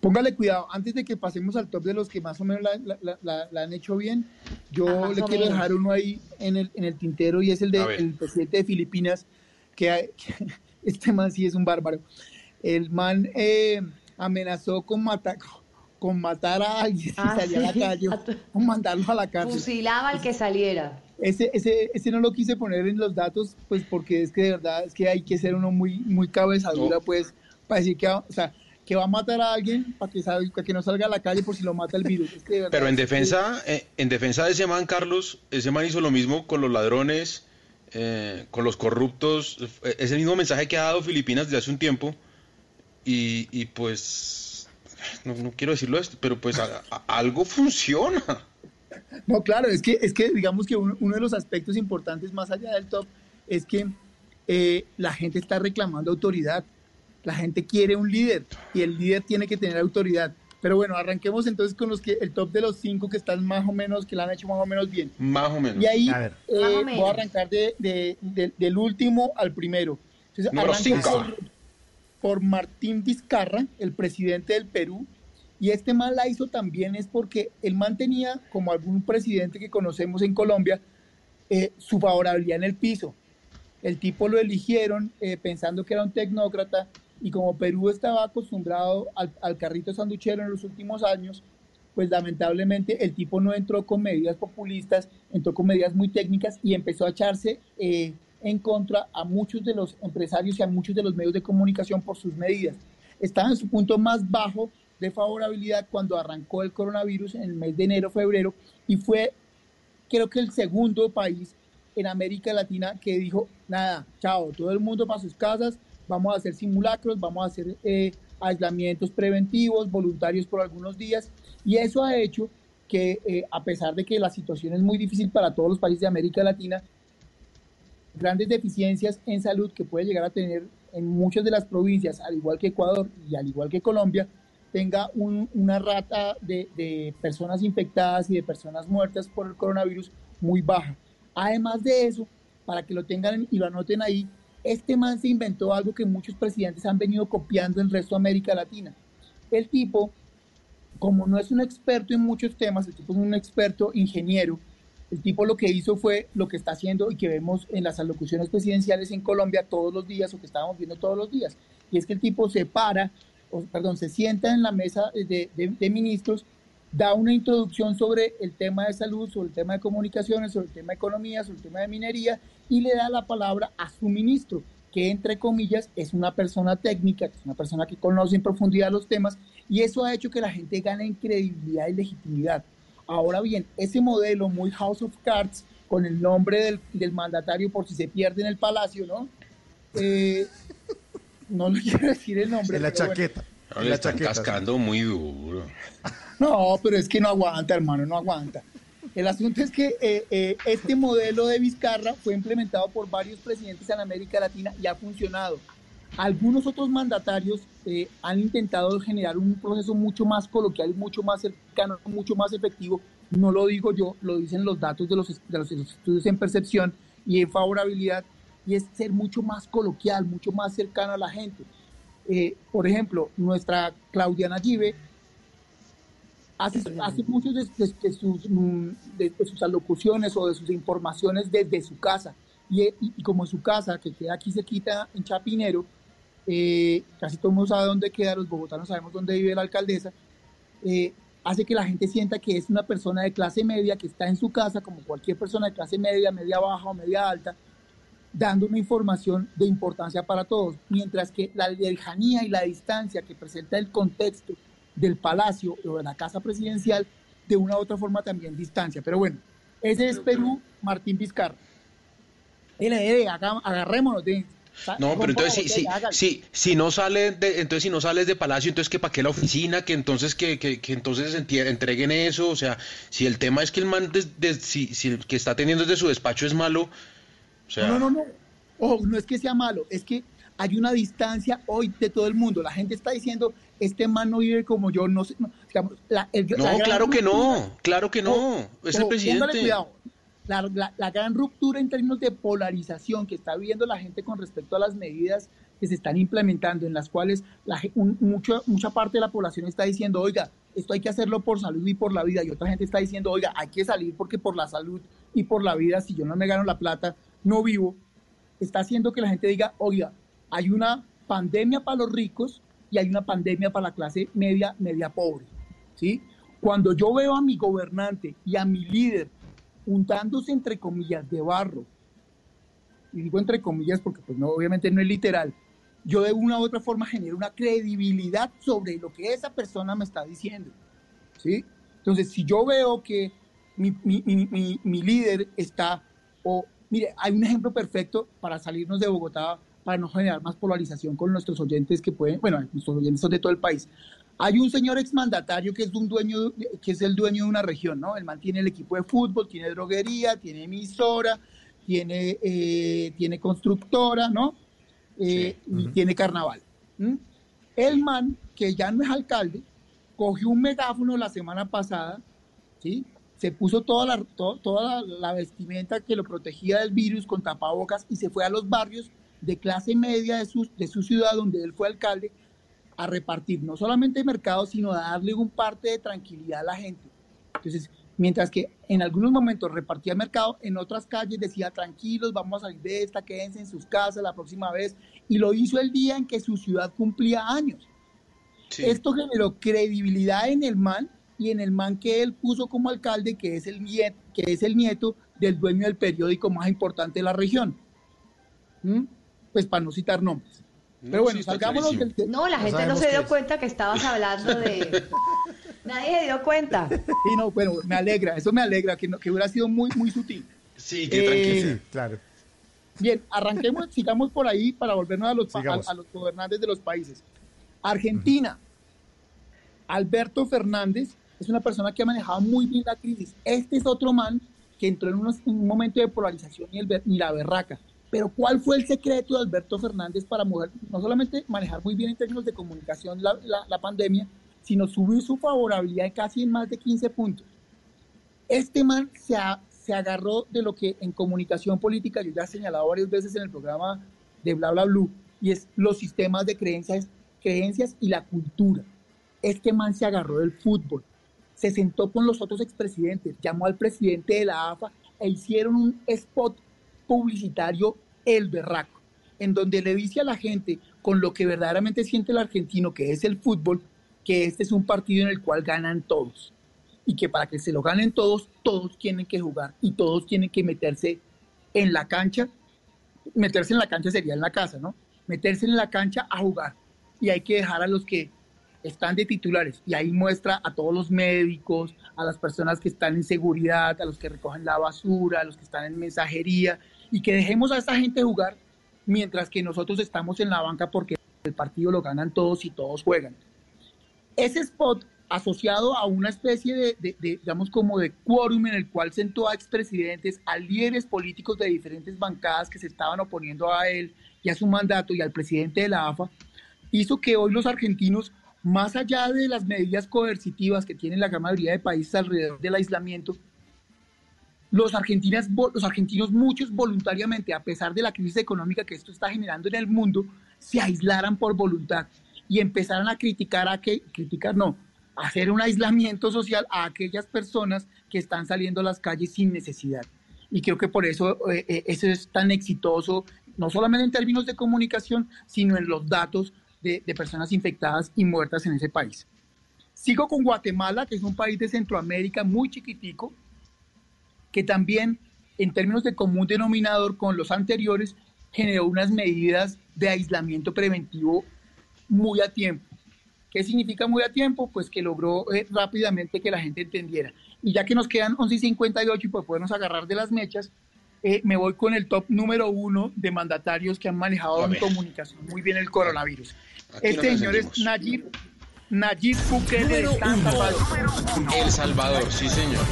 Póngale cuidado, antes de que pasemos al top de los que más o menos la, la- la- la- han hecho bien, yo Ah, le o quiero menos. dejar uno ahí en el, en el tintero y es el ver. el presidente de Filipinas, que, que este man sí es un bárbaro. El man eh, amenazó con matar, con matar a alguien si Ah, salía a la sí. calle, con mandarlo a la cárcel. Fusilaba al que saliera. Ese, ese, ese no lo quise poner en los datos, pues porque es que de verdad es que hay que ser uno muy, muy cabezadura, pues, para decir que, o sea, que va a matar a alguien para que, para que no salga a la calle por si lo mata el virus. Es que de verdad Pero en defensa, eh, en defensa de ese man, Carlos, ese man hizo lo mismo con los ladrones, eh, con los corruptos. Eh, Es el mismo mensaje que ha dado Filipinas desde hace un tiempo. Y, y pues, no, no quiero decirlo esto, pero pues a- a- algo funciona. No, claro, es que, es que digamos que uno, uno de los aspectos importantes más allá del top es que eh, la gente está reclamando autoridad. La gente quiere un líder y el líder tiene que tener autoridad. Pero bueno, arranquemos entonces con los que el top de los cinco que están más o menos, que la han hecho más o menos bien. Más o menos. Y ahí A ver. eh, voy a arrancar de, de- de- del último al primero. Entonces, Número cinco. por, por Martín Vizcarra, el presidente del Perú. Y este man la hizo también es porque él mantenía, como algún presidente que conocemos en Colombia, eh, su favorabilidad en el piso. El tipo lo eligieron eh, pensando que era un tecnócrata y como Perú estaba acostumbrado al, al carrito sanduchero en los últimos años, pues lamentablemente el tipo no entró con medidas populistas, entró con medidas muy técnicas y empezó a echarse eh, en contra a muchos de los empresarios y a muchos de los medios de comunicación por sus medidas. Estaba en su punto más bajo de favorabilidad cuando arrancó el coronavirus en el mes de enero, febrero, y fue creo que el segundo país en América Latina que dijo, nada, chao, todo el mundo para sus casas, vamos a hacer simulacros, vamos a hacer eh, aislamientos preventivos, voluntarios por algunos días, y eso ha hecho que eh, a pesar de que la situación es muy difícil para todos los países de América Latina, grandes deficiencias en salud que puede llegar a tener en muchas de las provincias, al igual que Ecuador y al igual que Colombia, tenga un- una rata de, de personas infectadas y de personas muertas por el coronavirus muy baja. Además de eso, para que lo tengan y lo anoten ahí, este man se inventó algo que muchos presidentes han venido copiando en el resto de América Latina. El tipo, como no es un experto en muchos temas, el tipo es un experto ingeniero, el tipo lo que hizo fue lo que está haciendo y que vemos en las alocuciones presidenciales en Colombia todos los días o que estábamos viendo todos los días. Y es que el tipo se para, o, perdón, se sienta en la mesa de, ministros, da una introducción sobre el tema de salud, sobre el tema de comunicaciones, sobre el tema de economía, sobre el tema de minería y le da la palabra a su ministro, que entre comillas es una persona técnica, que es una persona que conoce en profundidad los temas y eso ha hecho que la gente gane en credibilidad y legitimidad. Ahora bien, ese modelo muy House of Cards, con el nombre del, del mandatario por si se pierde en el palacio, ¿no? Eh, no le quiero decir el nombre. En la bueno. Le están chaqueta. cascando muy duro. No, pero es que no aguanta, hermano, no aguanta. El asunto es que eh, eh, este modelo de Vizcarra fue implementado por varios presidentes en América Latina y ha funcionado. Algunos otros mandatarios eh, han intentado generar un proceso mucho más coloquial mucho más cercano, mucho más efectivo. No lo digo yo, lo dicen los datos de los, de los estudios en percepción y en favorabilidad, y es ser mucho más coloquial, mucho más cercano a la gente. Eh, por ejemplo, nuestra Claudiana Give hace, hace muchas de, de- de sus, mm, de- de sus alocuciones o de sus informaciones desde su casa. Y, y- y como en su casa, que queda aquí se quita en Chapinero, eh, casi todo el mundo sabe dónde queda, los bogotanos sabemos dónde vive la alcaldesa, eh, hace que la gente sienta que es una persona de clase media que está en su casa, como cualquier persona de clase media, media baja o media alta, dando una información de importancia para todos, mientras que la lejanía y la distancia que presenta el contexto del palacio o de la casa presidencial, de una u otra forma también distancia. Pero bueno, ese es Perú, Martín Vizcarra. LD, agarrémonos de... No, pero entonces si, sí si, si, si no sale de, entonces si no sales de Palacio, entonces que para qué la oficina, que entonces que, que, que entonces entreguen eso, o sea, si el tema es que el man des- des- si, si el que está teniendo desde su despacho es malo, sea, No, no, no. Ojo, no es que sea malo, es que hay una distancia hoy de todo el mundo. La gente está diciendo, este man no vive como yo, no sé. no, digamos, la- el- la no, gran claro que ruptura- no, claro que no, es el presidente. cuidado. La, la- la gran ruptura en términos de polarización que está viviendo la gente con respecto a las medidas que se están implementando, en las cuales la, ge- un- mucho- mucha parte de la población está diciendo, oiga, esto hay que hacerlo por salud y por la vida, y otra gente está diciendo, oiga, hay que salir porque por la salud y por la vida, si yo no me gano la plata, no vivo, está haciendo que la gente diga, oiga, hay una pandemia para los ricos y hay una pandemia para la clase media, media pobre, ¿sí? Cuando yo veo a mi gobernante y a mi líder untándose entre comillas de barro, y digo entre comillas porque pues no, obviamente no es literal, yo de una u otra forma genero una credibilidad sobre lo que esa persona me está diciendo, ¿sí? Entonces, si yo veo que mi- mi- mi- mi líder está, o mire, hay un ejemplo perfecto para salirnos de Bogotá, para no generar más polarización con nuestros oyentes que pueden, bueno, nuestros oyentes son de todo el país. Hay un señor exmandatario que es un dueño, que es el dueño de una región, ¿no? Él mantiene el equipo de fútbol, tiene droguería, tiene emisora, tiene, eh, tiene constructora, ¿no? Eh, y tiene carnaval. El man, que ya no es alcalde, cogió un megáfono la semana pasada, ¿sí? Se puso toda la, to- toda la, la vestimenta que lo protegía del virus con tapabocas y se fue a los barrios de clase media de su, de su ciudad, donde él fue alcalde, a repartir no solamente mercados, sino a darle un parte de tranquilidad a la gente. Entonces, Mientras que en algunos momentos repartía mercado, en otras calles decía, tranquilos, vamos a salir de esta, quédense en sus casas la próxima vez. Y lo hizo el día en que su ciudad cumplía años. Esto generó credibilidad en el man y en el man que él puso como alcalde, que es el nieto, que es el nieto del dueño del periódico más importante de la región. ¿Mm? Pues para no citar nombres. Pero bueno, salgámonos del tema. No, la gente no se dio cuenta que estabas hablando de... Nadie se dio cuenta. Sí, no, bueno, me alegra, eso me alegra, que, no- que hubiera sido muy, muy sutil. Sí, qué tranquilo. Sí, claro. Bien, arranquemos, sigamos por ahí para volvernos a los, a los gobernantes de los países. Argentina. Alberto Fernández es una persona que ha manejado muy bien la crisis. Este es otro man que entró en, unos- en un momento de polarización y, el y la berraca. Pero ¿cuál fue el secreto de Alberto Fernández para mover- no solamente manejar muy bien en términos de comunicación la, la- la pandemia, sino subir su favorabilidad casi en más de 15 puntos? Este man se, a- se agarró de lo que en comunicación política yo ya he señalado varias veces en el programa de Bla Bla Blue, y es los sistemas de creencias, creencias y la cultura. Este man se agarró del fútbol, se sentó con los otros expresidentes, llamó al presidente de la AFA e hicieron un spot publicitario el berraco, en donde le dice a la gente con lo que verdaderamente siente el argentino, que es el fútbol, que este es un partido en el cual ganan todos y que para que se lo ganen todos, todos tienen que jugar y todos tienen que meterse en la cancha. Meterse en la cancha sería en la casa, ¿no? Meterse en la cancha a jugar. Y hay que dejar a los que están de titulares. Y ahí muestra a todos los médicos, a las personas que están en seguridad, a los que recogen la basura, a los que están en mensajería, y que dejemos a esa gente jugar mientras que nosotros estamos en la banca porque el partido lo ganan todos y todos juegan ese spot asociado a una especie de, de- de, digamos, como de quórum en el cual sentó a expresidentes, a líderes políticos de diferentes bancadas que se estaban oponiendo a él y a su mandato y al presidente de la AFA, hizo que hoy los argentinos, más allá de las medidas coercitivas que tienen la gran mayoría de países alrededor del aislamiento, los, argentinas, los argentinos muchos voluntariamente, a pesar de la crisis económica que esto está generando en el mundo, se aislaran por voluntad y empezaran a criticar a que, criticar no, hacer un aislamiento social a aquellas personas que están saliendo a las calles sin necesidad. Y creo que por eso eh, eh, eso es tan exitoso, no solamente en términos de comunicación, sino en los datos de, de personas infectadas y muertas en ese país. Sigo con Guatemala, que es un país de Centroamérica muy chiquitico, que también en términos de común denominador con los anteriores generó unas medidas de aislamiento preventivo muy a tiempo. ¿Qué significa muy a tiempo? Pues que logró eh, rápidamente que la gente entendiera. Y ya que nos quedan 11 y 58 y pues podemos agarrar de las mechas, eh, me voy con el top número uno de mandatarios que han manejado en comunicación muy bien el coronavirus. Aquí este señor es. Nayib, Nayib Bukele de San Salvador. El Salvador, sí señor.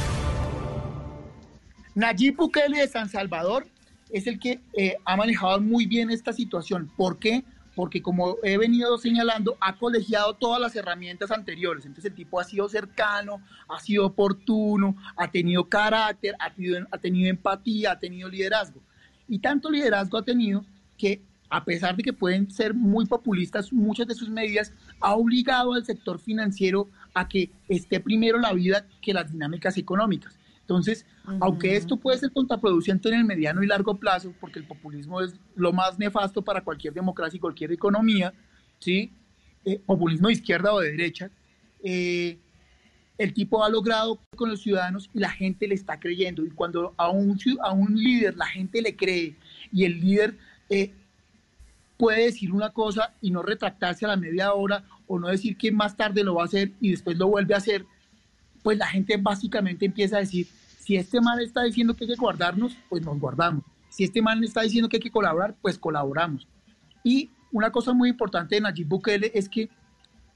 Nayib Bukele de San Salvador es el que eh, ha manejado muy bien esta situación. ¿Por qué? Porque como he venido señalando, ha colegiado todas las herramientas anteriores. Entonces el tipo ha sido cercano, ha sido oportuno, ha tenido carácter, ha tenido, ha tenido empatía, ha tenido liderazgo. Y tanto liderazgo ha tenido que, a pesar de que pueden ser muy populistas muchas de sus medidas, ha obligado al sector financiero a que esté primero la vida que las dinámicas económicas. Entonces, aunque esto puede ser contraproducente en el mediano y largo plazo, porque el populismo es lo más nefasto para cualquier democracia y cualquier economía, ¿sí? Eh, populismo de izquierda o de derecha, eh, el tipo ha logrado con los ciudadanos y la gente le está creyendo. Y cuando a un, a un líder la gente le cree y el líder eh, puede decir una cosa y no retractarse a la media hora o no decir que más tarde lo va a hacer y después lo vuelve a hacer, pues la gente básicamente empieza a decir, si este man está diciendo que hay que guardarnos, pues nos guardamos. Si este man está diciendo que hay que colaborar, pues colaboramos. Y una cosa muy importante de Nayib Bukele es que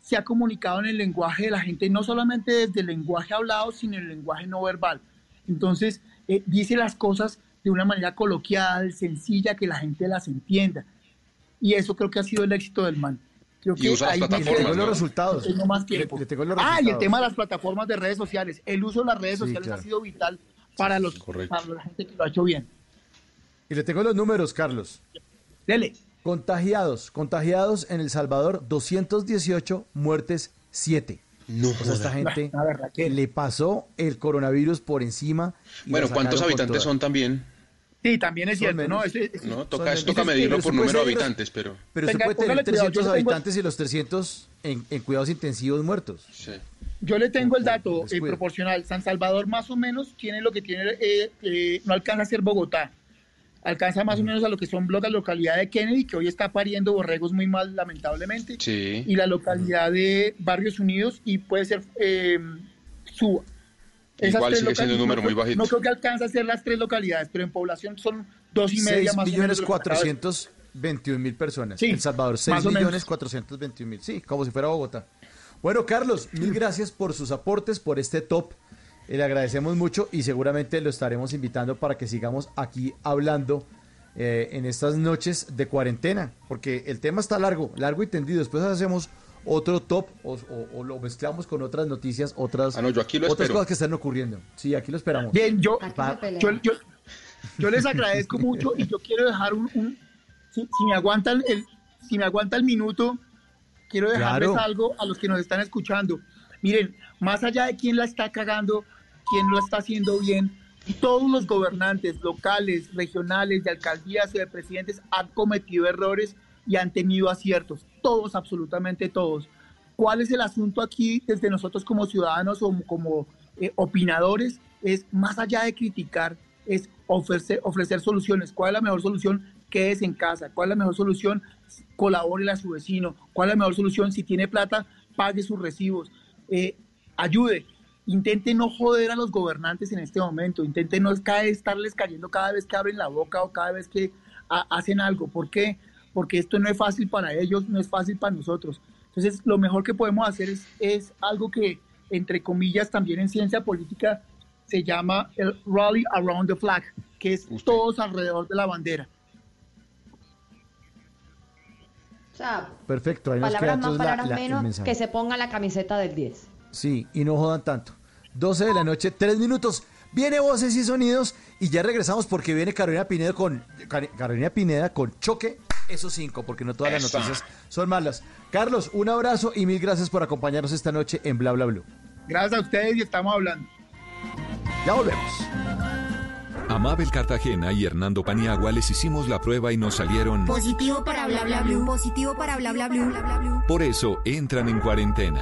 se ha comunicado en el lenguaje de la gente, no solamente desde el lenguaje hablado, sino el lenguaje no verbal. Entonces, eh, dice las cosas de una manera coloquial, sencilla, que la gente las entienda. Y eso creo que ha sido el éxito del man. Creo Y usa ahí plataformas. ¿no? los resultados. Tengo más tiempo. Le- le tengo los ah, y el tema de las plataformas de redes sociales. El uso de las redes Sí, sociales claro. ha sido vital para, los, para la gente que lo ha hecho bien. Y le tengo los números, Carlos. Dele. Contagiados, contagiados en El Salvador, 218, muertes 7. No, o sea, esta gente La verdad le pasó el coronavirus por encima. y Bueno, ¿cuántos habitantes son también? Sí, también es cierto, ¿no? No, toca, menos. toca medirlo por número de habitantes, pero... Pero se Venga, puede tener póngale cuidado, yo 300 le tengo- habitantes y los 300 en, en cuidados intensivos muertos. Yo le tengo el dato eh, proporcional. San Salvador más o menos tiene lo que tiene, eh, eh, no alcanza a ser Bogotá. Alcanza más o menos a lo que son la localidad de Kennedy, que hoy está pariendo borregos muy mal, lamentablemente. Sí. Y la localidad de Barrios Unidos y puede ser eh, Igual sigue siendo un número no muy creo- bajito. No creo que alcance a ser las tres localidades, pero en población son dos y media 6 más o millones de- 421 mil personas. Sí, El Salvador, 6 más o millones menos. 421 mil. Sí, como si fuera Bogotá. Bueno, Carlos, mil gracias por sus aportes, por este top. Eh, Le agradecemos mucho y seguramente lo estaremos invitando para que sigamos aquí hablando eh, en estas noches de cuarentena, porque el tema está largo, largo y tendido. Después hacemos otro top o, o- o lo mezclamos con otras noticias, otras, Ah, no, yo aquí lo otras cosas que están ocurriendo. Sí, aquí lo esperamos. Bien, yo, yo, yo, yo les agradezco mucho y yo quiero dejar un, un- si, si me aguantan el, si me aguanta el minuto, quiero dejarles Claro. algo a los que nos están escuchando. Miren, más allá de quién la está cagando, quién lo está haciendo bien, todos los gobernantes locales, regionales, de alcaldías y de presidentes han cometido errores y han tenido aciertos. Todos, absolutamente todos. ¿Cuál es el asunto aquí desde nosotros como ciudadanos o como eh, opinadores? Es más allá de criticar, es ofrecer, ofrecer soluciones. ¿Cuál es la mejor solución? Quédese en casa. ¿Cuál es la mejor solución? Colabore a su vecino. ¿Cuál es la mejor solución? Si tiene plata, pague sus recibos. Eh, ayude. Intente no joder a los gobernantes en este momento. Intente no estarles cayendo cada vez que abren la boca o cada vez que ha- hacen algo. ¿Por qué? Porque esto no es fácil para ellos, no es fácil para nosotros. Entonces, lo mejor que podemos hacer es, es algo que, entre comillas, también en ciencia política se llama el Rally Around the Flag, que es todos alrededor de la bandera. O sea, Perfecto, ahí nos queda palabras más, la- palabras la- menos, que se ponga la camiseta del 10. Sí, y no jodan tanto. 12 de la noche, 3 minutos. Viene voces y sonidos y ya regresamos porque viene Carolina Pineda con Car- Carolina Pineda con choque esos cinco, porque no todas las noticias son malas. Carlos, un abrazo y mil gracias por acompañarnos esta noche en Bla Bla Blue. Gracias a ustedes y estamos hablando. Ya volvemos. A Mabel Cartagena y Hernando Paniagua les hicimos la prueba y nos salieron. Positivo para bla bla blue. Positivo para bla bla bla. Por eso entran en cuarentena.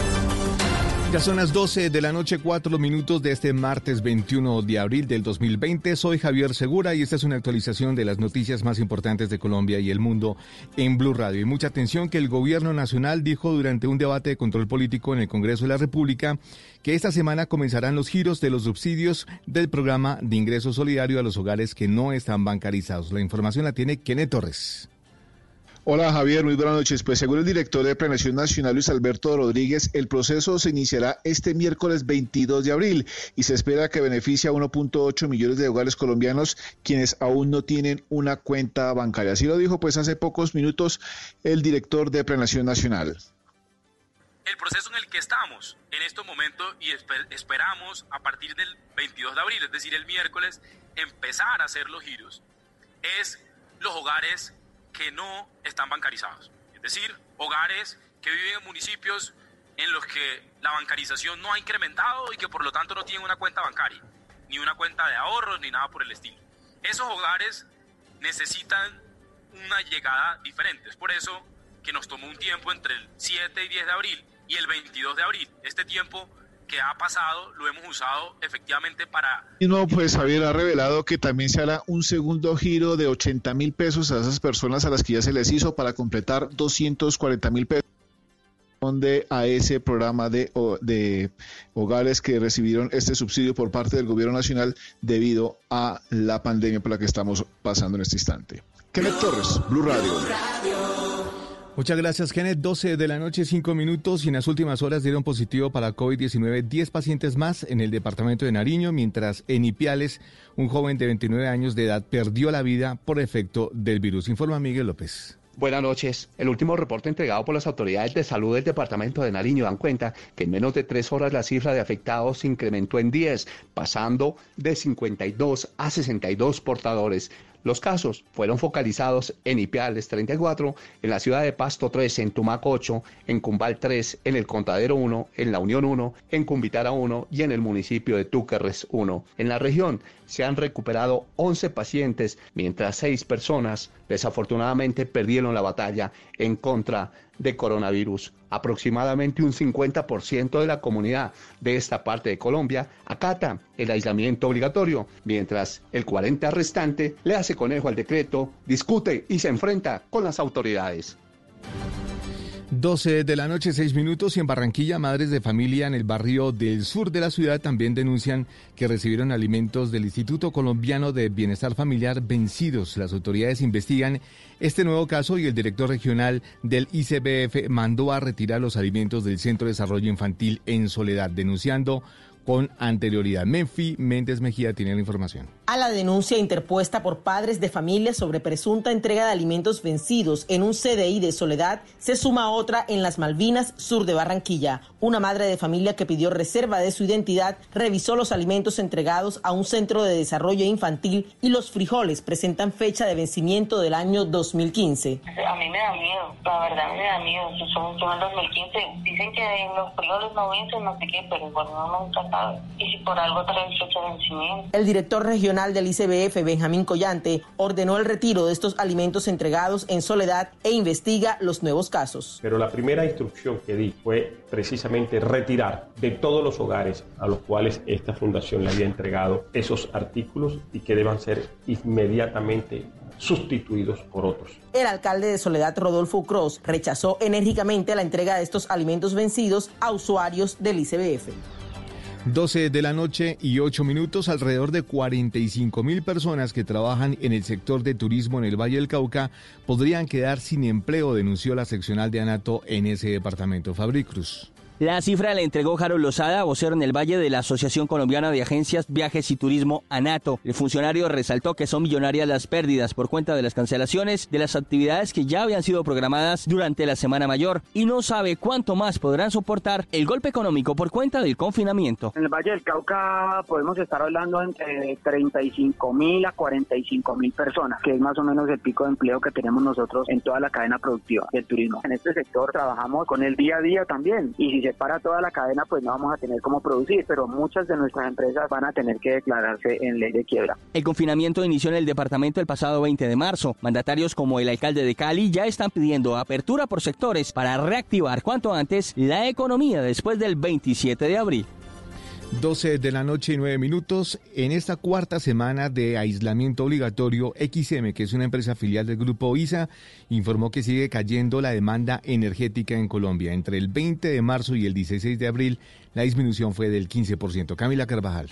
Ya son las 12 de la noche, cuatro minutos de este martes 21 de abril del 2020. Soy Javier Segura y esta es una actualización de las noticias más importantes de Colombia y el mundo en Blue Radio. Y mucha atención que el gobierno nacional dijo durante un debate de control político en el Congreso de la República que esta semana comenzarán los giros de los subsidios del programa de ingreso solidario a los hogares que no están bancarizados. La información la tiene Kenneth Torres. Hola Javier, muy buenas noches. Pues según el director de Planeación Nacional Luis Alberto Rodríguez, el proceso se iniciará este miércoles 22 de abril y se espera que beneficie a 1.8 millones de hogares colombianos quienes aún no tienen una cuenta bancaria. Así lo dijo pues hace pocos minutos el director de Planeación Nacional. el proceso en el que estamos en estos momentos y esper- esperamos a partir del 22 de abril, es decir, el miércoles, empezar a hacer los giros, es los hogares que no están bancarizados. Es decir, hogares que viven en municipios en los que la bancarización no ha incrementado y que por lo tanto no tienen una cuenta bancaria, ni una cuenta de ahorros, ni nada por el estilo. Esos hogares necesitan una llegada diferente. Es por eso que nos tomó un tiempo entre el 7 y 10 de abril y el 22 de abril. Este tiempo que ha pasado lo hemos usado efectivamente para Y no, pues Javier ha revelado que también se hará un segundo giro de 80 mil pesos a esas personas a las que ya se les hizo para completar 240 mil pesos. responde a ese programa de, de hogares que recibieron este subsidio por parte del gobierno nacional debido a la pandemia por la que estamos pasando en este instante. Kenneth Torres, Blue Radio. Muchas gracias, Kenneth. 12 de la noche, 5 minutos y en las últimas horas dieron positivo para COVID-19 10 pacientes más en el departamento de Nariño, mientras en Ipiales un joven de 29 años de edad perdió la vida por efecto del virus. Informa Miguel López. Buenas noches. El último reporte entregado por las autoridades de salud del departamento de Nariño dan cuenta que en menos de tres horas la cifra de afectados incrementó en 10, pasando de 52 a 62 portadores. Los casos fueron focalizados en Ipiales 34, en la ciudad de Pasto 3, en Tumaco 8, en Cumbal 3, en el Contadero 1, en la Unión 1, en Cumbitara 1 y en el municipio de Túquerres 1. En la región se han recuperado 11 pacientes, mientras 6 personas desafortunadamente perdieron la batalla en contra de coronavirus. Aproximadamente un 50% de la comunidad de esta parte de Colombia acata el aislamiento obligatorio, mientras el 40% restante le hace conejo al decreto, discute y se enfrenta con las autoridades. 12 de la noche, 6 minutos y en Barranquilla, madres de familia en el barrio del sur de la ciudad también denuncian que recibieron alimentos del Instituto Colombiano de Bienestar Familiar vencidos. Las autoridades investigan este nuevo caso y el director regional del ICBF mandó a retirar los alimentos del Centro de Desarrollo Infantil en Soledad, denunciando con anterioridad. Menfi Méndez Mejía tiene la información. A la denuncia interpuesta por padres de familia sobre presunta entrega de alimentos vencidos en un CDI de Soledad, se suma otra en las Malvinas, sur de Barranquilla. Una madre de familia que pidió reserva de su identidad revisó los alimentos entregados a un centro de desarrollo infantil y los frijoles presentan fecha de vencimiento del año 2015. A mí me da miedo, la verdad me da miedo. Si son, son 2015, dicen que los frijoles no vencen, no sé qué, pero igual no nunca sabe. Y si por algo traen fecha de vencimiento. El director regional del ICBF, Benjamín Collante, ordenó el retiro de estos alimentos entregados en soledad e investiga los nuevos casos. Pero la primera instrucción que di fue precisamente retirar de todos los hogares a los cuales esta fundación le había entregado esos artículos y que deban ser inmediatamente sustituidos por otros. El alcalde de Soledad, Rodolfo Cross, rechazó enérgicamente la entrega de estos alimentos vencidos a usuarios del ICBF. 12 de la noche y 8 minutos, alrededor de 45 mil personas que trabajan en el sector de turismo en el Valle del Cauca podrían quedar sin empleo, denunció la seccional de ANATO en ese departamento. Fabri Cruz. La cifra la entregó Harold Lozada, vocero en el Valle de la Asociación Colombiana de Agencias, Viajes y Turismo, ANATO. El funcionario resaltó que son millonarias las pérdidas por cuenta de las cancelaciones de las actividades que ya habían sido programadas durante la Semana Mayor y no sabe cuánto más podrán soportar el golpe económico por cuenta del confinamiento. En el Valle del Cauca podemos estar hablando entre 35 mil a 45 mil personas, que es más o menos el pico de empleo que tenemos nosotros en toda la cadena productiva del turismo. En este sector trabajamos con el día a día también y si se para toda la cadena pues no vamos a tener cómo producir, pero muchas de nuestras empresas van a tener que declararse en ley de quiebra. El confinamiento inició en el departamento el pasado 20 de marzo. Mandatarios como el alcalde de Cali ya están pidiendo apertura por sectores para reactivar cuanto antes la economía después del 27 de abril. 12 de la noche y 9 minutos. En esta cuarta semana de aislamiento obligatorio, XM, que es una empresa filial del grupo ISA, informó que sigue cayendo la demanda energética en Colombia. Entre el 20 de marzo y el 16 de abril, la disminución fue del 15%. Camila Carvajal.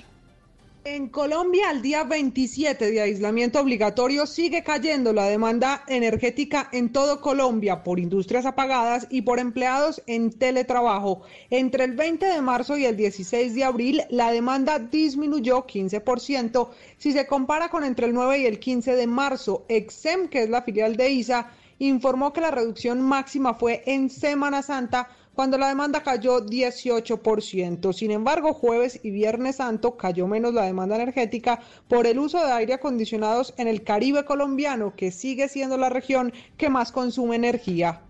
En Colombia, al día 27 de aislamiento obligatorio, sigue cayendo la demanda energética en todo Colombia por industrias apagadas y por empleados en teletrabajo. Entre el 20 de marzo y el 16 de abril, la demanda disminuyó 15%. Si se compara con entre el 9 y el 15 de marzo, Exem, que es la filial de ISA, informó que la reducción máxima fue en Semana Santa cuando la demanda cayó 18%. Sin embargo, jueves y viernes santo cayó menos la demanda energética por el uso de aire acondicionados en el Caribe colombiano, que sigue siendo la región que más consume energía.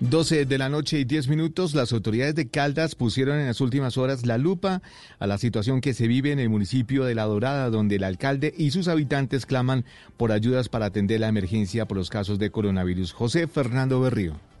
12 de la noche y 10 minutos, las autoridades de Caldas pusieron en las últimas horas la lupa a la situación que se vive en el municipio de La Dorada, donde el alcalde y sus habitantes claman por ayudas para atender la emergencia por los casos de coronavirus. José Fernando Berrío.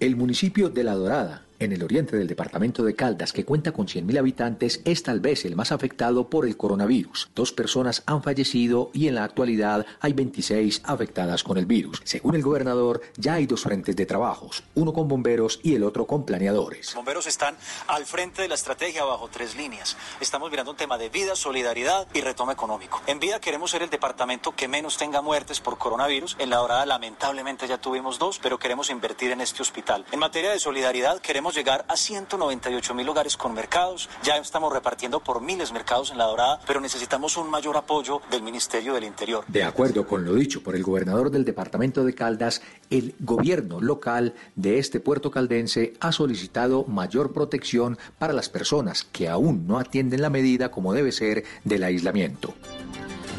El municipio de La Dorada En el oriente del departamento de Caldas, que cuenta con 100.000 habitantes, es tal vez el más afectado por el coronavirus. Dos personas han fallecido y en la actualidad hay 26 afectadas con el virus. Según el gobernador, ya hay dos frentes de trabajos, uno con bomberos y el otro con planeadores. Bomberos están al frente de la estrategia bajo tres líneas. Estamos mirando un tema de vida, solidaridad y retorno económico. En vida queremos ser el departamento que menos tenga muertes por coronavirus. En la dorada lamentablemente ya tuvimos dos, pero queremos invertir en este hospital. En materia de solidaridad queremos llegar a 198 mil hogares con mercados. Ya estamos repartiendo por miles mercados en la dorada, pero necesitamos un mayor apoyo del Ministerio del Interior. De acuerdo con lo dicho por el gobernador del departamento de Caldas, el gobierno local de este puerto caldense ha solicitado mayor protección para las personas que aún no atienden la medida como debe ser del aislamiento.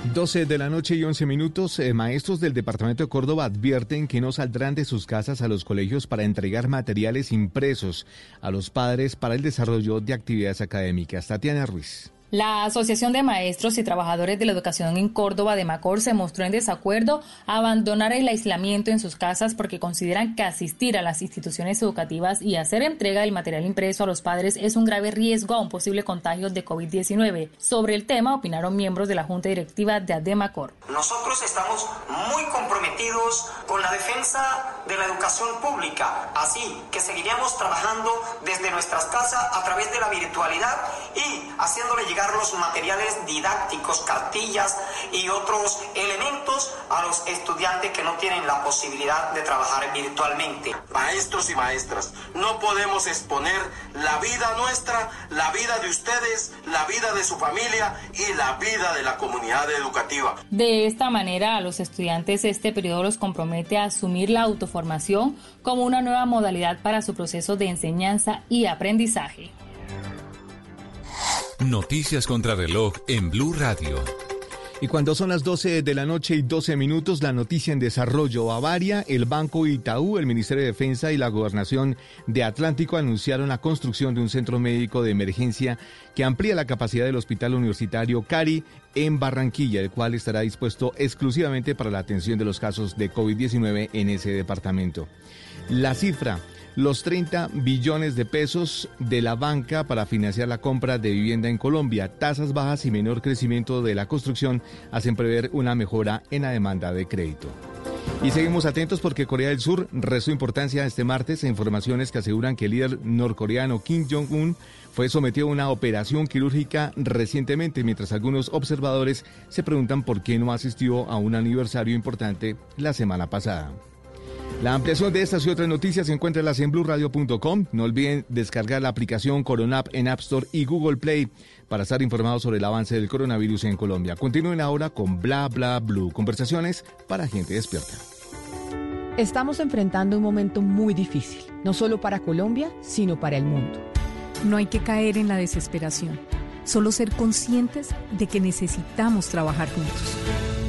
12 de la noche y 11 minutos, eh, maestros del departamento de Córdoba advierten que no saldrán de sus casas a los colegios para entregar materiales impresos a los padres para el desarrollo de actividades académicas. Tatiana Ruiz. La Asociación de Maestros y Trabajadores de la Educación en Córdoba de Macor se mostró en desacuerdo a abandonar el aislamiento en sus casas porque consideran que asistir a las instituciones educativas y hacer entrega del material impreso a los padres es un grave riesgo a un posible contagio de COVID-19. Sobre el tema opinaron miembros de la Junta Directiva de ADEMACOR. Nosotros estamos muy comprometidos con la defensa de la educación pública, así que seguiríamos trabajando desde nuestras casas a través de la virtualidad y haciéndole llegar los materiales didácticos, cartillas y otros elementos a los estudiantes que no tienen la posibilidad de trabajar virtualmente. Maestros y maestras, no podemos exponer la vida nuestra, la vida de ustedes, la vida de su familia y la vida de la comunidad educativa. De esta manera, a los estudiantes este periodo los compromete a asumir la autoformación como una nueva modalidad para su proceso de enseñanza y aprendizaje. Noticias contra reloj en Blue Radio. Y cuando son las 12 de la noche y 12 minutos, la noticia en desarrollo. Bavaria, el Banco Itaú, el Ministerio de Defensa y la Gobernación de Atlántico anunciaron la construcción de un centro médico de emergencia que amplía la capacidad del Hospital Universitario Cari en Barranquilla, el cual estará dispuesto exclusivamente para la atención de los casos de COVID-19 en ese departamento. La cifra los 30 billones de pesos de la banca para financiar la compra de vivienda en Colombia. Tasas bajas y menor crecimiento de la construcción hacen prever una mejora en la demanda de crédito. Y seguimos atentos porque Corea del Sur restó importancia este martes a informaciones que aseguran que el líder norcoreano Kim Jong-un fue sometido a una operación quirúrgica recientemente, mientras algunos observadores se preguntan por qué no asistió a un aniversario importante la semana pasada. La ampliación de estas y otras noticias se encuentra en blueradio.com. No olviden descargar la aplicación Coronap en App Store y Google Play para estar informados sobre el avance del coronavirus en Colombia. Continúen ahora con Bla Bla Blue, conversaciones para gente despierta. Estamos enfrentando un momento muy difícil, no solo para Colombia, sino para el mundo. No hay que caer en la desesperación, solo ser conscientes de que necesitamos trabajar juntos.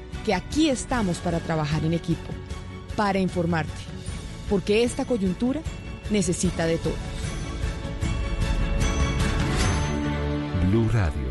que aquí estamos para trabajar en equipo, para informarte, porque esta coyuntura necesita de todos. Blue Radio,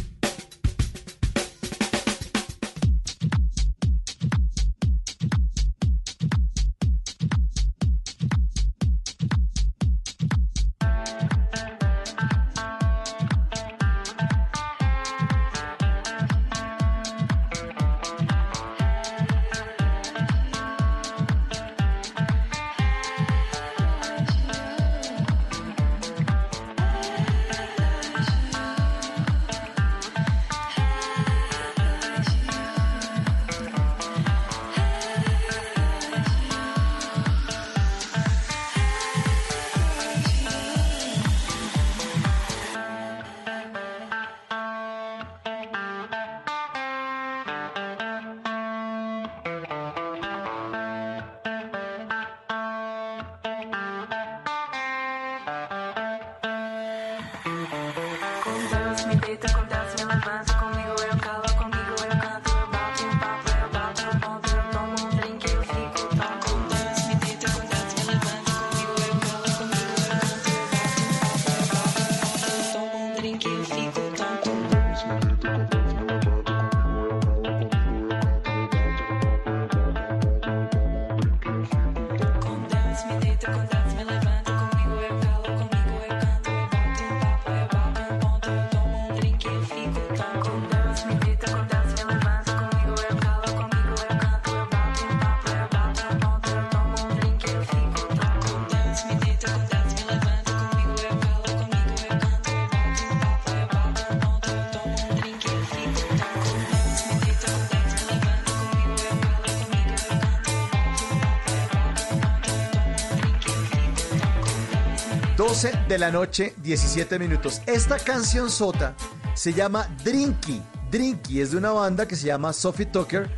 12 de la noche, 17 minutos. Esta canción sota se llama Drinky. Drinky es de una banda que se llama Sophie Tucker,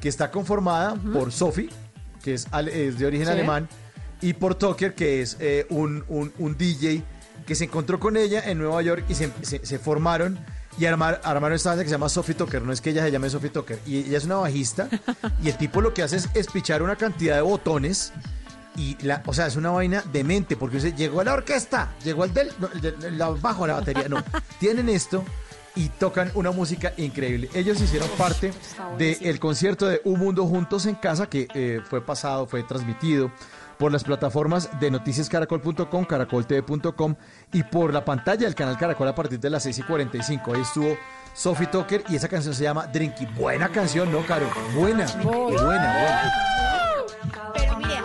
que está conformada por Sophie, que es, es de origen Sí. alemán, y por Tucker, que es eh, un, un- un DJ que se encontró con ella en Nueva York y se, se- se formaron y armar- armaron esta banda que se llama Sophie Tucker. No es que ella se llame Sophie Tucker. Y ella es una bajista y el tipo lo que hace es espichar una cantidad de botones y la, o sea, es una vaina demente, porque usted llegó a la orquesta, llegó al del, no, el del- el bajo, la batería, no. Tienen esto y tocan una música increíble. Ellos hicieron parte del concierto de Un Mundo Juntos en Casa, que eh, fue pasado, fue transmitido por las plataformas de noticiascaracol.com, caracoltv.com y por la pantalla del canal Caracol a partir de las 6 y 45. Ahí estuvo Sophie Tucker y esa canción se llama Drinky. Buena canción, ¿no, Caro? Buena, buena, buena. Pero mire,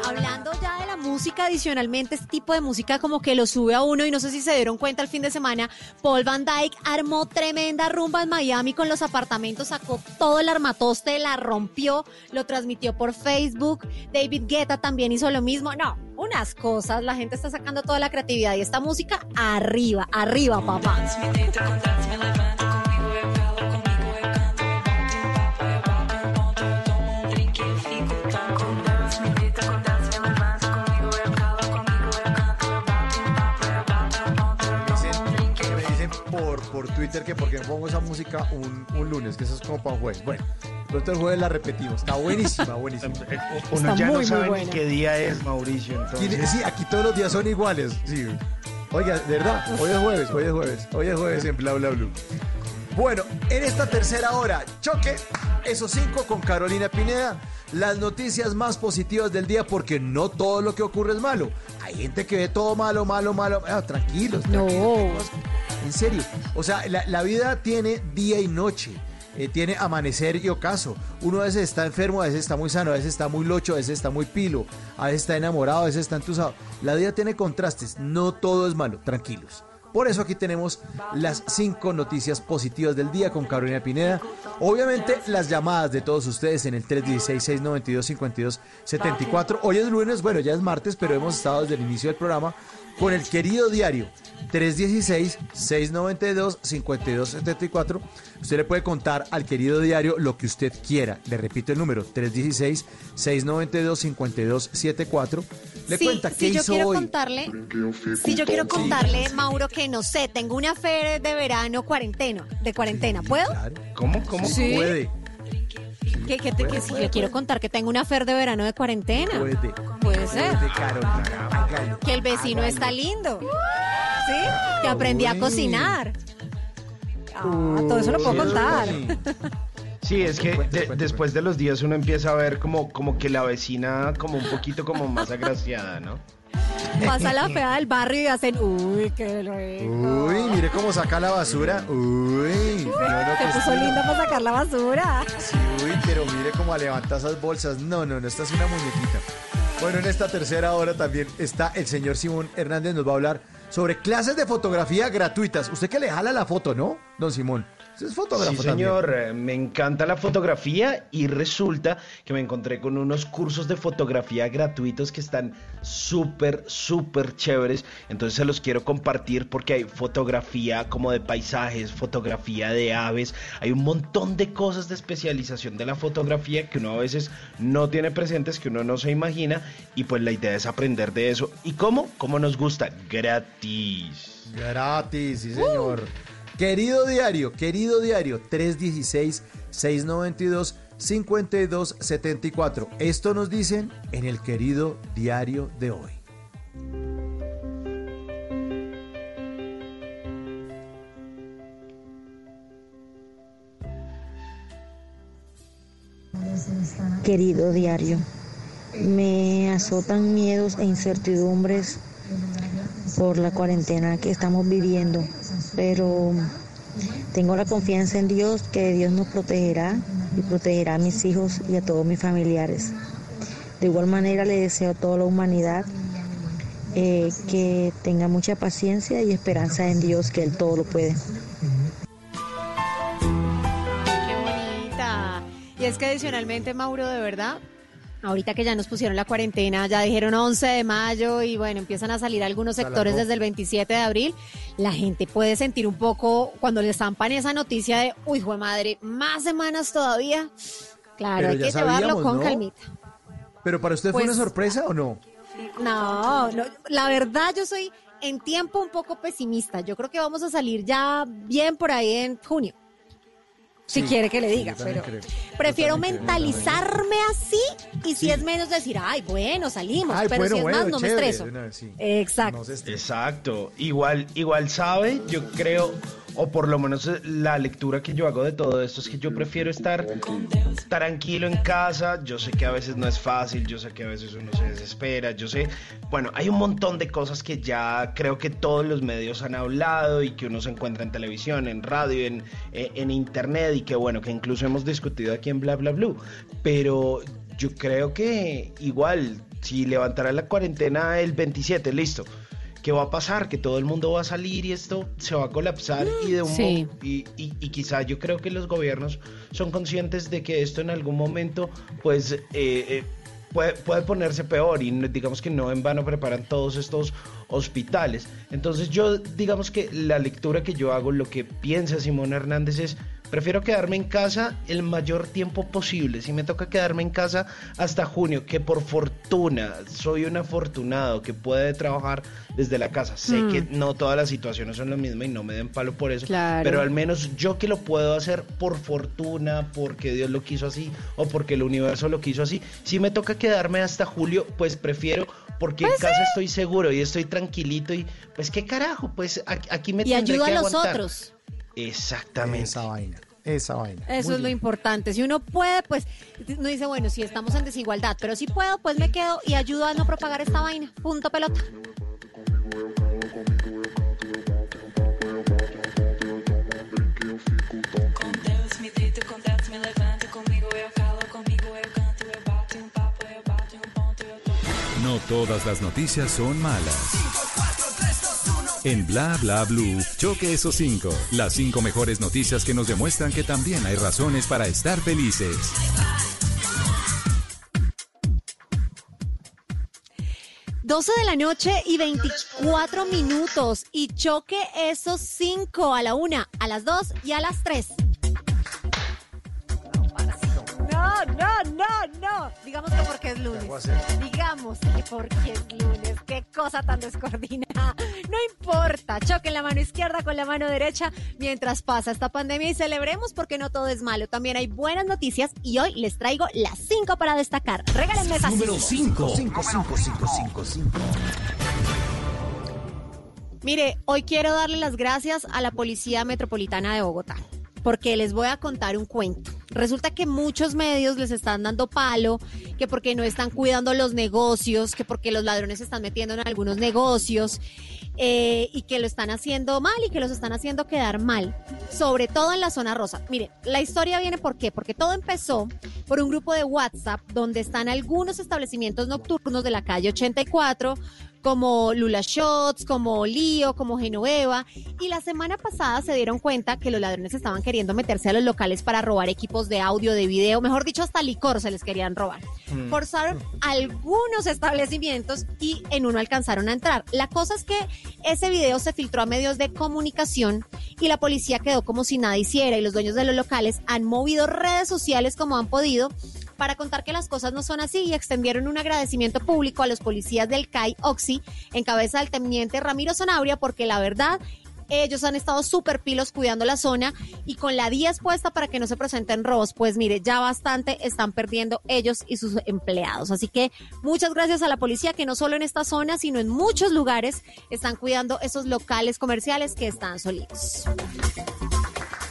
música, adicionalmente, este tipo de música como que lo sube a uno y no sé si se dieron cuenta el fin de semana, Paul Van Dyke armó tremenda rumba en Miami con los apartamentos, sacó todo el armatoste, la rompió, lo transmitió por Facebook, David Guetta también hizo lo mismo, no, unas cosas, la gente está sacando toda la creatividad y esta música arriba, arriba, papá. Por, Twitter que porque pongo esa música un, un lunes, que eso es como para un jueves. Bueno, pronto el jueves la repetimos. Está buenísima, buenísima. Uno ya no sabe ni qué día es, Mauricio. ¿Quién- Entonces, Sí, aquí todos los días son iguales. Sí. Oiga, de verdad, hoy es jueves, hoy es jueves, hoy es jueves en Bla Bla Blue. Bueno, en esta tercera hora, choque, esos cinco con Carolina Pineda. Las noticias más positivas del día, porque no todo lo que ocurre es malo. Hay gente que ve todo malo, malo, malo. Ah, tranquilos, tranquilos. En serio. O sea, la, la vida tiene día y noche. eh, tiene amanecer y ocaso. Uno a veces está enfermo, a veces está muy sano, a veces está muy locho, a veces está muy pilo, a veces está enamorado, a veces está entusado. La vida tiene contrastes. No todo es malo. Tranquilos. Por eso aquí tenemos las cinco noticias positivas del día con Carolina Pineda. Obviamente las llamadas de todos ustedes en el 316-692-5274. Hoy es lunes, bueno, ya es martes, pero hemos estado desde el inicio del programa con el querido diario 316-692-5274. Usted le puede contar al querido diario lo que usted quiera. Le repito el número 316-692-5274. Le Sí, cuenta sí, qué yo hizo quiero hoy. contarle, sí, yo quiero contarle, Mauro, que no sé, tengo una fe de verano cuarentena, de cuarentena, ¿puedo? ¿Cómo? ¿Cómo? Sí. Puede, Que, le quiero contar que tengo una fe de verano de cuarentena. puede. Puede ser. Puede, Carolina. Hágalo. Que el vecino Hágalo. está lindo. ¿Sí? Que aprendí a cocinar. Ah, todo eso lo puedo contar. Sí, es que de- después de los días uno empieza a ver como, como que la vecina como un poquito como más agraciada, ¿no? Pasa la fea del barrio y hacen, uy, qué rico. Uy, mire cómo saca la basura. Uy, no, no, Te pues, puso lindo para sacar la basura. Sí, uy, pero mire cómo levanta esas bolsas. No, no, no, esta es una muñequita. Bueno, en esta tercera hora también está el señor Simón Hernández, nos va a hablar sobre clases de fotografía gratuitas. Usted que le jala la foto, ¿no, don Simón? Es fotógrafo Sí, señor, eh, me encanta la fotografía y resulta que me encontré con unos cursos de fotografía gratuitos que están súper, súper chéveres. Entonces se los quiero compartir porque hay fotografía como de paisajes, fotografía de aves, hay un montón de cosas de especialización de la fotografía que uno a veces no tiene presentes, que uno no se imagina y pues la idea es aprender de eso. ¿Y cómo? ¿Cómo nos gusta? Gratis. Gratis, sí, señor. Querido diario, querido diario, 316-692-5274. Esto nos dicen en el querido diario de hoy. Querido diario, me azotan miedos e incertidumbres por la cuarentena que estamos viviendo, pero tengo la confianza en Dios que Dios nos protegerá y protegerá a mis hijos y a todos mis familiares. De igual manera le deseo a toda la humanidad eh, que tenga mucha paciencia y esperanza en Dios, que Él todo lo puede. Qué bonita. Y es que adicionalmente, Mauro, de verdad, ahorita que ya nos pusieron la cuarentena, ya dijeron 11 de mayo y bueno, empiezan a salir algunos Se sectores desde el 27 de abril, la gente puede sentir un poco cuando le estampan esa noticia de, uy, jue madre, más semanas todavía. Claro, Pero hay que llevarlo con ¿no? calmita. ¿Pero para usted fue Pues- una sorpresa o no? No, no, la verdad yo soy en tiempo un poco pesimista. Yo creo que vamos a salir ya bien por ahí en junio. Si Sí, quiere que le diga, pero creo. prefiero creo. mentalizarme así y si es menos decir, ay, bueno, salimos, Ay, pero bueno, si es bueno, más no me estreso. Exacto. No. Exacto. Igual, igual sabe, yo creo, o por lo menos eh, la lectura que yo hago de todo esto es que yo prefiero estar tranquilo en casa. Yo sé que a veces no es fácil, yo sé que a veces uno se desespera, yo sé, bueno, hay un montón de cosas que ya creo que todos los medios han hablado y que uno se encuentra en televisión, en radio, en, eh, en internet y que bueno, que incluso hemos discutido aquí en Bla Bla Blue. Pero yo creo que igual, si levantara la cuarentena el 27, listo. ¿Qué va a pasar? Que todo el mundo va a salir y esto se va a colapsar y de un Sí. y, y- y quizá yo creo que los gobiernos son conscientes de que esto en algún momento pues eh, eh, puede, puede ponerse peor y digamos que no en vano preparan todos estos hospitales. Entonces yo digamos que la lectura que yo hago, lo que piensa Simón Hernández es Prefiero quedarme en casa el mayor tiempo posible. Si me toca quedarme en casa hasta junio, que por fortuna soy un afortunado que puede trabajar desde la casa. Sé Mm. que no todas las situaciones son lo mismo y no me den palo por eso. Claro. Pero al menos yo que lo puedo hacer por fortuna, porque Dios lo quiso así o porque el universo lo quiso así. Si me toca quedarme hasta julio, pues prefiero porque Pues en casa estoy seguro y estoy tranquilito y pues qué carajo, pues aquí, me Y tendré ayuda que a los aguantar. otros. Exactamente. Esa vaina, esa vaina. Eso Muy es lo bien. importante. Si uno puede, pues, no dice, bueno, si estamos en desigualdad, pero si puedo, pues me quedo y ayudo a no propagar esta vaina. Punto pelota. No todas las noticias son malas. En Bla Bla Blue, choque esos cinco. Las cinco mejores noticias que nos demuestran que también hay razones para estar felices. Doce de la noche y 24 minutos. Y choque esos cinco a la una, a las dos y a las tres. No, no, no, no. Digamos que porque es lunes. Digamos que porque es lunes. Qué cosa tan descoordinada. No importa. Choquen la mano izquierda con la mano derecha mientras pasa esta pandemia y celebremos porque no todo es malo. También hay buenas noticias y hoy les traigo las cinco para destacar. Regálenme esas Número cinco. 5. 5, 5, 5, 5. Mire, hoy quiero darle las gracias a la Policía Metropolitana de Bogotá, porque les voy a contar un cuento. Resulta que muchos medios les están dando palo, que porque no están cuidando los negocios, que porque los ladrones se están metiendo en algunos negocios eh, y que lo están haciendo mal y que los están haciendo quedar mal, sobre todo en la zona rosa. Mire, la historia viene por qué, porque todo empezó por un grupo de WhatsApp donde están algunos establecimientos nocturnos de la calle 84 como Lula Shots, como Lío, como Genoveva. Y la semana pasada se dieron cuenta que los ladrones estaban queriendo meterse a los locales para robar equipos de audio, de video, mejor dicho, hasta licor se les querían robar. Mm. Forzaron algunos establecimientos y en uno alcanzaron a entrar. La cosa es que ese video se filtró a medios de comunicación y la policía quedó como si nada hiciera y los dueños de los locales han movido redes sociales como han podido para contar que las cosas no son así y extendieron un agradecimiento público a los policías del CAI Oxy en cabeza del teniente Ramiro Zanabria porque la verdad Ellos han estado súper pilos cuidando la zona y con la 10 puesta para que no se presenten robos, pues mire, ya bastante están perdiendo ellos y sus empleados. Así que muchas gracias a la policía que no solo en esta zona, sino en muchos lugares están cuidando esos locales comerciales que están solitos.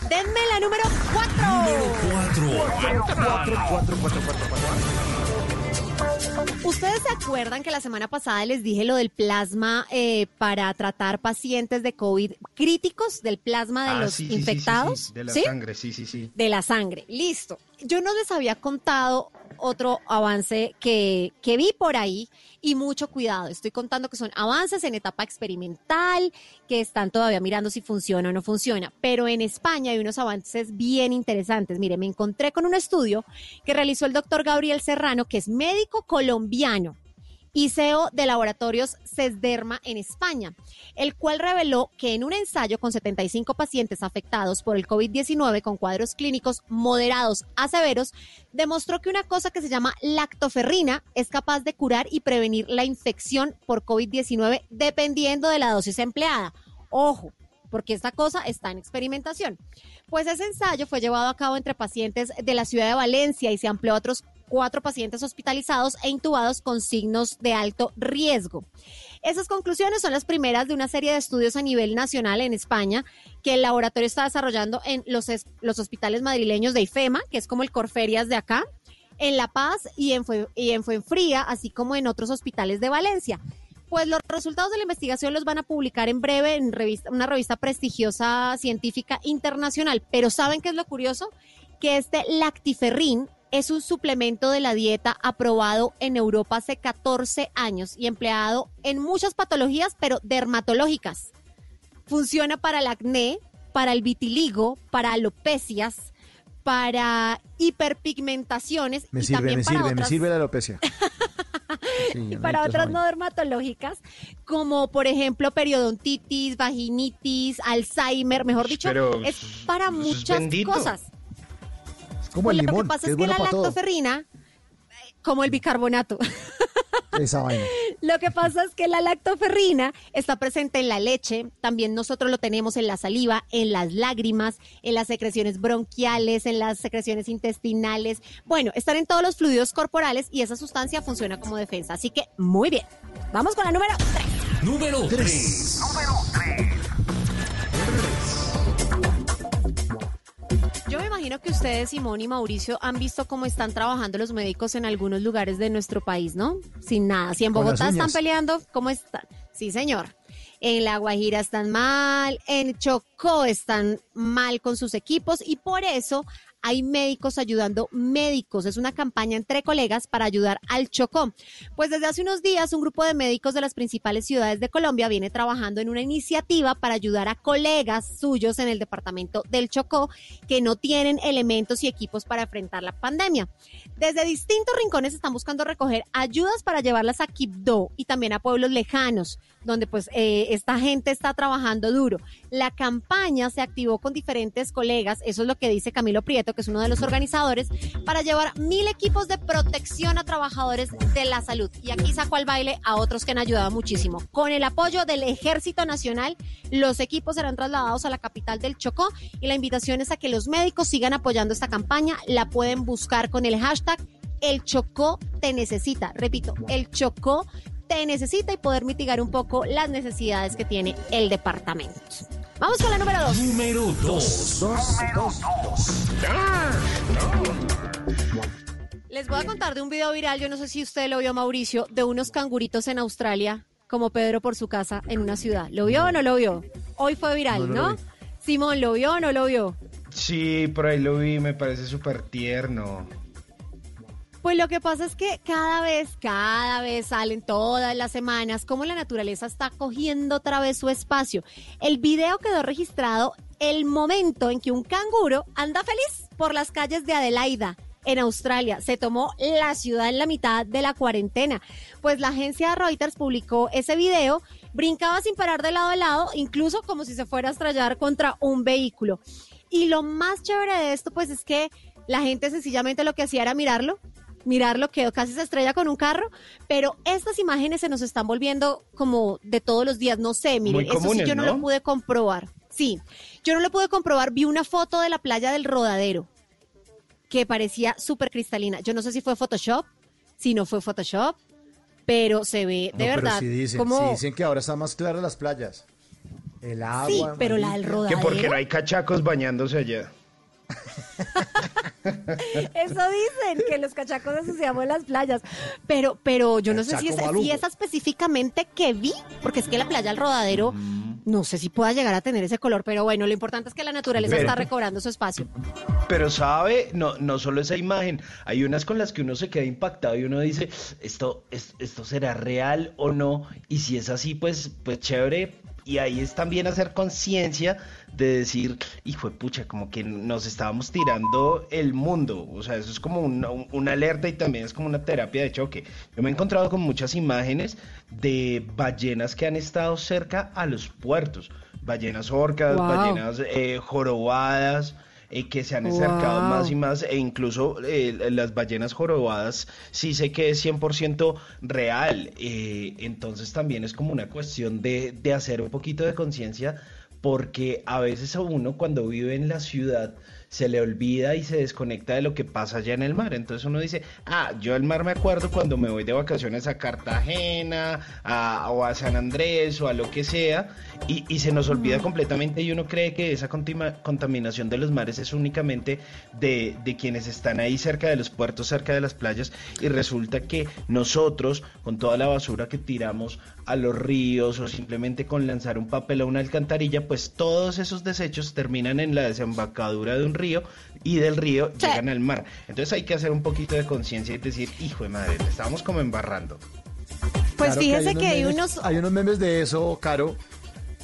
Denme la número 4. ¿Ustedes se acuerdan que la semana pasada les dije lo del plasma eh, para tratar pacientes de COVID críticos, del plasma de Ah, los sí, sí, sí, sí, infectados? sí, De la ¿Sí? sangre, sí, sí, sí. de la sangre. Listo. Yo no les había contado otro avance que, que vi por ahí y mucho cuidado. Estoy contando que son avances en etapa experimental, que están todavía mirando si funciona o no funciona. Pero en España hay unos avances bien interesantes. Mire, me encontré con un estudio que realizó el doctor Gabriel Serrano, que es médico colombiano y CEO de laboratorios CESDERMA en España, el cual reveló que en un ensayo con 75 pacientes afectados por el COVID-19 con cuadros clínicos moderados a severos, demostró que una cosa que se llama lactoferrina es capaz de curar y prevenir la infección por COVID-19 dependiendo de la dosis empleada. Ojo, porque esta cosa está en experimentación. Pues ese ensayo fue llevado a cabo entre pacientes de la ciudad de Valencia y se amplió a otros cuatro pacientes hospitalizados e intubados con signos de alto riesgo. Esas conclusiones son las primeras de una serie de estudios a nivel nacional en España que el laboratorio está desarrollando en los, los hospitales madrileños de IFEMA, que es como el Corferias de acá, en La Paz y en, y en Fuenfría, así como en otros hospitales de Valencia. Pues los resultados de la investigación los van a publicar en breve en revista, una revista prestigiosa científica internacional. Pero ¿saben qué es lo curioso? Que este lactiferrin es un suplemento de la dieta aprobado en Europa hace 14 años y empleado en muchas patologías, pero dermatológicas. Funciona para el acné, para el vitiligo, para alopecias, para hiperpigmentaciones Me y sirve, también me para sirve, me otras sirve la alopecia. Sí, y para otras no dermatológicas, como por ejemplo periodontitis, vaginitis, Alzheimer, mejor dicho, Pero es para es muchas cosas. Como Pues el lo que pasa que es, es que bueno la todo. lactoferrina, como el bicarbonato, Esa vaina. lo que pasa es que la lactoferrina está presente en la leche, también nosotros lo tenemos en la saliva, en las lágrimas, en las secreciones bronquiales, en las secreciones intestinales. Bueno, están en todos los fluidos corporales y esa sustancia funciona como defensa. Así que muy bien. Vamos con la número 3. Número 3. Yo me imagino que ustedes, Simón y Mauricio, han visto cómo están trabajando los médicos en algunos lugares de nuestro país, ¿no? Sin nada. Si en Bogotá están peleando, ¿cómo están? Sí, señor. En La Guajira están mal, en Chocó están mal con sus equipos y por eso hay médicos ayudando médicos. Es una campaña entre colegas para ayudar al Chocó. Pues desde hace unos días un grupo de médicos de las principales ciudades de Colombia viene trabajando en una iniciativa para ayudar a colegas suyos en el departamento del Chocó que no tienen elementos y equipos para enfrentar la pandemia. Desde distintos rincones están buscando recoger ayudas para llevarlas a Quibdó y también a pueblos lejanos, donde pues eh, esta gente está trabajando duro. La campaña se activó con diferentes colegas, eso es lo que dice Camilo Prieto, que es uno de los organizadores, para llevar mil equipos de protección a trabajadores de la salud. Y aquí saco al baile a otros que han ayudado muchísimo. Con el apoyo del Ejército Nacional, los equipos serán trasladados a la capital del Chocó y la invitación es a que los médicos sigan apoyando esta campaña. La pueden buscar con el hashtag El Chocó te necesita. Repito, el Chocó te necesita y poder mitigar un poco las necesidades que tiene el departamento. Vamos con la número dos. Número 2. Les voy a contar de un video viral, yo no sé si usted lo vio, Mauricio, de unos canguritos en Australia, como Pedro por su casa en una ciudad. ¿Lo vio o no lo vio? Hoy fue viral, No, no. Simón, ¿lo vio o no lo vio? Sí, por ahí lo vi, me parece súper tierno. Pues lo que pasa es que cada vez, cada vez salen todas las semanas como la naturaleza está cogiendo otra vez su espacio. El video quedó registrado el momento en que un canguro anda feliz por las calles de Adelaida. En Australia se tomó la ciudad en la mitad de la cuarentena. Pues la agencia Reuters publicó ese video, brincaba sin parar de lado a lado, incluso como si se fuera a estrellar contra un vehículo. Y lo más chévere de esto, pues es que la gente sencillamente lo que hacía era mirarlo mirarlo, quedó casi se estrella con un carro, pero estas imágenes se nos están volviendo como de todos los días, no sé, miren, Muy eso sí yo no, ¿no? lo pude comprobar. Sí, yo no lo pude comprobar, vi una foto de la playa del Rodadero que parecía súper cristalina. Yo no sé si fue Photoshop, si no fue Photoshop, pero se ve de No, pero verdad sí dicen, como... sí dicen que ahora están más claras las playas. El agua. Sí, pero la del rodadero. Que porque no hay cachacos bañándose allá. Eso dicen, que los cachacos ensuciamos las playas. Pero, pero yo no sé si es, si específicamente que vi, porque es que la playa del rodadero, no sé si pueda llegar a tener ese color, pero bueno, lo importante es que la naturaleza Pero- está recobrando su espacio. Pero sabe, no, no solo esa imagen, hay unas con las que uno se queda impactado y uno dice, esto, es- esto será real o no, y si es así, pues, pues chévere. Y ahí es también hacer conciencia de decir, hijo de pucha, como que nos estábamos tirando el mundo. O sea, eso es como una, un- una alerta y también es como una terapia de choque. Yo me he encontrado con muchas imágenes de ballenas que han estado cerca a los puertos. Ballenas orcas, Wow. ballenas eh, jorobadas eh, que se han acercado Wow. más y más e incluso eh, las ballenas jorobadas sí sé que es 100% real. eh, entonces también es como una cuestión de, de hacer un poquito de conciencia porque a veces a uno cuando vive en la ciudad se le olvida y se desconecta de lo que pasa allá en el mar. Entonces uno dice, ah, yo del mar me acuerdo cuando me voy de vacaciones a Cartagena a- o a San Andrés o a lo que sea y, se nos olvida completamente y uno cree que esa contaminación de los mares es únicamente de, de quienes están ahí cerca de los puertos, cerca de las playas y resulta que nosotros con toda la basura que tiramos a los ríos o simplemente con lanzar un papel a una alcantarilla, pues todos esos desechos terminan en la desembocadura de un río y del río llegan al mar. Entonces hay que hacer un poquito de conciencia y decir, hijo de madre, le estamos como embarrando. Pues Claro fíjese que hay memes- unos... Hay unos memes de eso, Caro.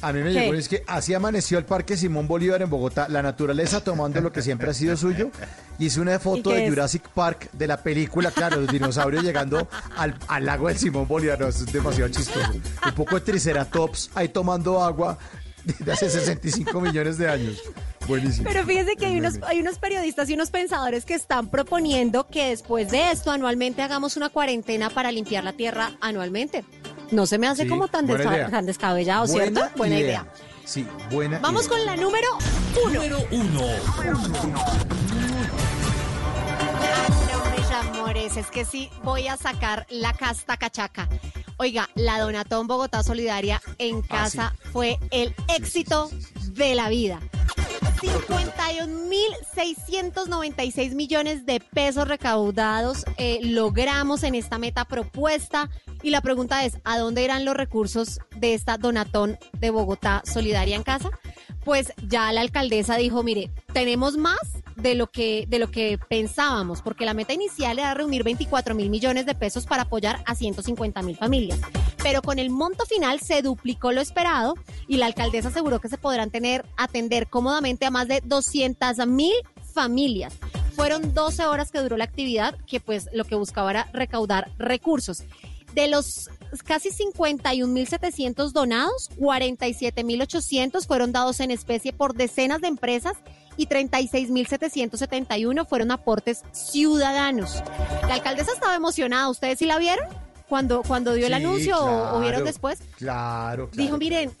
A mí me llegó, es que así amaneció el Parque Simón Bolívar en Bogotá, la naturaleza tomando lo que siempre ha sido suyo. Hice una foto de es? Jurassic Park de la película, claro, los dinosaurios llegando al, al lago del Simón Bolívar. No, eso es demasiado chistoso. Un poco de Triceratops ahí tomando agua de hace 65 millones de años. Buenísimo. Pero fíjense que hay unos, hay unos periodistas y unos pensadores que están proponiendo que después de esto anualmente hagamos una cuarentena para limpiar la tierra anualmente. No se me hace Sí, como tan, buena desca- idea. tan descabellado, ¿cierto? Buena idea. Sí, buena Vamos idea. con la número uno. Número uno. No, mis amores, es que sí, voy a sacar la casta cachaca. Oiga, la Donatón Bogotá Solidaria en casa fue el éxito de la vida. 51.696 millones de pesos recaudados eh, logramos en esta meta propuesta. Y la pregunta es, ¿a dónde irán los recursos de esta Donatón de Bogotá Solidaria en casa? Pues ya la alcaldesa dijo, mire, tenemos más de lo que de lo que pensábamos, porque la meta inicial era reunir 24 mil millones de pesos para apoyar a 150 mil familias. Pero con el monto final se duplicó lo esperado y la alcaldesa aseguró que se podrán tener atender cómodamente a más de 200 mil familias. Fueron 12 horas que duró la actividad, que pues lo que buscaba era recaudar recursos. De los casi 51.700 donados, 47.800 fueron dados en especie por decenas de empresas y 36.771 fueron aportes ciudadanos. La alcaldesa estaba emocionada, ¿ustedes sí la vieron? Cuando, cuando dio el anuncio o- o vieron claro, después. Claro, claro. Dijo, miren,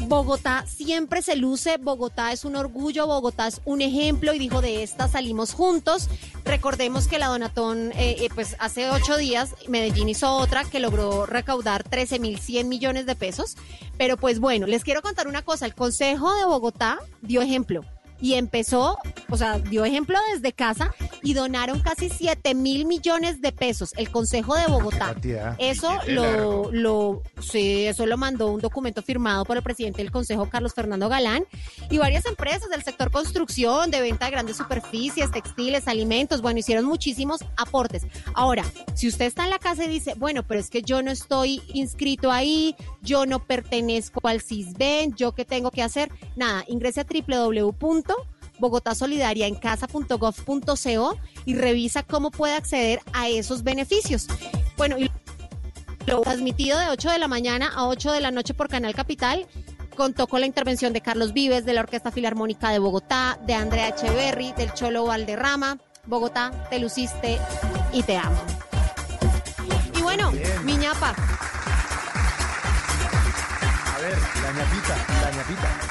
Bogotá siempre se luce, Bogotá es un orgullo, Bogotá es un ejemplo y dijo, de esta salimos juntos. Recordemos que la Donatón, eh, eh, pues hace ocho días Medellín hizo otra que logró recaudar 13.100 millones de pesos. Pero pues bueno, les quiero contar una cosa, el Consejo de Bogotá dio ejemplo y empezó, o sea, dio ejemplo desde casa y donaron casi 7 mil millones de pesos el Consejo de Bogotá. cantidad. Eso lo, lo, sí, eso lo mandó un documento firmado por el presidente del Consejo, Carlos Fernando Galán, y varias empresas del sector construcción, de venta de grandes superficies, textiles, alimentos, bueno, hicieron muchísimos aportes. Ahora, si usted está en la casa y dice, bueno, pero es que yo no estoy inscrito ahí, yo no pertenezco al CISBEN, yo qué tengo que hacer, nada, ingrese a www.bogotasolidariaencasa.gov.co y revisa cómo puede acceder a esos beneficios. Bueno, y lo transmitido de 8 de la mañana a 8 de la noche por Canal Capital. Contó con la intervención de Carlos Vives, de la Orquesta Filarmónica de Bogotá, de Andrea Echeverry, del Cholo Valderrama. Bogotá, te luciste y te amo. Y bueno, mi ñapa, A ver, la ñapita, la ñapita.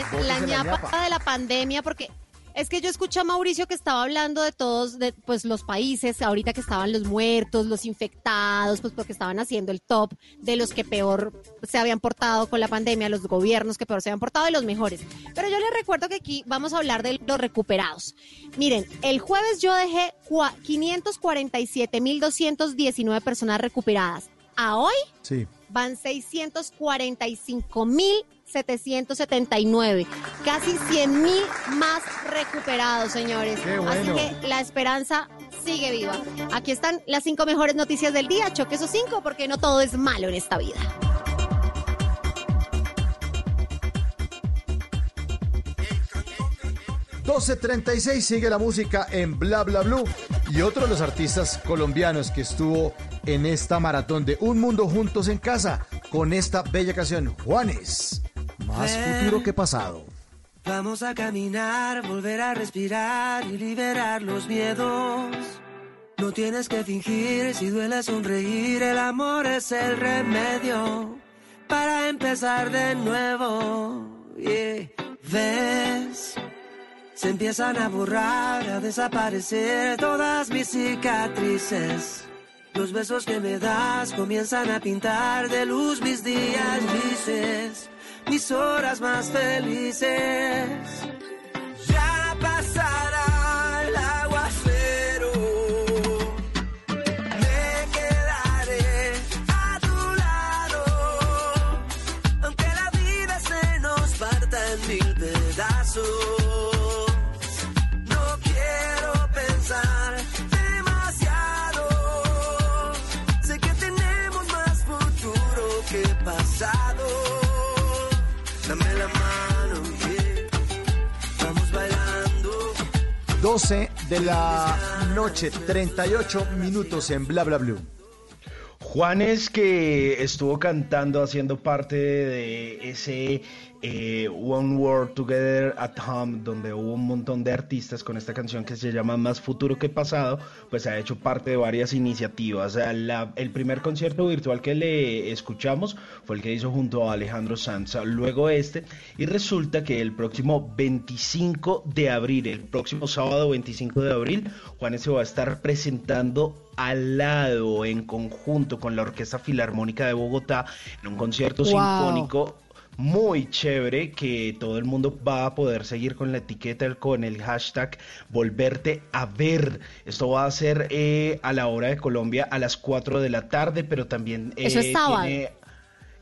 La, ñapa ñapa. de la pandemia, porque es que yo escuché a Mauricio que estaba hablando de todos, de pues los países, ahorita que estaban los muertos, los infectados, pues porque estaban haciendo el top de los que peor se habían portado con la pandemia, los gobiernos que peor se habían portado y los mejores. Pero yo les recuerdo que aquí vamos a hablar de los recuperados. Miren, el jueves yo dejé cua- 547.219 personas recuperadas. A hoy Sí. van 645.779. Casi 100.000 más recuperados, señores. Qué bueno. Así que la esperanza sigue viva. Aquí están las cinco mejores noticias del día. Choque esos cinco porque no todo es malo en esta vida. y 12.36 sigue la música en Bla Bla Blue y otro de los artistas colombianos que estuvo en esta maratón de Un Mundo Juntos en Casa con esta bella canción, Juanes. Más futuro que pasado. Vamos a caminar, volver a respirar y liberar los miedos. No tienes que fingir, si duele sonreír, el amor es el remedio para empezar de nuevo. Yeah. ¿Ves? Se empiezan a borrar, a desaparecer todas mis cicatrices. Los besos que me das comienzan a pintar de luz mis días grises, mis horas más felices. 12 de la noche, 38 minutos en Bla Bla Blue. Juanes que estuvo cantando, haciendo parte de ese eh, One World Together at Home, donde hubo un montón de artistas con esta canción que se llama Más Futuro que Pasado, pues ha hecho parte de varias iniciativas. La- el primer concierto virtual que le escuchamos fue el que hizo junto a Alejandro Sanz, luego este, y resulta que el próximo 25 de abril, el próximo sábado 25 de abril, Juanes se va a estar presentando al lado, en conjunto con la Orquesta Filarmónica de Bogotá, en un concierto Wow. sinfónico muy chévere que todo el mundo va a poder seguir con la etiqueta, con el hashtag volverte a ver. Esto va a ser eh, a la hora de Colombia a las 4 de la tarde, pero también... Eso es eh, sábado. tiene-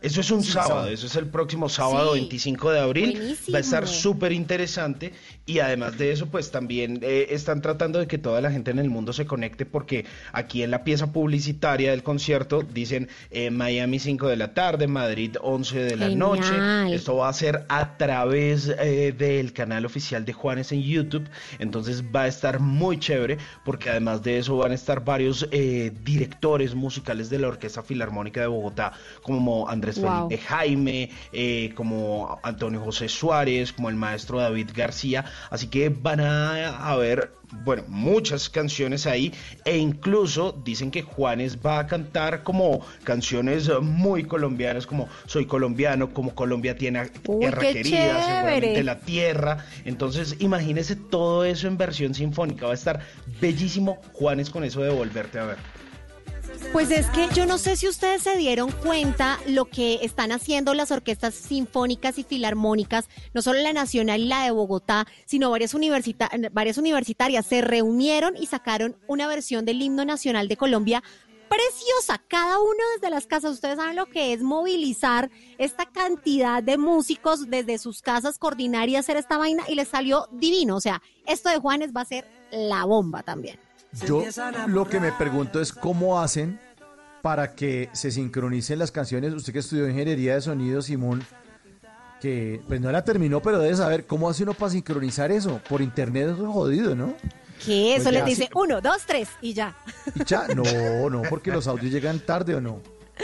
Eso es un Sí, sábado, sábado. eso es el próximo sábado Sí. 25 de abril. Buenísimo. Va a estar súper interesante y además de eso, pues también eh, están tratando de que toda la gente en el mundo se conecte porque aquí en la pieza publicitaria del concierto dicen eh, Miami 5 de la tarde, Madrid 11 de la Genial. noche. Esto va a ser a través eh, del canal oficial de Juanes en YouTube. Entonces va a estar muy chévere porque además de eso van a estar varios eh, directores musicales de la Orquesta Filarmónica de Bogotá, como Andrés Wow. Felipe Jaime, eh, como Antonio José Suárez, como el maestro David García. Así que van a haber, bueno, muchas canciones ahí e incluso dicen que Juanes va a cantar como canciones muy colombianas, como Soy colombiano, como Colombia tiene Uy, chévere. seguramente la tierra. Entonces, imagínese todo eso en versión sinfónica. Va a estar bellísimo Juanes con eso de volverte a ver. Pues es que yo no sé si ustedes se dieron cuenta lo que están haciendo las orquestas sinfónicas y filarmónicas, no solo la nacional y la de Bogotá, sino varias, universita- varias universitarias se reunieron y sacaron una versión del himno nacional de Colombia preciosa, cada uno desde las casas. Ustedes saben lo que es movilizar esta cantidad de músicos desde sus casas, coordinar y hacer esta vaina y les salió divino. O sea, esto de Juanes va a ser la bomba también. Yo lo que me pregunto es cómo hacen para que se sincronicen las canciones. Usted que estudió ingeniería de sonido, Simón, que pues no la terminó, pero debe saber cómo hace uno para sincronizar eso. Por internet es jodido, ¿no? Que eso Pues les dice uno, dos, tres y ya. Y ya, no, no, porque los audios llegan tarde o no.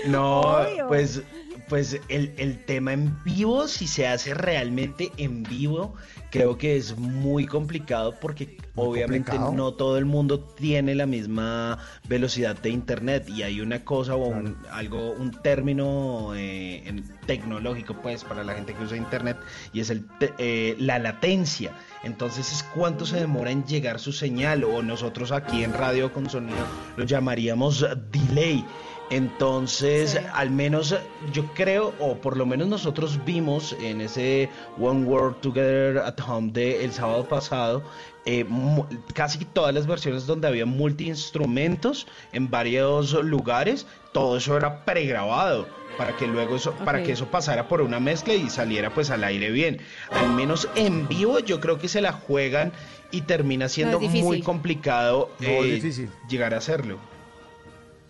No, Obvio. pues, Pues el, el tema en vivo, si se hace realmente en vivo, creo que es muy complicado porque obviamente complicado. no todo el mundo tiene la misma velocidad de internet y hay una cosa o un, algo, un término eh, tecnológico pues para la gente que usa internet y es el eh, la latencia. Entonces es cuánto se demora en llegar su señal o nosotros aquí en radio con sonido lo llamaríamos delay. Entonces, al menos yo creo, o por lo menos nosotros vimos en ese One World Together at Home de el sábado pasado, eh, mu- casi todas las versiones donde había multi-instrumentos en varios lugares, todo eso era pregrabado para que luego eso, para que eso pasara por una mezcla y saliera pues al aire bien. Al menos en vivo yo creo que se la juegan y termina siendo muy complicado No, eh, difícil. llegar a hacerlo.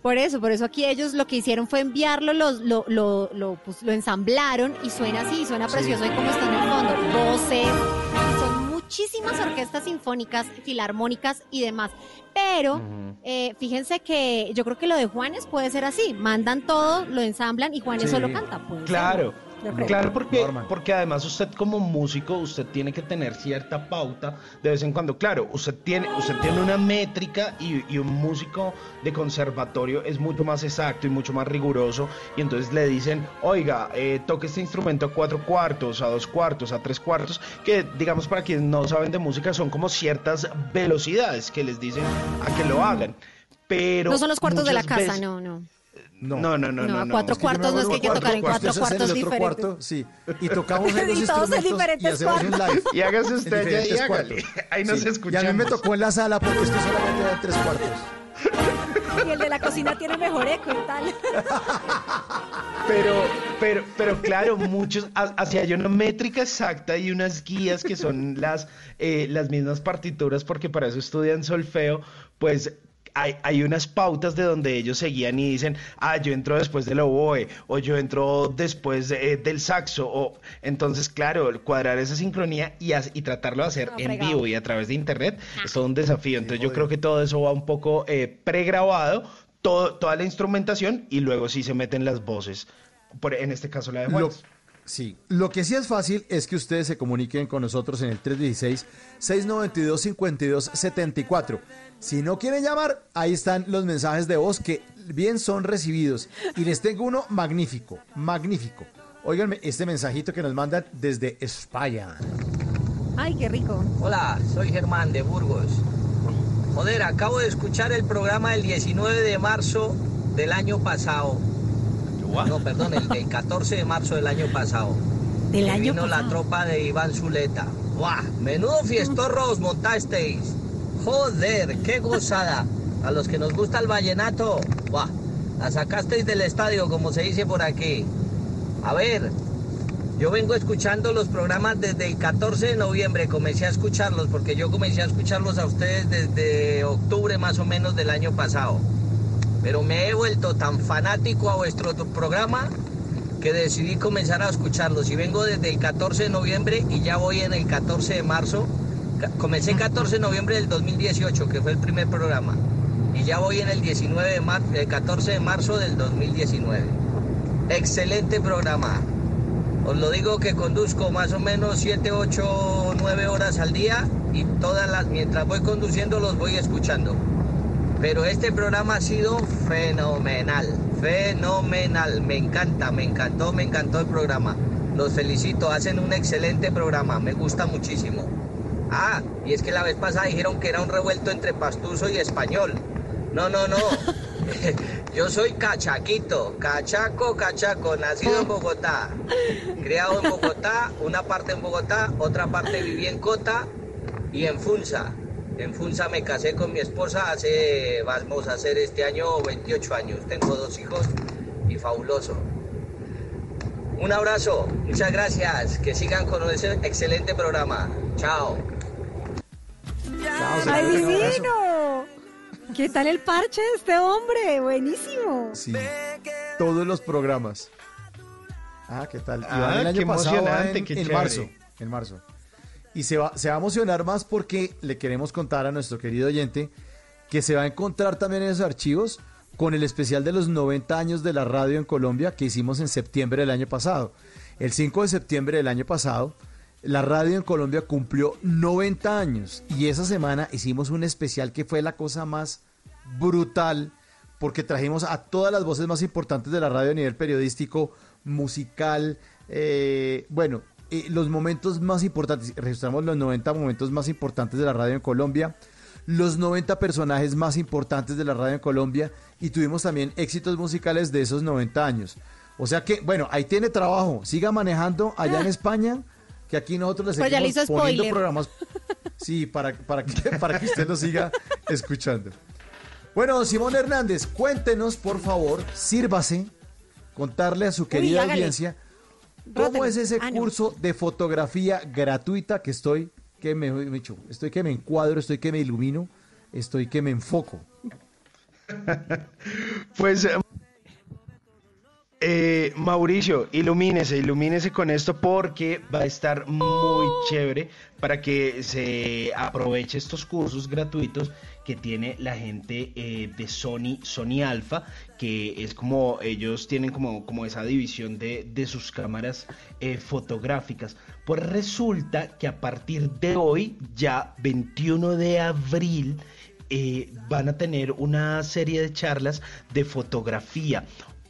Por eso, por eso aquí ellos lo que hicieron fue enviarlo, los- lo, lo, lo, pues, lo ensamblaron y suena así, suena Sí. precioso y como está en el fondo, voces, son muchísimas orquestas sinfónicas, filarmónicas y demás. Pero eh, fíjense que yo creo que lo de Juanes puede ser así, mandan todo, lo ensamblan y Juanes Sí. solo canta. ser, Claro, yo creo. claro, porque, porque además usted como músico, usted tiene que tener cierta pauta de vez en cuando. Claro, usted tiene, usted tiene una métrica y, y un músico de conservatorio es mucho más exacto y mucho más riguroso. Y entonces le dicen, oiga, eh, toque este instrumento a cuatro cuartos, a dos cuartos, a tres cuartos, que digamos para quienes no saben de música son como ciertas velocidades que les dicen a que lo hagan. Pero no son los cuartos de la casa, veces- no, no. No, no, no, no. No, cuatro es que cuartos no es que hay que cuatro tocar en cuatro en cuartos el otro diferentes. cuarto, sí. Y tocamos en los Y todos en instrumentos y diferentes un cuartos. live. Y hágase usted allá y hágale. cuartos. Ahí nos Sí. escuchamos. Y a mí me tocó en la sala porque es que solamente hay tres cuartos. Y el de la cocina tiene mejor eco y tal. Pero, pero, pero claro, muchos, ha- hacia hay una métrica exacta y unas guías que son las, eh, las mismas partituras, porque para eso estudian solfeo, pues hay, hay unas pautas de donde ellos seguían y dicen, ah, yo entro después del oboe, o yo entro después eh, del saxo, o entonces, claro, cuadrar esa sincronía y, as- y tratarlo de hacer No, en vivo y a través de internet es todo un desafío. Entonces yo creo que todo eso va un poco eh, pregrabado, todo, toda la instrumentación y luego sí se meten las voces. Por, en este caso la de Juan. Sí, lo que sí es fácil es que ustedes se comuniquen con nosotros en el 316-692-5274. Si no quieren llamar, ahí están los mensajes de voz que bien son recibidos. Y les tengo uno magnífico, magnífico. Óiganme este mensajito que nos mandan desde España. Ay, qué rico. Hola, soy Germán de Burgos. Joder, acabo de escuchar el programa del 19 de marzo del año pasado. No, perdón, el del 14 de marzo del año pasado. Del año vino la tropa de Iván Zuleta. ¡Buah! Menudo fiestorros montasteis. Joder, qué gozada. A los que nos gusta el vallenato, ¡buah! La sacasteis del estadio, como se dice por aquí. A ver, yo vengo escuchando los programas desde el 14 de noviembre, comencé a escucharlos porque yo comencé a escucharlos a ustedes desde octubre más o menos del año pasado. Pero me he vuelto tan fanático a vuestro programa que decidí comenzar a escucharlos y vengo desde el 14 de noviembre y ya voy en el 14 de marzo. Comencé el 14 de noviembre del 2018, que fue el primer programa, y ya voy en el 19 de mar- el 14 de marzo del 2019. Excelente programa. Os lo digo que conduzco más o menos 7, 8, 9 horas al día y todas las mientras voy conduciendo los voy escuchando. Pero este programa ha sido fenomenal, fenomenal. Me encanta, me encantó, me encantó el programa. Los felicito, hacen un excelente programa, me gusta muchísimo. Ah, y es que la vez pasada dijeron que era un revuelto entre pastuso y español. No, no, no. Yo soy cachaquito, cachaco, cachaco, nacido en Bogotá, criado en Bogotá, una parte en Bogotá, otra parte viví en Cota y en Funza. En Funza me casé con mi esposa hace, vamos a hacer este año 28 años. Tengo dos hijos y fabuloso. Un abrazo, muchas gracias, que sigan con ese excelente programa. Chao. ¡Ay, divino! ¿Qué tal el parche de este hombre? Buenísimo. Sí, todos los programas. Ah, ¿qué tal? Ah, van el año qué pasado emocionante, en, qué en marzo. En marzo. Y se va, a emocionar más porque le queremos contar a nuestro querido oyente que se va a encontrar también en esos archivos con el especial de los 90 años de la radio en Colombia que hicimos en septiembre del año pasado. El 5 de septiembre del año pasado, la radio en Colombia cumplió 90 años y esa semana hicimos un especial que fue la cosa más brutal porque trajimos a todas las voces más importantes de la radio a nivel periodístico, musical, eh, bueno, eh, los momentos más importantes, registramos los 90 momentos más importantes de la radio en Colombia, los 90 personajes más importantes de la radio en Colombia y tuvimos también éxitos musicales de esos 90 años. O sea que, bueno, ahí tiene trabajo, siga manejando allá en España, que aquí nosotros le Pues seguimos poniendo spoiler. programas. Sí, para, para, que, para que usted lo siga escuchando. Bueno, Simón Hernández, cuéntenos, por favor, sírvase contarle a su querida audiencia cómo es ese curso de fotografía gratuita que estoy, que me, me echo, estoy que me encuadro, estoy que me ilumino, estoy que me enfoco. Pues, eh, eh, Mauricio, ilumínese, ilumínese con esto porque va a estar muy chévere para que se aproveche estos cursos gratuitos que tiene la gente eh, de Sony, Sony Alpha, que es como ellos tienen como, como esa división de, de sus cámaras eh, fotográficas. Pues resulta que a partir de hoy, ya 21 de abril, eh, van a tener una serie de charlas de fotografía.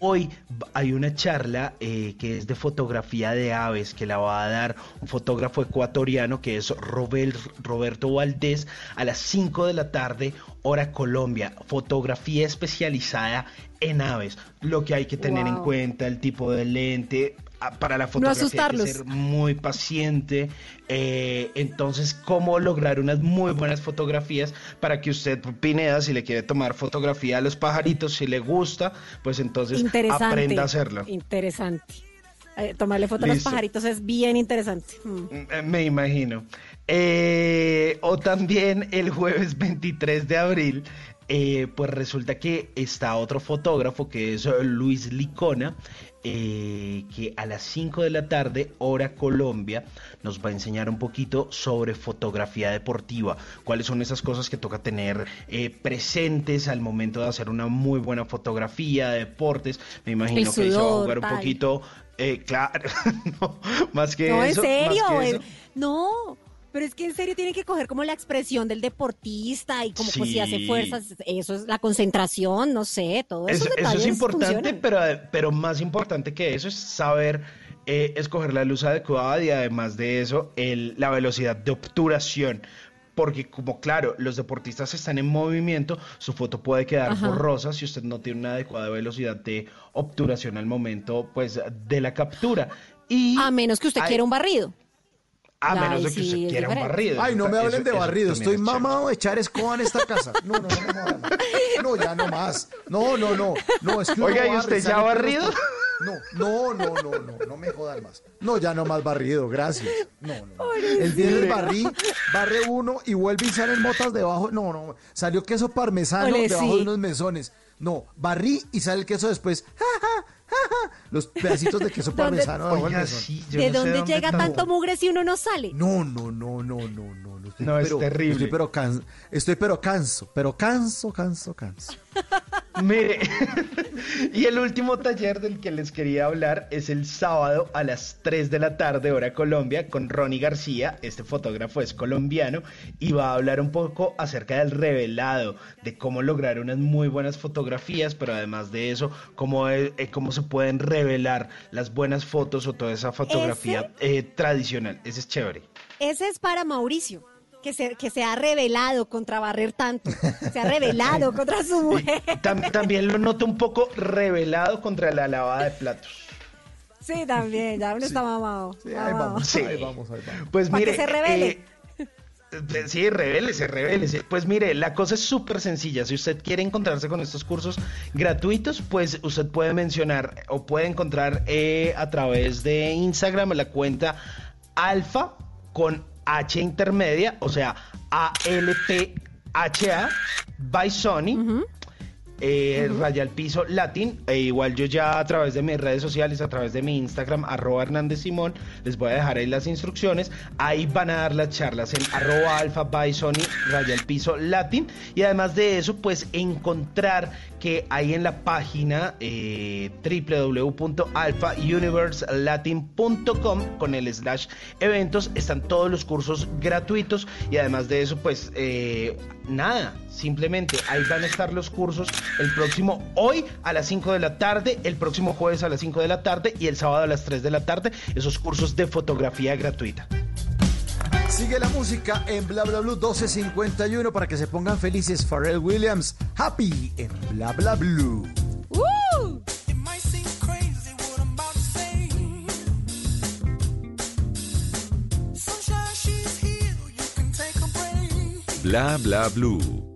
Hoy hay una charla eh, que es de fotografía de aves que la va a dar un fotógrafo ecuatoriano que es Roberto Valdés a las 5 de la tarde, hora Colombia. Fotografía especializada en aves. Lo que hay que tener en cuenta, el tipo de lente. Para la fotografía hay que ser muy paciente. eh, entonces, cómo lograr unas muy buenas fotografías para que usted, Pineda, si le quiere tomar fotografía a los pajaritos, si le gusta, pues entonces aprenda a hacerlo. Interesante. Eh, tomarle foto a los pajaritos es bien interesante. Mm. Eh, Me imagino. Eh, o también el jueves 23 de abril, eh, pues resulta que está otro fotógrafo que es eh, Luis Licona, eh, que a las 5 de la tarde, hora Colombia, nos va a enseñar un poquito sobre fotografía deportiva, cuáles son esas cosas que toca tener eh, presentes al momento de hacer una muy buena fotografía de deportes. Me imagino que se va a jugar un poquito, eh, claro, no, más que No, en eso. más serio. que eso. No, pero es que en serio tienen que coger como la expresión del deportista y como pues, si hace Sí. fuerzas, eso es la concentración, no sé, todo eso detalles es importante, pero, pero más importante que eso es saber eh, escoger la luz adecuada y además de eso, el- la velocidad de obturación. Porque como claro, los deportistas están en movimiento, su foto puede quedar Ajá. borrosa si usted no tiene una adecuada velocidad de obturación al momento pues de la captura. Y A menos que usted hay- quiera un barrido. A menos de que sí usted es quiera un diferente. barrido. Ay, no me hablen de eso barrido, también estoy es chévere. mamado de echar escoba en esta casa. No, no, no jodan. No, ya no más. No, no, no. No, es que uno Oiga, ¿y barre, usted ya sale barrido? No, no, no, no, no, no me jodan más. No, ya no más barrido, gracias. No, no. no. El viernes barrí, barre uno y vuelve y salen motas debajo. No, no. Salió queso parmesano Ole, debajo sí. de unos mesones. No, barrí y sale el queso después. Ja, ja. Los pedacitos de queso ¿Dónde- parmesano Oiga, sí, yo ¿De no sé dónde dónde llega tanto mugre si uno no sale? No, no, no, no, no, no. No, estoy No, es terrible. Estoy pero, can- estoy pero canso, pero canso, canso, canso. Mire, y el último taller del que les quería hablar es el sábado a las 3 de la tarde, hora Colombia, con Ronnie García. Este fotógrafo es colombiano y va a hablar un poco acerca del revelado, de cómo lograr unas muy buenas fotografías, pero además de eso, cómo, eh, eh, cómo se pueden revelar las buenas fotos o toda esa fotografía eh, tradicional. Ese es chévere. Ese es para Mauricio, que se, que se ha revelado contra barrer tanto. Se ha revelado contra su mujer. Tam- también lo noto un poco revelado contra la lavada de platos. Sí, también, ya uno está mamado. ahí mamado. vamos, Sí. ahí vamos, ahí vamos. Pues Pa' que mire, se revele. eh, eh, sí, revélese, revélese. Pues mire, la cosa es súper sencilla. Si usted quiere encontrarse con estos cursos gratuitos, pues usted puede mencionar o puede encontrar eh, a través de Instagram la cuenta alfa con H intermedia, o sea, A-L-P-H-A by Sony. eh, raya al piso latin. E igual yo ya a través de mis redes sociales, a través de mi Instagram, arroba Hernández Simón, les voy a dejar ahí las instrucciones. Ahí van a dar las charlas en arroba alfa by Sony, raya al piso latin. Y además de eso, pues encontrar que ahí en la página eh, con el slash eventos están todos los cursos gratuitos y además de eso pues eh, nada, simplemente ahí van a estar los cursos el próximo hoy a las 5 de la tarde, el próximo jueves a las 5 de la tarde y el sábado a las 3 de la tarde, esos cursos de fotografía gratuita. Sigue la música en Bla Bla Blue 1251 para que se pongan felices. Pharrell Williams, Happy en Bla Bla Blue. Bla bla blue.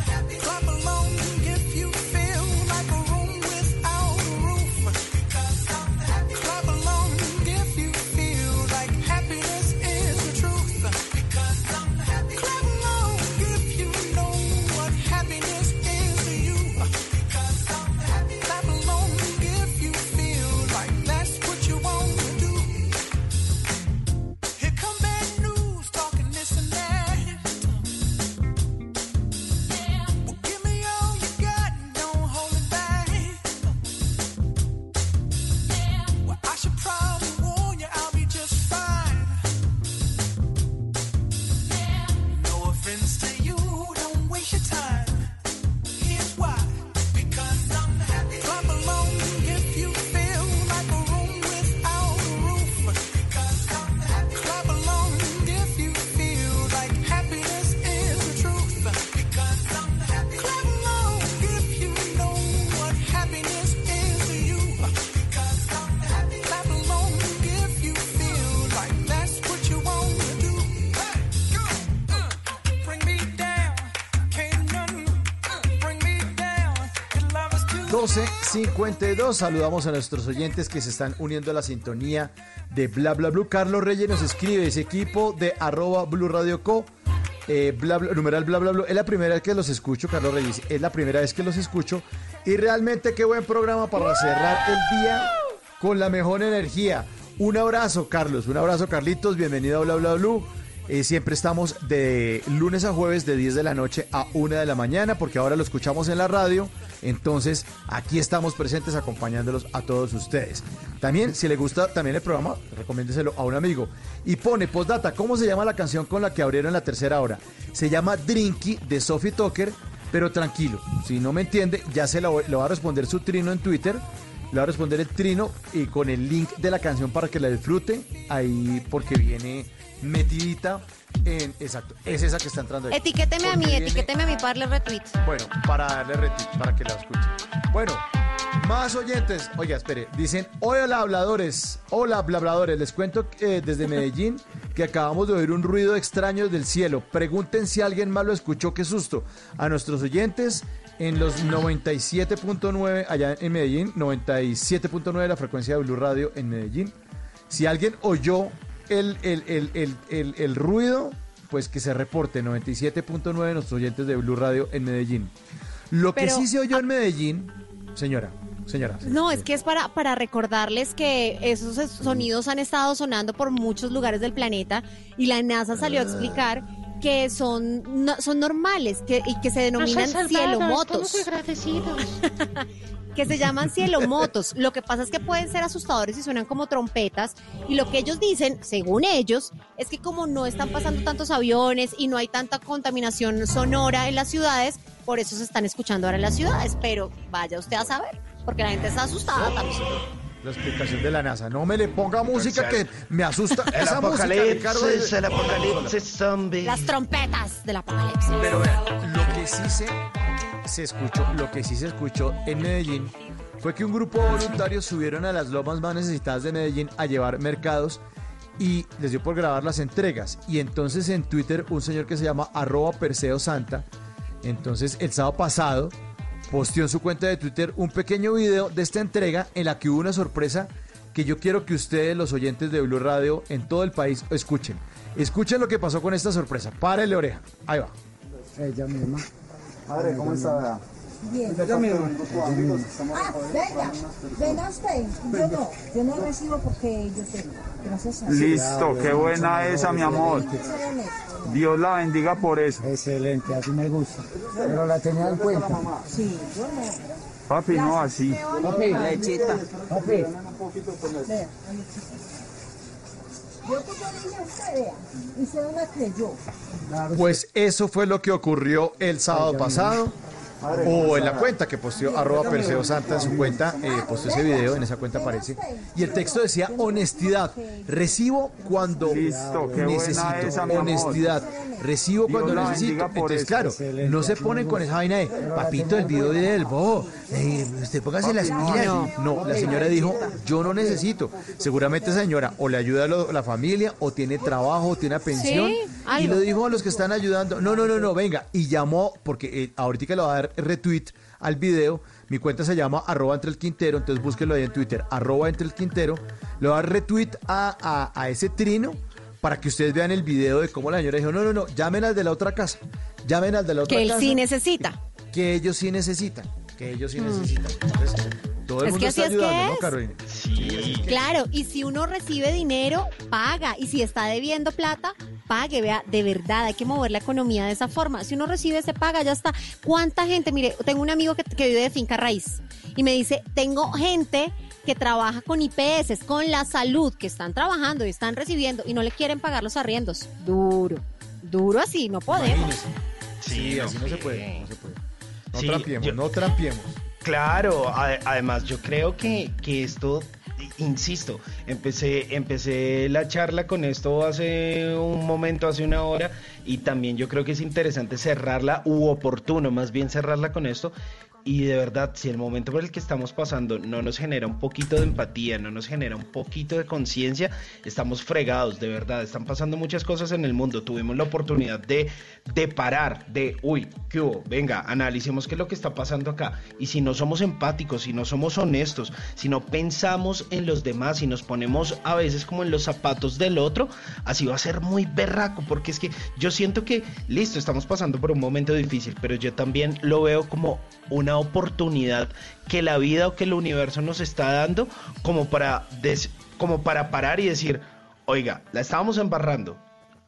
52. Saludamos a nuestros oyentes que se están uniendo a la sintonía de Bla Bla Blue. Carlos Reyes nos escribe ese equipo de arroba Blue Radio Co. eh, bla, bla, numeral bla bla bla. Es la primera vez que los escucho, Carlos Reyes. Es la primera vez que los escucho. Y realmente qué buen programa para cerrar el día con la mejor energía. Un abrazo, Carlos. Un abrazo, Carlitos. Bienvenido a Bla Bla Blue. Eh, siempre estamos de lunes a jueves de 10 de la noche a 1 de la mañana porque ahora lo escuchamos en la radio. Entonces aquí estamos presentes acompañándolos a todos ustedes. También si le gusta también el programa, recomiéndeselo a un amigo. Y pone postdata, ¿cómo se llama la canción con la que abrieron la tercera hora? Se llama Drinky de Sophie Tucker, pero tranquilo, si no me entiende, ya se lo, va a responder su trino en Twitter. Le va a responder el trino y con el link de la canción para que la disfrute. Ahí porque viene metidita en. Exacto, es esa que está entrando ahí. Etiquéteme a mí, viene- etiquéteme a mí para darle retweet. Bueno, para darle retweet, para que la escuche. Bueno, más oyentes. Oiga, espere. Dicen, hola habladores. Hola habladores. Les cuento eh, desde Medellín que acabamos de oír un ruido extraño del cielo. Pregunten si alguien más lo escuchó. Qué susto. A nuestros oyentes en los 97.9 allá en Medellín, 97.9 la frecuencia de Blue Radio en Medellín. Si alguien oyó el, el, el, el, ruido, pues que se reporte 97.9 nuestros oyentes de Blue Radio en Medellín. Lo que sí se oyó en Medellín, señora, señora. No, es que es para, para recordarles que esos es- sonidos han estado sonando por muchos lugares del planeta y la NASA salió a explicar que son, no- son normales que, y que se denominan cielomotos. que se llaman cielomotos. Lo que pasa es que pueden ser asustadores y suenan como trompetas. Y lo que ellos dicen, según ellos, es que como no están pasando tantos aviones y no hay tanta contaminación sonora en las ciudades, por eso se están escuchando ahora en las ciudades. Pero vaya usted a saber, porque la gente está asustada también. La explicación de la NASA. No me le ponga música que me asusta. El Esa música, Ricardo, apocalipsis, es- el apocalipsis zombie. Las trompetas del apocalipsis. Pero vean, lo que sí se, se escuchó, lo que sí se escuchó en Medellín fue que un grupo de voluntarios subieron a las lomas más necesitadas de Medellín a llevar mercados y les dio por grabar las entregas. Y entonces en Twitter un señor que se llama arroba Perseo Santa, entonces el sábado pasado posteó en su cuenta de Twitter un pequeño video de esta entrega en la que hubo una sorpresa que yo quiero que ustedes, los oyentes de Blue Radio en todo el país, escuchen. Escuchen lo que pasó con esta sorpresa. Párele oreja. Ahí va. Ella misma. Padre, ¿cómo está? Bien. Misma. Ah, venga, venga usted. Yo no, yo no recibo porque yo tengo. Gracias a Dios. Listo, qué buena esa, mi amor. Dios la bendiga por eso. Excelente, así me gusta. Pero la tenía en cuenta. Sí, yo no. Papi, no así. Papi, lechita. Papi. Vea, Yo como dije a usted, vea, y se no la creyó. Pues eso fue lo que ocurrió el sábado pasado. O en la cuenta que posteó arroba Perseo Santa en su cuenta, eh, posteó ese video, en esa cuenta aparece. Y el texto decía honestidad. Recibo cuando Listo, necesito. esa, honestidad. Recibo cuando necesito. Entonces, eso. claro, no se ponen con esa vaina de papito el video del bobo. eh, usted póngase las pilas. no. No, la señora dijo, yo no necesito. Seguramente esa señora o le ayuda a lo- la familia, o tiene trabajo, o tiene una pensión. Sí, y le dijo a los que están ayudando, no, no, no, no, venga. Y llamó, porque eh, ahorita le va a dar retweet al video. Mi cuenta se llama arroba entre el quintero, entonces búsquelo ahí en Twitter, arroba entre el quintero. Le va a dar retweet a, a, a ese trino para que ustedes vean el video de cómo la señora dijo, no, no, no, llamen al de la otra casa. Llamen al de la otra Que él casa. sí necesita. Que ellos sí necesitan. Que ellos sí Mm. necesitan. Entonces, todo el Es mundo que así está es que ayudando, ¿no, es. Carolina? Claro, y si uno recibe dinero, paga. Y si está debiendo plata, pague. Vea, de verdad, hay que mover la economía de esa forma. Si uno recibe, se paga, ya está. ¿Cuánta gente? Mire, tengo un amigo que, que vive de finca raíz y me dice, tengo gente que trabaja con IPS, con la salud, que están trabajando y están recibiendo y no le quieren pagar los arriendos. Duro, duro así, no podemos. Sí, así no se puede, no se puede. No Sí, trampiemos, yo- no trampiemos. Claro, además yo creo que, que esto, insisto, empecé, empecé la charla con esto hace un momento, hace una hora, y también yo creo que es interesante cerrarla, u oportuno más bien cerrarla con esto. Y de verdad, si el momento por el que estamos pasando no nos genera un poquito de empatía, no nos genera un poquito de conciencia, estamos fregados, de verdad. Están pasando muchas cosas en el mundo. Tuvimos la oportunidad de, de parar, de, uy, ¿qué hubo? Venga, analicemos qué es lo que está pasando acá. Y si no somos empáticos, si no somos honestos, si no pensamos en los demás, si nos ponemos a veces como en los zapatos del otro, así va a ser muy berraco, porque es que yo siento que, listo, estamos pasando por un momento difícil, pero yo también lo veo como una oportunidad que la vida o que el universo nos está dando como para, des- como para parar y decir, oiga, la estábamos embarrando,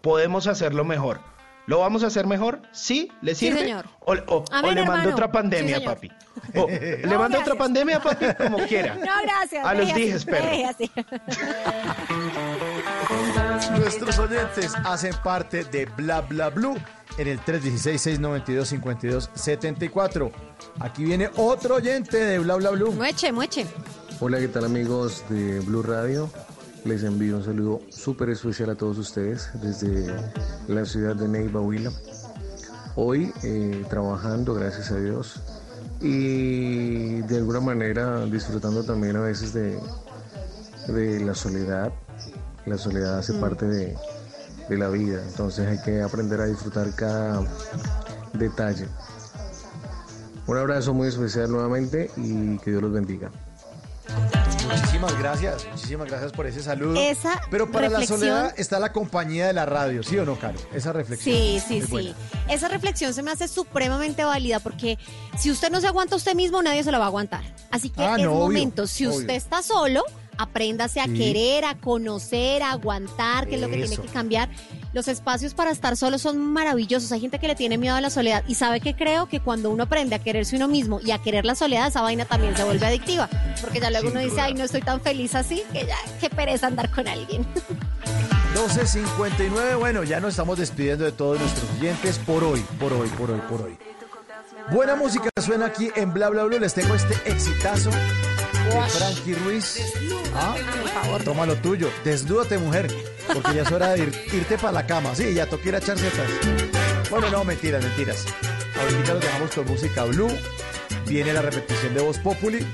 podemos hacerlo mejor. ¿Lo vamos a hacer mejor? ¿Sí? ¿Le Sí, sirve? señor. O, o- o le mando otra pandemia, Sí, papi. O, ¿Le mando otra pandemia, papi? Como quiera. No, gracias. A los dijes, perro. Nuestros oyentes hacen parte de Bla Bla Blue en el 316-692-5274. Aquí viene otro oyente de Bla Bla Blue. Mueche, mueche. Hola, ¿qué tal amigos de Blue Radio? Les envío un saludo súper especial a todos ustedes desde la ciudad de Neiva, Huila. Hoy eh, trabajando, gracias a Dios, y de alguna manera disfrutando también a veces de, de la soledad. La soledad hace parte de, de la vida, entonces hay que aprender a disfrutar cada detalle. Un abrazo muy especial nuevamente y que Dios los bendiga. Muchísimas gracias, muchísimas gracias por ese saludo. Esa Pero para reflexión- la soledad está la compañía de la radio, ¿sí o no, Caro? Esa reflexión. Sí, sí, es sí. buena. Esa reflexión se me hace supremamente válida porque si usted no se aguanta a usted mismo, nadie se lo va a aguantar. Así que Ah, es no, obvio, momento, si obvio. usted está solo, apréndase a Sí. querer, a conocer, a aguantar, que es lo que tiene que cambiar. Los espacios para estar solo son maravillosos. Hay gente que le tiene miedo a la soledad y sabe que creo que cuando uno aprende a quererse uno mismo y a querer la soledad, esa vaina también se vuelve adictiva. Porque ya luego Sin uno dice, ay, no estoy tan feliz así, que ya, qué pereza andar con alguien. 12.59, bueno, ya nos estamos despidiendo de todos nuestros oyentes por hoy, por hoy, por hoy, por hoy. Buena música suena aquí en Bla Bla Bla. Les tengo este exitazo Frankie Ruiz. Ah, toma lo tuyo. Desnúdate, mujer. Porque ya es hora de ir- irte para la cama. Sí, ya toca ir a echar. Bueno, no, mentiras, mentiras. Ahorita los dejamos con música blue. Viene la repetición de Voz Populi.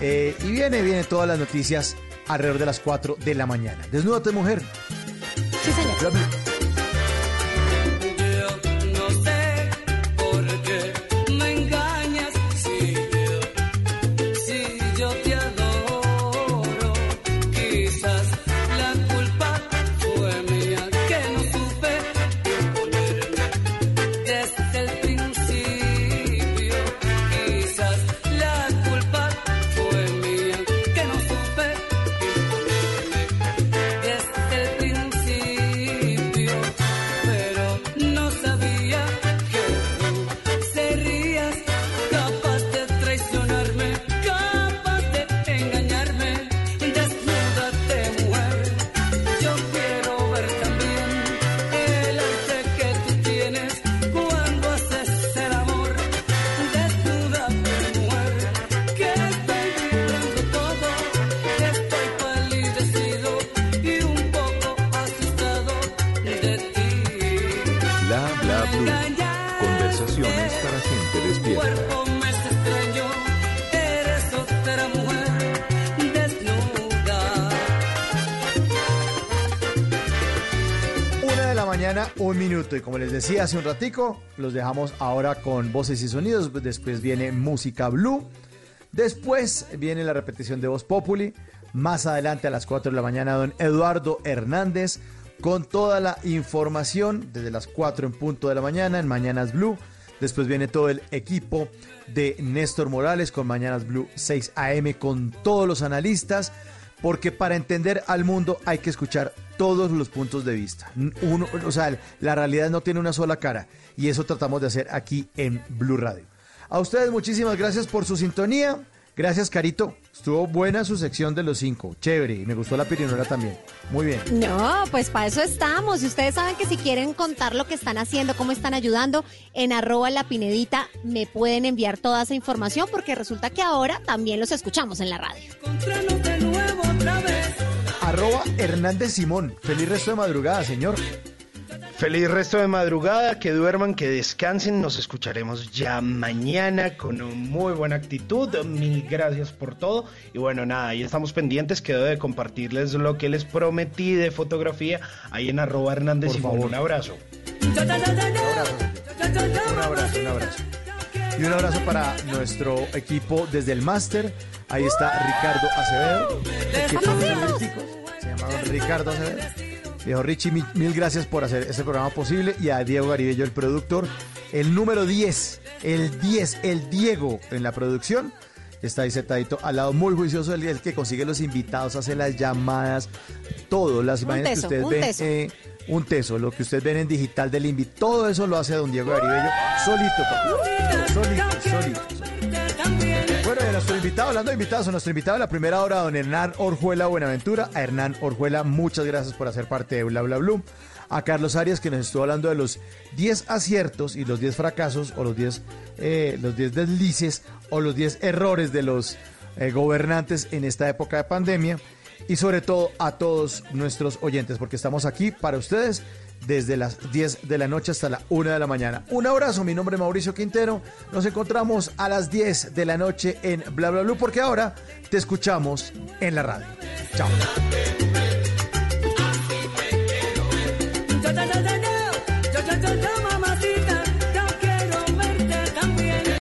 eh, y viene, viene todas las noticias alrededor de las 4 de la mañana. Desnúdate, mujer. Sí, señor. Un minuto. Y como les decía hace un ratico, los dejamos ahora con voces y sonidos. Después viene música blue. Después viene la repetición de Voz Populi. Más adelante a las 4 de la mañana, don Eduardo Hernández con toda la información desde las 4 en punto de la mañana en Mañanas Blue. Después viene todo el equipo de Néstor Morales con Mañanas Blue 6 AM con todos los analistas, porque para entender al mundo hay que escuchar todos los puntos de vista. Uno, o sea, la realidad no tiene una sola cara y eso tratamos de hacer aquí en Blue Radio. A ustedes muchísimas gracias por su sintonía. Gracias, Carito. Estuvo buena su sección de los cinco. Chévere. Y me gustó la pirinola también. Muy bien. No, pues para eso estamos. Y ustedes saben que si quieren contar lo que están haciendo, cómo están ayudando, en arroba la pinedita me pueden enviar toda esa información porque resulta que ahora también los escuchamos en la radio. Arroba Hernández Simón. Feliz resto de madrugada, señor. Feliz resto de madrugada, que duerman, que descansen. Nos escucharemos ya mañana con muy buena actitud. Mil gracias por todo. Y bueno, nada, ahí estamos pendientes. Quedo de compartirles lo que les prometí de fotografía ahí en arroba Hernández Por Simón. favor. Un abrazo. Un abrazo, un abrazo. Y un abrazo para nuestro equipo desde el máster. Ahí está Ricardo Acevedo. los griticos. Se llama Ricardo Acevedo. Viejo Richie, mil, mil gracias por hacer este programa posible. Y a Diego Garibello, el productor. El número 10, el 10, el Diego en la producción. Está ahí sentadito al lado, muy juicioso, el, el que consigue los invitados, hace las llamadas, todo, las imágenes teso, que ustedes ven. eh, un teso, lo que ustedes ven en digital del invitado, todo eso lo hace don Diego Garibello solito, papá. solito, solito. Bueno, a nuestro invitado, hablando de invitados, a nuestro invitado de la primera hora, don Hernán Orjuela Buenaventura. A Hernán Orjuela, muchas gracias por hacer parte de Bla Bla Blue. A Carlos Arias, que nos estuvo hablando de los 10 aciertos y los 10 fracasos, o los 10, eh, los 10 deslices, o los 10 errores de los eh, gobernantes en esta época de pandemia. Y sobre todo a todos nuestros oyentes, porque estamos aquí para ustedes desde las 10 de la noche hasta la 1 de la mañana. Un abrazo, mi nombre es Mauricio Quintero. Nos encontramos a las 10 de la noche en Bla Bla Blue, porque ahora te escuchamos en la radio. Chao.